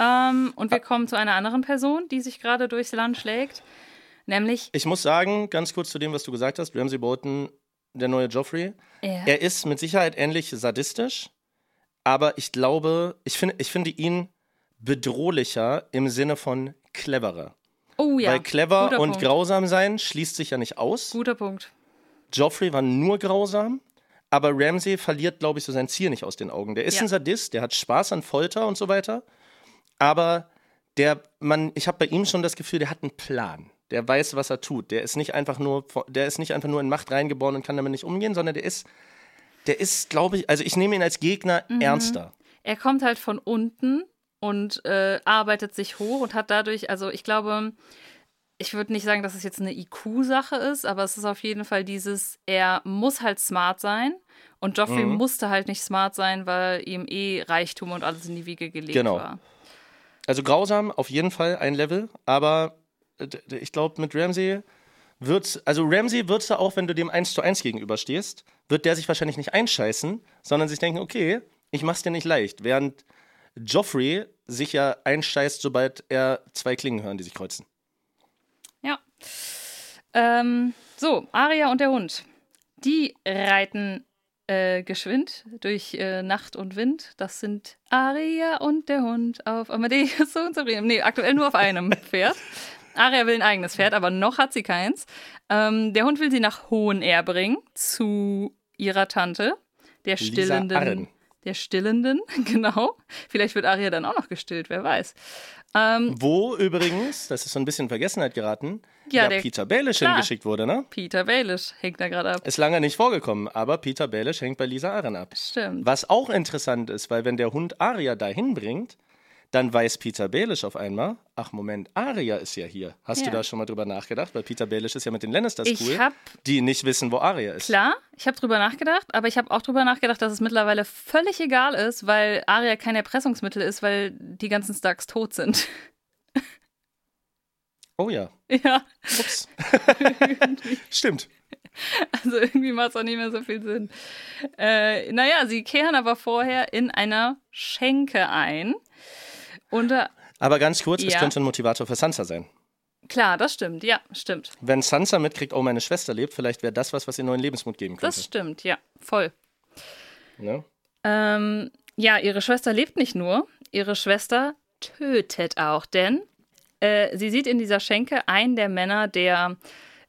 Ähm, und wir ah. kommen zu einer anderen Person, die sich gerade durchs Land schlägt. Nämlich. Ich muss sagen, ganz kurz zu dem, was du gesagt hast, Ramsey Bolton, der neue Joffrey. Ja. Er ist mit Sicherheit ähnlich sadistisch, aber ich glaube, ich, find, ich finde ihn bedrohlicher im Sinne von cleverer. Oh ja. Weil clever Guter und Punkt. grausam sein schließt sich ja nicht aus. Guter Punkt. Joffrey war nur grausam, aber Ramsey verliert, glaube ich, so sein Ziel nicht aus den Augen. Der ist ja. ein Sadist, der hat Spaß an Folter und so weiter, aber der, man, ich habe bei ihm schon das Gefühl, der hat einen Plan der weiß, was er tut. Der ist nicht einfach nur, der ist nicht einfach nur in Macht reingeboren und kann damit nicht umgehen, sondern der ist, der ist, glaube ich, also ich nehme ihn als Gegner mhm. ernster. Er kommt halt von unten und äh, arbeitet sich hoch und hat dadurch, also ich glaube, ich würde nicht sagen, dass es jetzt eine IQ-Sache ist, aber es ist auf jeden Fall dieses, er muss halt smart sein. Und Joffrey mhm. musste halt nicht smart sein, weil ihm eh Reichtum und alles in die Wiege gelegt genau. war. Also grausam auf jeden Fall ein Level, aber ich glaube, mit Ramsey wird, also Ramsey wird da auch, wenn du dem 1 zu 1 gegenüberstehst, wird der sich wahrscheinlich nicht einscheißen, sondern sich denken, okay, ich mach's dir nicht leicht. Während Joffrey sich ja einscheißt, sobald er zwei Klingen hören, die sich kreuzen. Ähm, so, Aria und der Hund. Die reiten äh, geschwind durch äh, Nacht und Wind. Das sind Aria und der Hund auf Amadeus und Sabrina. Nee, aktuell nur auf einem Pferd. Aria will ein eigenes Pferd, aber noch hat sie keins. Ähm, der Hund will sie nach Hohenair bringen, zu ihrer Tante, der stillenden, der Stillenden, genau. Vielleicht wird Arya dann auch noch gestillt, wer weiß. Ähm, Wo übrigens, das ist so ein bisschen in Vergessenheit geraten, Ja, ja, Peter Baelish klar. hingeschickt wurde, ne? Peter Baelish hängt da gerade ab. Ist lange nicht vorgekommen, aber Peter Baelish hängt bei Lisa Aaron ab. Stimmt. Was auch interessant ist, weil wenn der Hund Aria dahin bringt, dann weiß Peter Baelish auf einmal, ach Moment, Aria ist ja hier. Hast Ja. du da schon mal drüber nachgedacht? Weil Peter Baelish ist ja mit den Lannisters Ich cool, hab- die nicht wissen, wo Aria ist. Klar, ich habe drüber nachgedacht, aber ich habe auch drüber nachgedacht, dass es mittlerweile völlig egal ist, weil Arya kein Erpressungsmittel ist, weil die ganzen Starks tot sind. Oh ja, ja, ups. Stimmt. also irgendwie macht es auch nicht mehr so viel Sinn. Äh, naja, sie kehren aber vorher in einer Schenke ein. Unter, Aber ganz kurz, es Ja. könnte ein Motivator für Sansa sein. klar, das stimmt, ja, stimmt. Wenn Sansa mitkriegt, oh, meine Schwester lebt, vielleicht wäre das was, was ihr neuen Lebensmut geben könnte. Das stimmt, ja, voll. ne? Ähm, ja, ihre Schwester lebt nicht nur, ihre Schwester tötet auch, denn äh, sie sieht in dieser Schenke einen der Männer, der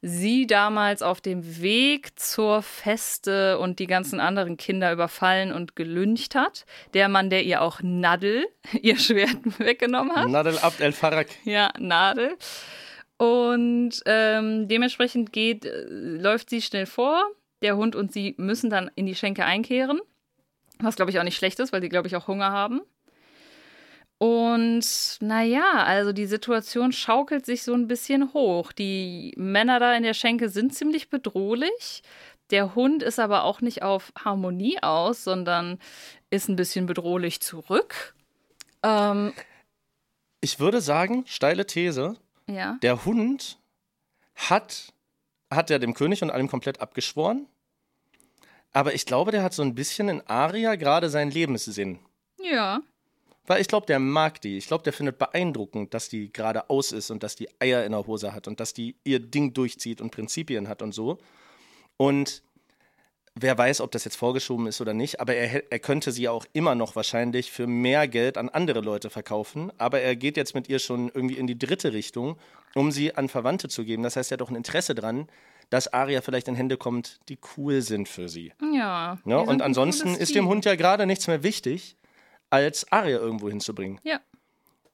sie damals auf dem Weg zur Feste und die ganzen anderen Kinder überfallen und gelüncht hat. Der Mann, der ihr auch Nadel, ihr Schwert weggenommen hat. Nadel Abd el Farak. Ja, Nadel. Und ähm, dementsprechend geht, äh, läuft sie schnell vor. Der Hund und sie müssen dann in die Schenke einkehren. Was, glaube ich, auch nicht schlecht ist, weil die, glaube ich, auch Hunger haben. Und naja, also die Situation schaukelt sich so ein bisschen hoch. Die Männer da in der Schenke sind ziemlich bedrohlich. Der Hund ist aber auch nicht auf Harmonie aus, sondern ist ein bisschen bedrohlich zurück. Ähm, Ich würde sagen, steile These, ja. der Hund hat, hat er dem König und allem komplett abgeschworen. Aber ich glaube, der hat so ein bisschen in Aria gerade seinen Lebenssinn. Ja. Weil ich glaube, der mag die. Ich glaube, der findet beeindruckend, dass die gerade aus ist und dass die Eier in der Hose hat und dass die ihr Ding durchzieht und Prinzipien hat und so. Und wer weiß, ob das jetzt vorgeschoben ist oder nicht, aber er, er könnte sie auch immer noch wahrscheinlich für mehr Geld an andere Leute verkaufen. Aber er geht jetzt mit ihr schon irgendwie in die dritte Richtung, um sie an Verwandte zu geben. Das heißt, er hat auch ein Interesse dran, dass Aria vielleicht in Hände kommt, die cool sind für sie. Ja. Ne? die sind Und ansonsten ist dem Hund ja gerade nichts mehr wichtig, als Aria irgendwo hinzubringen. Ja.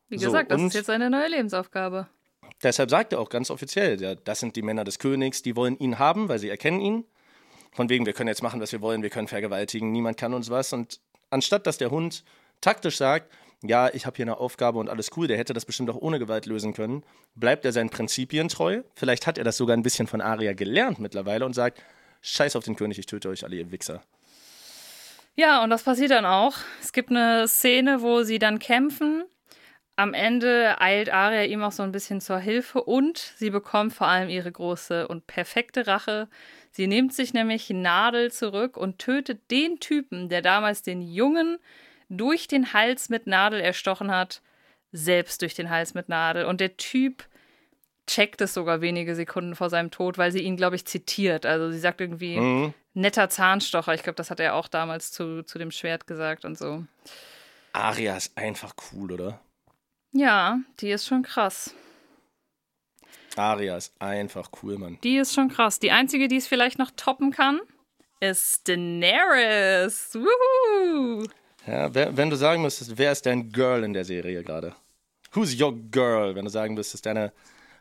Wie So, gesagt, das und- ist jetzt seine neue Lebensaufgabe. Deshalb sagt er auch ganz offiziell, ja, das sind die Männer des Königs, die wollen ihn haben, weil sie erkennen ihn. Von wegen, wir können jetzt machen, was wir wollen, wir können vergewaltigen, niemand kann uns was. Und anstatt dass der Hund taktisch sagt, ja, ich habe hier eine Aufgabe und alles cool, der hätte das bestimmt auch ohne Gewalt lösen können, bleibt er seinen Prinzipien treu. Vielleicht hat er das sogar ein bisschen von Aria gelernt mittlerweile und sagt, scheiß auf den König, ich töte euch alle, ihr Wichser. Ja, und das passiert dann auch. Es gibt eine Szene, wo sie dann kämpfen. Am Ende eilt Arya ihm auch so ein bisschen zur Hilfe und sie bekommt vor allem ihre große und perfekte Rache. Sie nimmt sich nämlich Nadel zurück und tötet den Typen, der damals den Jungen durch den Hals mit Nadel erstochen hat, selbst durch den Hals mit Nadel. Und der Typ checkt es sogar wenige Sekunden vor seinem Tod, weil sie ihn, glaube ich, zitiert. Also sie sagt irgendwie, Mhm. netter Zahnstocher. Ich glaube, das hat er auch damals zu, zu dem Schwert gesagt und so. Aria ist einfach cool, oder? Ja, die ist schon krass. Aria ist einfach cool, Mann. Die ist schon krass. Die einzige, die es vielleicht noch toppen kann, ist Daenerys. Wuhu! Ja, wenn du sagen müsstest, wer ist dein Girl in der Serie gerade? Who's your girl, wenn du sagen müsstest, deine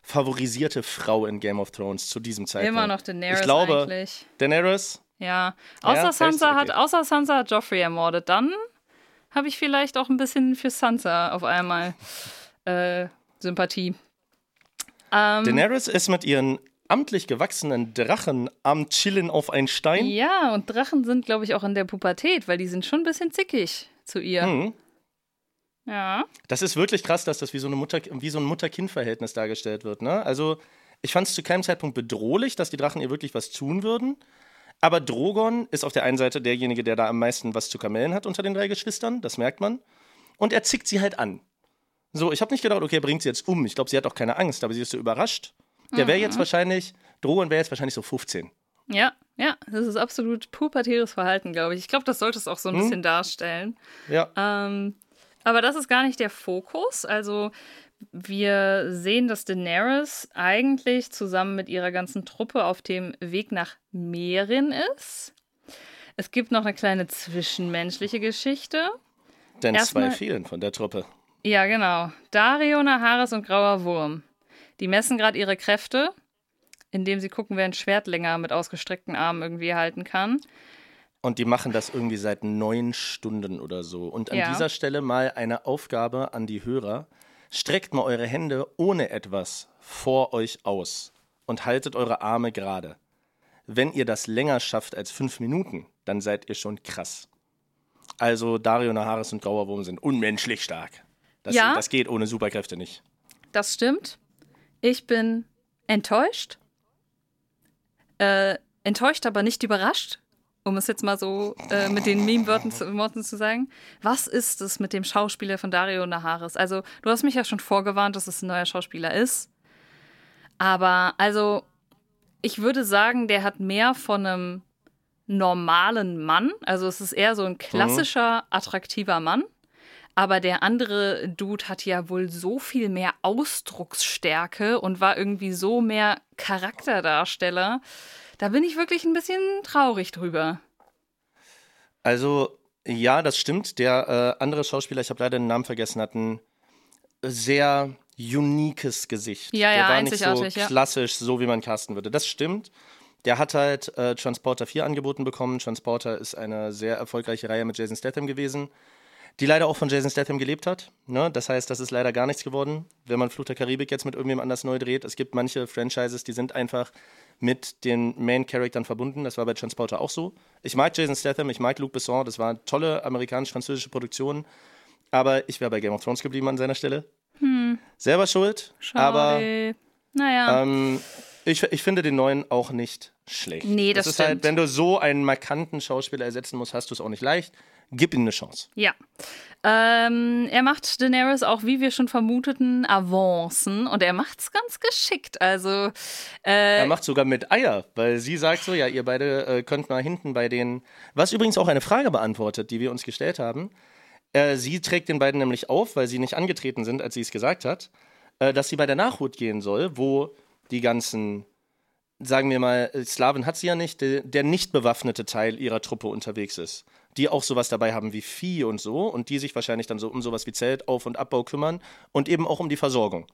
favorisierte Frau in Game of Thrones zu diesem Zeitpunkt? Immer noch Daenerys ich glaube, eigentlich. Daenerys? Ja. Außer, Ja, Sansa hat, Okay. außer Sansa hat Joffrey ermordet. Dann habe ich vielleicht auch ein bisschen für Sansa auf einmal äh, Sympathie. Ähm, Daenerys ist mit ihren amtlich gewachsenen Drachen am Chillen auf ein Stein. ja, und Drachen sind, glaube ich, auch in der Pubertät, weil die sind schon ein bisschen zickig zu ihr. Mhm. Ja. Das ist wirklich krass, dass das wie so, eine Mutter, wie so ein Mutter-Kind-Verhältnis dargestellt wird. Ne? Also, ich fand es zu keinem Zeitpunkt bedrohlich, dass die Drachen ihr wirklich was tun würden. Aber Drogon ist auf der einen Seite derjenige, der da am meisten was zu kamellen hat unter den drei Geschwistern, das merkt man. Und er zickt sie halt an. So, ich habe nicht gedacht, okay, er bringt sie jetzt um. Ich glaube, sie hat auch keine Angst, aber sie ist so überrascht. Der wäre jetzt wahrscheinlich, Drogon wäre jetzt wahrscheinlich so 15. Ja, ja, das ist absolut pubertäres Verhalten, glaube ich. Ich glaube, das sollte es auch so ein Hm? bisschen darstellen. Ja. Ähm, aber das ist gar nicht der Fokus. Also wir sehen, dass Daenerys eigentlich zusammen mit ihrer ganzen Truppe auf dem Weg nach Meerin ist. Es gibt noch eine kleine zwischenmenschliche Geschichte. Denn Erstmal- zwei fehlen von der Truppe. Ja, genau. Dario, Naharis und Grauer Wurm. Die messen gerade ihre Kräfte, indem sie gucken, wer ein Schwert länger mit ausgestreckten Armen irgendwie halten kann. Und die machen das irgendwie seit neun Stunden oder so. Und an Ja. dieser Stelle mal eine Aufgabe an die Hörer. Streckt mal eure Hände ohne etwas vor euch aus und haltet eure Arme gerade. Wenn ihr das länger schafft als fünf Minuten, dann seid ihr schon krass. Also Dario Naharis und Grauer Wurm sind unmenschlich stark. Das, Ja. das geht ohne Superkräfte nicht. Das stimmt. Ich bin enttäuscht. Äh, enttäuscht, aber nicht überrascht, um es jetzt mal so äh, mit den Meme-Worten zu, zu sagen. Was ist es mit dem Schauspieler von Dario Naharis? Also, du hast mich ja schon vorgewarnt, dass es ein neuer Schauspieler ist. Aber, also, ich würde sagen, der hat mehr von einem normalen Mann. Also, es ist eher so ein klassischer, attraktiver Mann. Aber der andere Dude hat ja wohl so viel mehr Ausdrucksstärke und war irgendwie so mehr Charakterdarsteller. Da bin ich wirklich ein bisschen traurig drüber. Also, ja, das stimmt. Der äh, andere Schauspieler, ich habe leider den Namen vergessen, hat ein sehr uniques Gesicht. Ja, Der ja, war nicht so einzigartig, ja. klassisch, so wie man casten würde. Das stimmt. Der hat halt äh, Transporter 4 angeboten bekommen. Transporter ist eine sehr erfolgreiche Reihe mit Jason Statham gewesen, die leider auch von Jason Statham gelebt hat. Ne? Das heißt, das ist leider gar nichts geworden, wenn man Fluch der Karibik jetzt mit irgendwem anders neu dreht. Es gibt manche Franchises, die sind einfach mit den Main-Charaktern verbunden. Das war bei Transporter auch so. Ich mag Jason Statham, ich mag Luc Besson, das war eine tolle amerikanisch-französische Produktion. Aber ich wäre bei Game of Thrones geblieben an seiner Stelle. Selber schuld, aber Schade. naja. ähm, ich, ich finde den neuen auch nicht schlecht. Nee, das ist halt, stimmt. wenn du so einen markanten Schauspieler ersetzen musst, hast du es auch nicht leicht. Gib ihm eine Chance. Ja. Ähm, er macht Daenerys auch, wie wir schon vermuteten, Avancen und er macht's ganz geschickt. Also, äh, Er macht sogar mit Eier, weil sie sagt so, ja, ihr beide äh, könnt mal hinten bei den. Was übrigens auch eine Frage beantwortet, die wir uns gestellt haben. Äh, sie trägt den beiden nämlich auf, weil sie nicht angetreten sind, als sie es gesagt hat, äh, dass sie bei der Nachhut gehen soll, wo die ganzen, sagen wir mal, Slawen hat sie ja nicht, der, der nicht bewaffnete Teil ihrer Truppe unterwegs ist. Die auch sowas dabei haben wie Vieh und so und die sich wahrscheinlich dann so um sowas wie Zelt, Auf- und Abbau kümmern und eben auch um die Versorgung.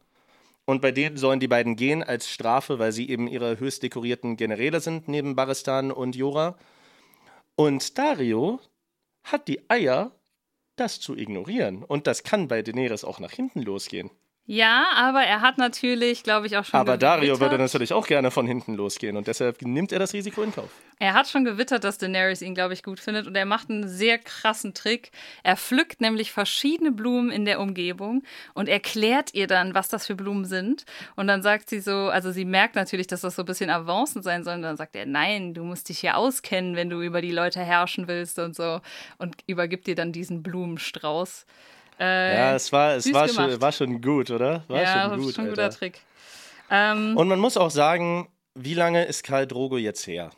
Und bei denen sollen die beiden gehen als Strafe, weil sie eben ihre höchst dekorierten Generäle sind, neben Baristan und Jora. Und Dario hat die Eier, das zu ignorieren. Und das kann bei Daenerys auch nach hinten losgehen. Ja, aber er hat natürlich, glaube ich, auch schon Aber Dario gewittert. würde natürlich auch gerne von hinten losgehen. Und deshalb nimmt er das Risiko in Kauf. Er hat schon gewittert, dass Daenerys ihn, glaube ich, gut findet und er macht einen sehr krassen Trick. Er pflückt nämlich verschiedene Blumen in der Umgebung und erklärt ihr dann, was das für Blumen sind. Und dann sagt sie so, also sie merkt natürlich, dass das so ein bisschen avancen sein soll. Und dann sagt er, nein, du musst dich hier auskennen, wenn du über die Leute herrschen willst und so. Und übergibt ihr dann diesen Blumenstrauß. Äh, Ja, es war, es war, gemacht. schon, war schon gut, oder? War ja, schon das gut. ist schon ein Alter. guter Trick. Ähm, Und man muss auch sagen, wie lange ist Karl Drogo jetzt her?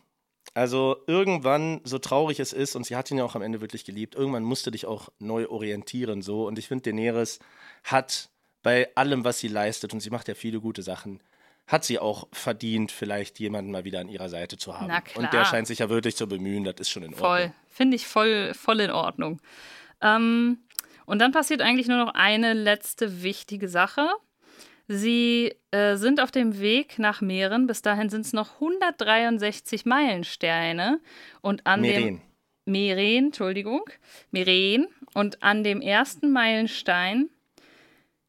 Also irgendwann, so traurig es ist, und sie hat ihn ja auch am Ende wirklich geliebt, irgendwann musst du dich auch neu orientieren so. Und ich finde, Daenerys hat bei allem, was sie leistet, und sie macht ja viele gute Sachen, hat sie auch verdient, vielleicht jemanden mal wieder an ihrer Seite zu haben. Na klar. Und der scheint sich ja wirklich zu bemühen, das ist schon in Voll. Ordnung. Finde ich voll, voll in Ordnung. Ähm, und dann passiert eigentlich nur noch eine letzte wichtige Sache. Sie äh, sind auf dem Weg nach Meeren. Bis dahin sind es noch 163 Meilensteine. Und an Meren. dem Meren, Entschuldigung, Meren. Und an dem ersten Meilenstein,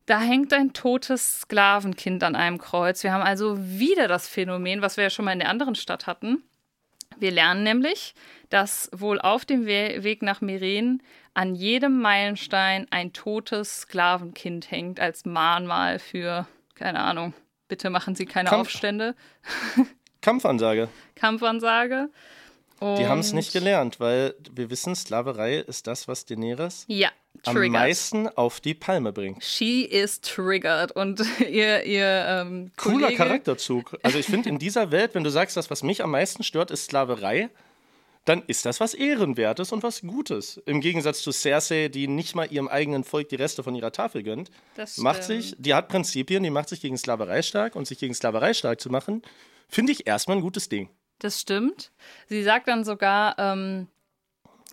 da hängt ein totes Sklavenkind an einem Kreuz. Wir haben also wieder das Phänomen, was wir ja schon mal in der anderen Stadt hatten. Wir lernen nämlich, dass wohl auf dem We Weg nach Meren an jedem Meilenstein ein totes Sklavenkind hängt als Mahnmal für, keine Ahnung, bitte machen Sie keine Kampf. Aufstände, Kampfansage. Kampfansage. Die haben es Und- nicht gelernt, weil wir wissen, Sklaverei ist das, was Daenerys Ja, am meisten auf die Palme bringt. She is triggered und ihr, ihr ähm, Cooler Kollege, Charakterzug. Also ich finde, in dieser Welt, wenn du sagst, das, was mich am meisten stört, ist Sklaverei, dann ist das was Ehrenwertes und was Gutes. Im Gegensatz zu Cersei, die nicht mal ihrem eigenen Volk die Reste von ihrer Tafel gönnt. Das macht sich, die hat Prinzipien, die macht sich gegen Sklaverei stark und sich gegen Sklaverei stark zu machen, finde ich erstmal ein gutes Ding. Das stimmt. Sie sagt dann sogar, ähm,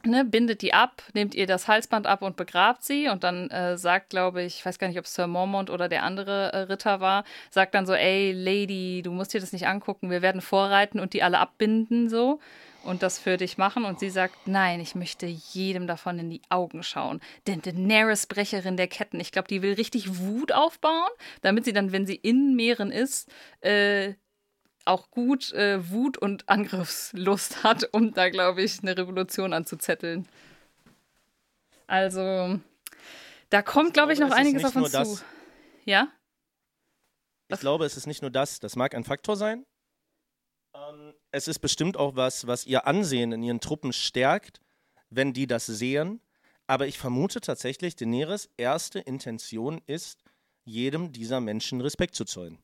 ne, bindet die ab, nehmt ihr das Halsband ab und begrabt sie. Und dann äh, sagt, glaube ich, ich weiß gar nicht, ob es Sir Mormont oder der andere äh, Ritter war, sagt dann so, ey, Lady, du musst dir das nicht angucken, wir werden vorreiten und die alle abbinden so. Und das für dich machen. Und sie sagt, nein, ich möchte jedem davon in die Augen schauen, denn Daenerys Brecherin der Ketten, ich glaube, die will richtig Wut aufbauen, damit sie dann, wenn sie in Meeren ist, äh, auch gut äh, Wut und Angriffslust hat, um da, glaube ich, eine Revolution anzuzetteln. Also, da kommt, glaube ich, noch einiges auf uns zu. Ja? Ich glaube, es ist nicht nur das. Das mag ein Faktor sein. Ähm, es ist bestimmt auch was, was ihr Ansehen in ihren Truppen stärkt, wenn die das sehen. Aber ich vermute tatsächlich, Daenerys erste Intention ist, jedem dieser Menschen Respekt zu zollen.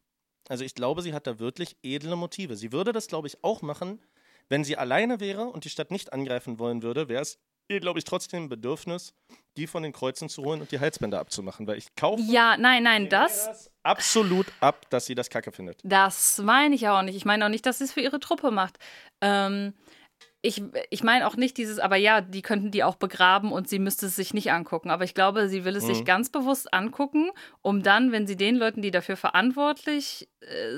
Also ich glaube, sie hat da wirklich edle Motive. Sie würde das, glaube ich, auch machen, wenn sie alleine wäre und die Stadt nicht angreifen wollen würde, wäre es ihr, glaube ich, trotzdem ein Bedürfnis, die von den Kreuzen zu holen und die Halsbänder abzumachen, weil ich kaufe. Ja, nein, nein, das. Absolut ab, dass sie das kacke findet. Das meine ich auch nicht. Ich meine auch nicht, dass sie es für ihre Truppe macht. Ähm, ich, ich meine auch nicht dieses, aber ja, die könnten die auch begraben und sie müsste es sich nicht angucken. Aber ich glaube, sie will es mhm. sich ganz bewusst angucken, um dann, wenn sie den Leuten, die dafür verantwortlich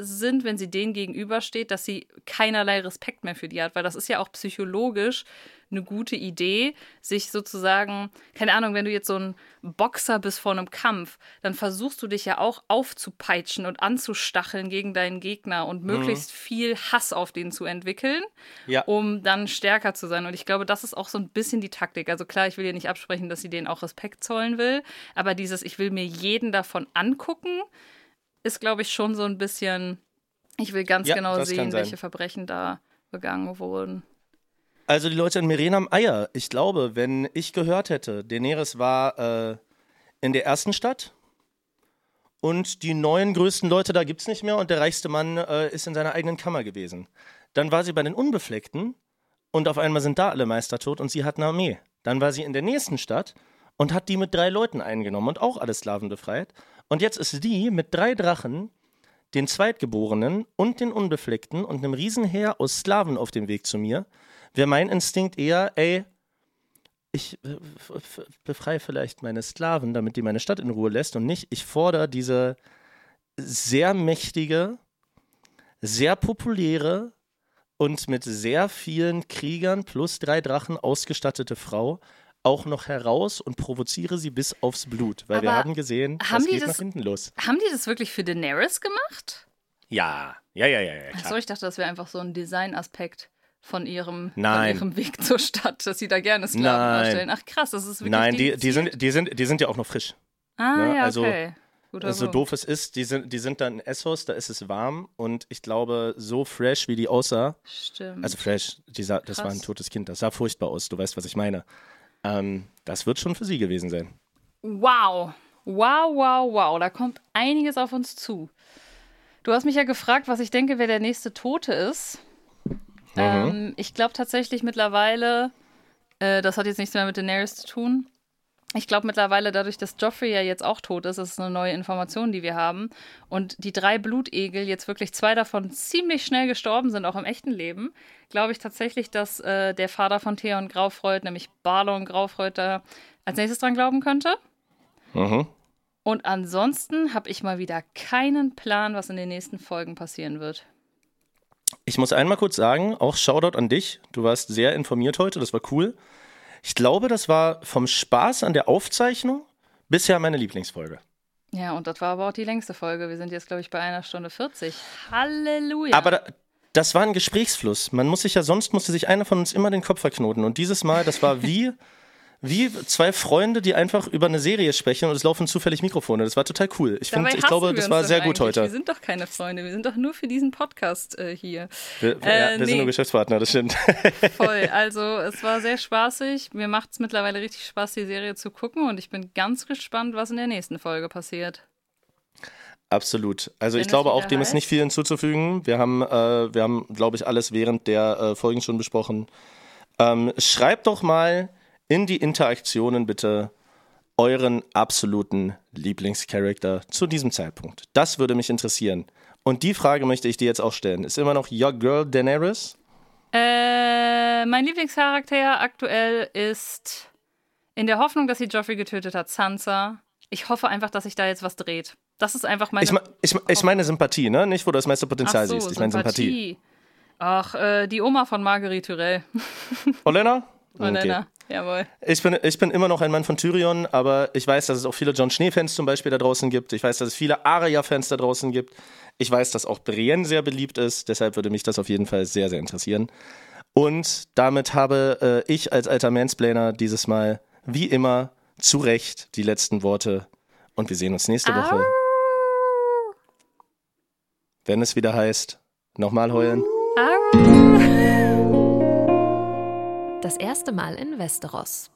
sind, wenn sie denen gegenübersteht, dass sie keinerlei Respekt mehr für die hat. Weil das ist ja auch psychologisch eine gute Idee, sich sozusagen, keine Ahnung, wenn du jetzt so ein Boxer bist vor einem Kampf, dann versuchst du dich ja auch aufzupeitschen und anzustacheln gegen deinen Gegner und mhm. möglichst mhm. viel Hass auf den zu entwickeln, ja. um dann stärker zu sein. Und ich glaube, das ist auch so ein bisschen die Taktik. Also klar, ich will dir nicht absprechen, dass sie denen auch Respekt zollen will, aber dieses, ich will mir jeden davon angucken, ist, glaube ich, schon so ein bisschen, ich will ganz ja, genau sehen, welche Verbrechen da begangen wurden. Also die Leute in Meren haben Eier. Ich glaube, wenn ich gehört hätte, Daenerys war äh, in der ersten Stadt und die neuen größten Leute da gibt es nicht mehr und der reichste Mann äh, ist in seiner eigenen Kammer gewesen. Dann war sie bei den Unbefleckten und auf einmal sind da alle Meister tot und sie hat eine Armee. Dann war sie in der nächsten Stadt und hat die mit drei Leuten eingenommen und auch alle Sklaven befreit. Und jetzt ist die mit drei Drachen, den Zweitgeborenen und den Unbefleckten und einem Riesenheer aus Sklaven auf dem Weg zu mir. Wäre mein Instinkt eher, ey, ich äh, befreie vielleicht meine Sklaven, damit die meine Stadt in Ruhe lässt und nicht, ich fordere diese sehr mächtige, sehr populäre und mit sehr vielen Kriegern plus drei Drachen ausgestattete Frau auch noch heraus und provoziere sie bis aufs Blut, weil Aber wir haben gesehen, haben das geht das, nach hinten los. Haben die das wirklich für Daenerys gemacht? Ja, ja, ja, ja. ja Achso, ich dachte, das wäre einfach so ein Designaspekt von ihrem, von ihrem Weg zur Stadt, dass sie da gerne Sklaven Nein. darstellen. Ach krass, das ist wirklich Nein, die, die, sind, die, sind, die sind ja auch noch frisch. Ah, ne? ja, also, okay. Guter so doof es ist, die sind, die sind da in Essos, da ist es warm und ich glaube, so fresh, wie die aussah. Stimmt. Also fresh, sah, das war ein totes Kind, das sah furchtbar aus, du weißt, was ich meine. Ähm, das wird schon für sie gewesen sein. Wow. Wow, wow, wow. Da kommt einiges auf uns zu. Du hast mich ja gefragt, was ich denke, wer der nächste Tote ist. Mhm. Ähm, ich glaube tatsächlich mittlerweile, äh, das hat jetzt nichts mehr mit Daenerys zu tun. Ich glaube mittlerweile, dadurch, dass Joffrey ja jetzt auch tot ist, ist es eine neue Information, die wir haben. Und die drei Blutegel, jetzt wirklich zwei davon ziemlich schnell gestorben sind, auch im echten Leben, glaube ich tatsächlich, dass äh, der Vater von Theon Graufreud, nämlich Balon Graufreud, da als nächstes dran glauben könnte. Mhm. Und ansonsten habe ich mal wieder keinen Plan, was in den nächsten Folgen passieren wird. Ich muss einmal kurz sagen, auch Shoutout an dich. Du warst sehr informiert heute, das war cool. Ich glaube, das war vom Spaß an der Aufzeichnung bisher meine Lieblingsfolge. Ja, und das war aber auch die längste Folge. Wir sind jetzt, glaube ich, bei einer Stunde 40. Halleluja. Aber da, das war ein Gesprächsfluss. Man muss sich ja, sonst musste sich einer von uns immer den Kopf verknoten. Und dieses Mal, das war wie wie zwei Freunde, die einfach über eine Serie sprechen und es laufen zufällig Mikrofone. Das war total cool. Ich, find, ich glaube, das war sehr gut heute. Wir sind doch keine Freunde, wir sind doch nur für diesen Podcast äh, hier. Wir, äh, ja, wir nee. sind nur Geschäftspartner, das stimmt. Voll, also es war sehr spaßig. Mir macht es mittlerweile richtig Spaß, die Serie zu gucken und ich bin ganz gespannt, was in der nächsten Folge passiert. Absolut. Also Wenn ich glaube auch, dem heißt. ist nicht viel hinzuzufügen. Wir haben, äh, wir haben, glaube ich, alles während der äh, Folgen schon besprochen. Ähm, schreibt doch mal in die Interaktionen bitte euren absoluten Lieblingscharakter zu diesem Zeitpunkt. Das würde mich interessieren. Und die Frage möchte ich dir jetzt auch stellen. Ist immer noch Your Girl Daenerys? Äh, mein Lieblingscharakter aktuell ist in der Hoffnung, dass sie Joffrey getötet hat, Sansa. Ich hoffe einfach, dass sich da jetzt was dreht. Das ist einfach meine. Ich, ich, ich meine Sympathie, ne? Nicht, wo du das meiste Potenzial so, siehst. Ich meine Sympathie. Ach, äh, die Oma von Marguerite Tyrell. Olena? Olena, jawohl. Ich bin, ich bin immer noch ein Mann von Tyrion, aber ich weiß, dass es auch viele John Schnee-Fans zum Beispiel da draußen gibt. Ich weiß, dass es viele Arya-Fans da draußen gibt. Ich weiß, dass auch Brienne sehr beliebt ist. Deshalb würde mich das auf jeden Fall sehr, sehr interessieren. Und damit habe äh, ich als alter Mansplainer dieses Mal, wie immer, zu Recht die letzten Worte. Und wir sehen uns nächste Woche. Wenn es wieder heißt, nochmal heulen. Das erste Mal in Westeros.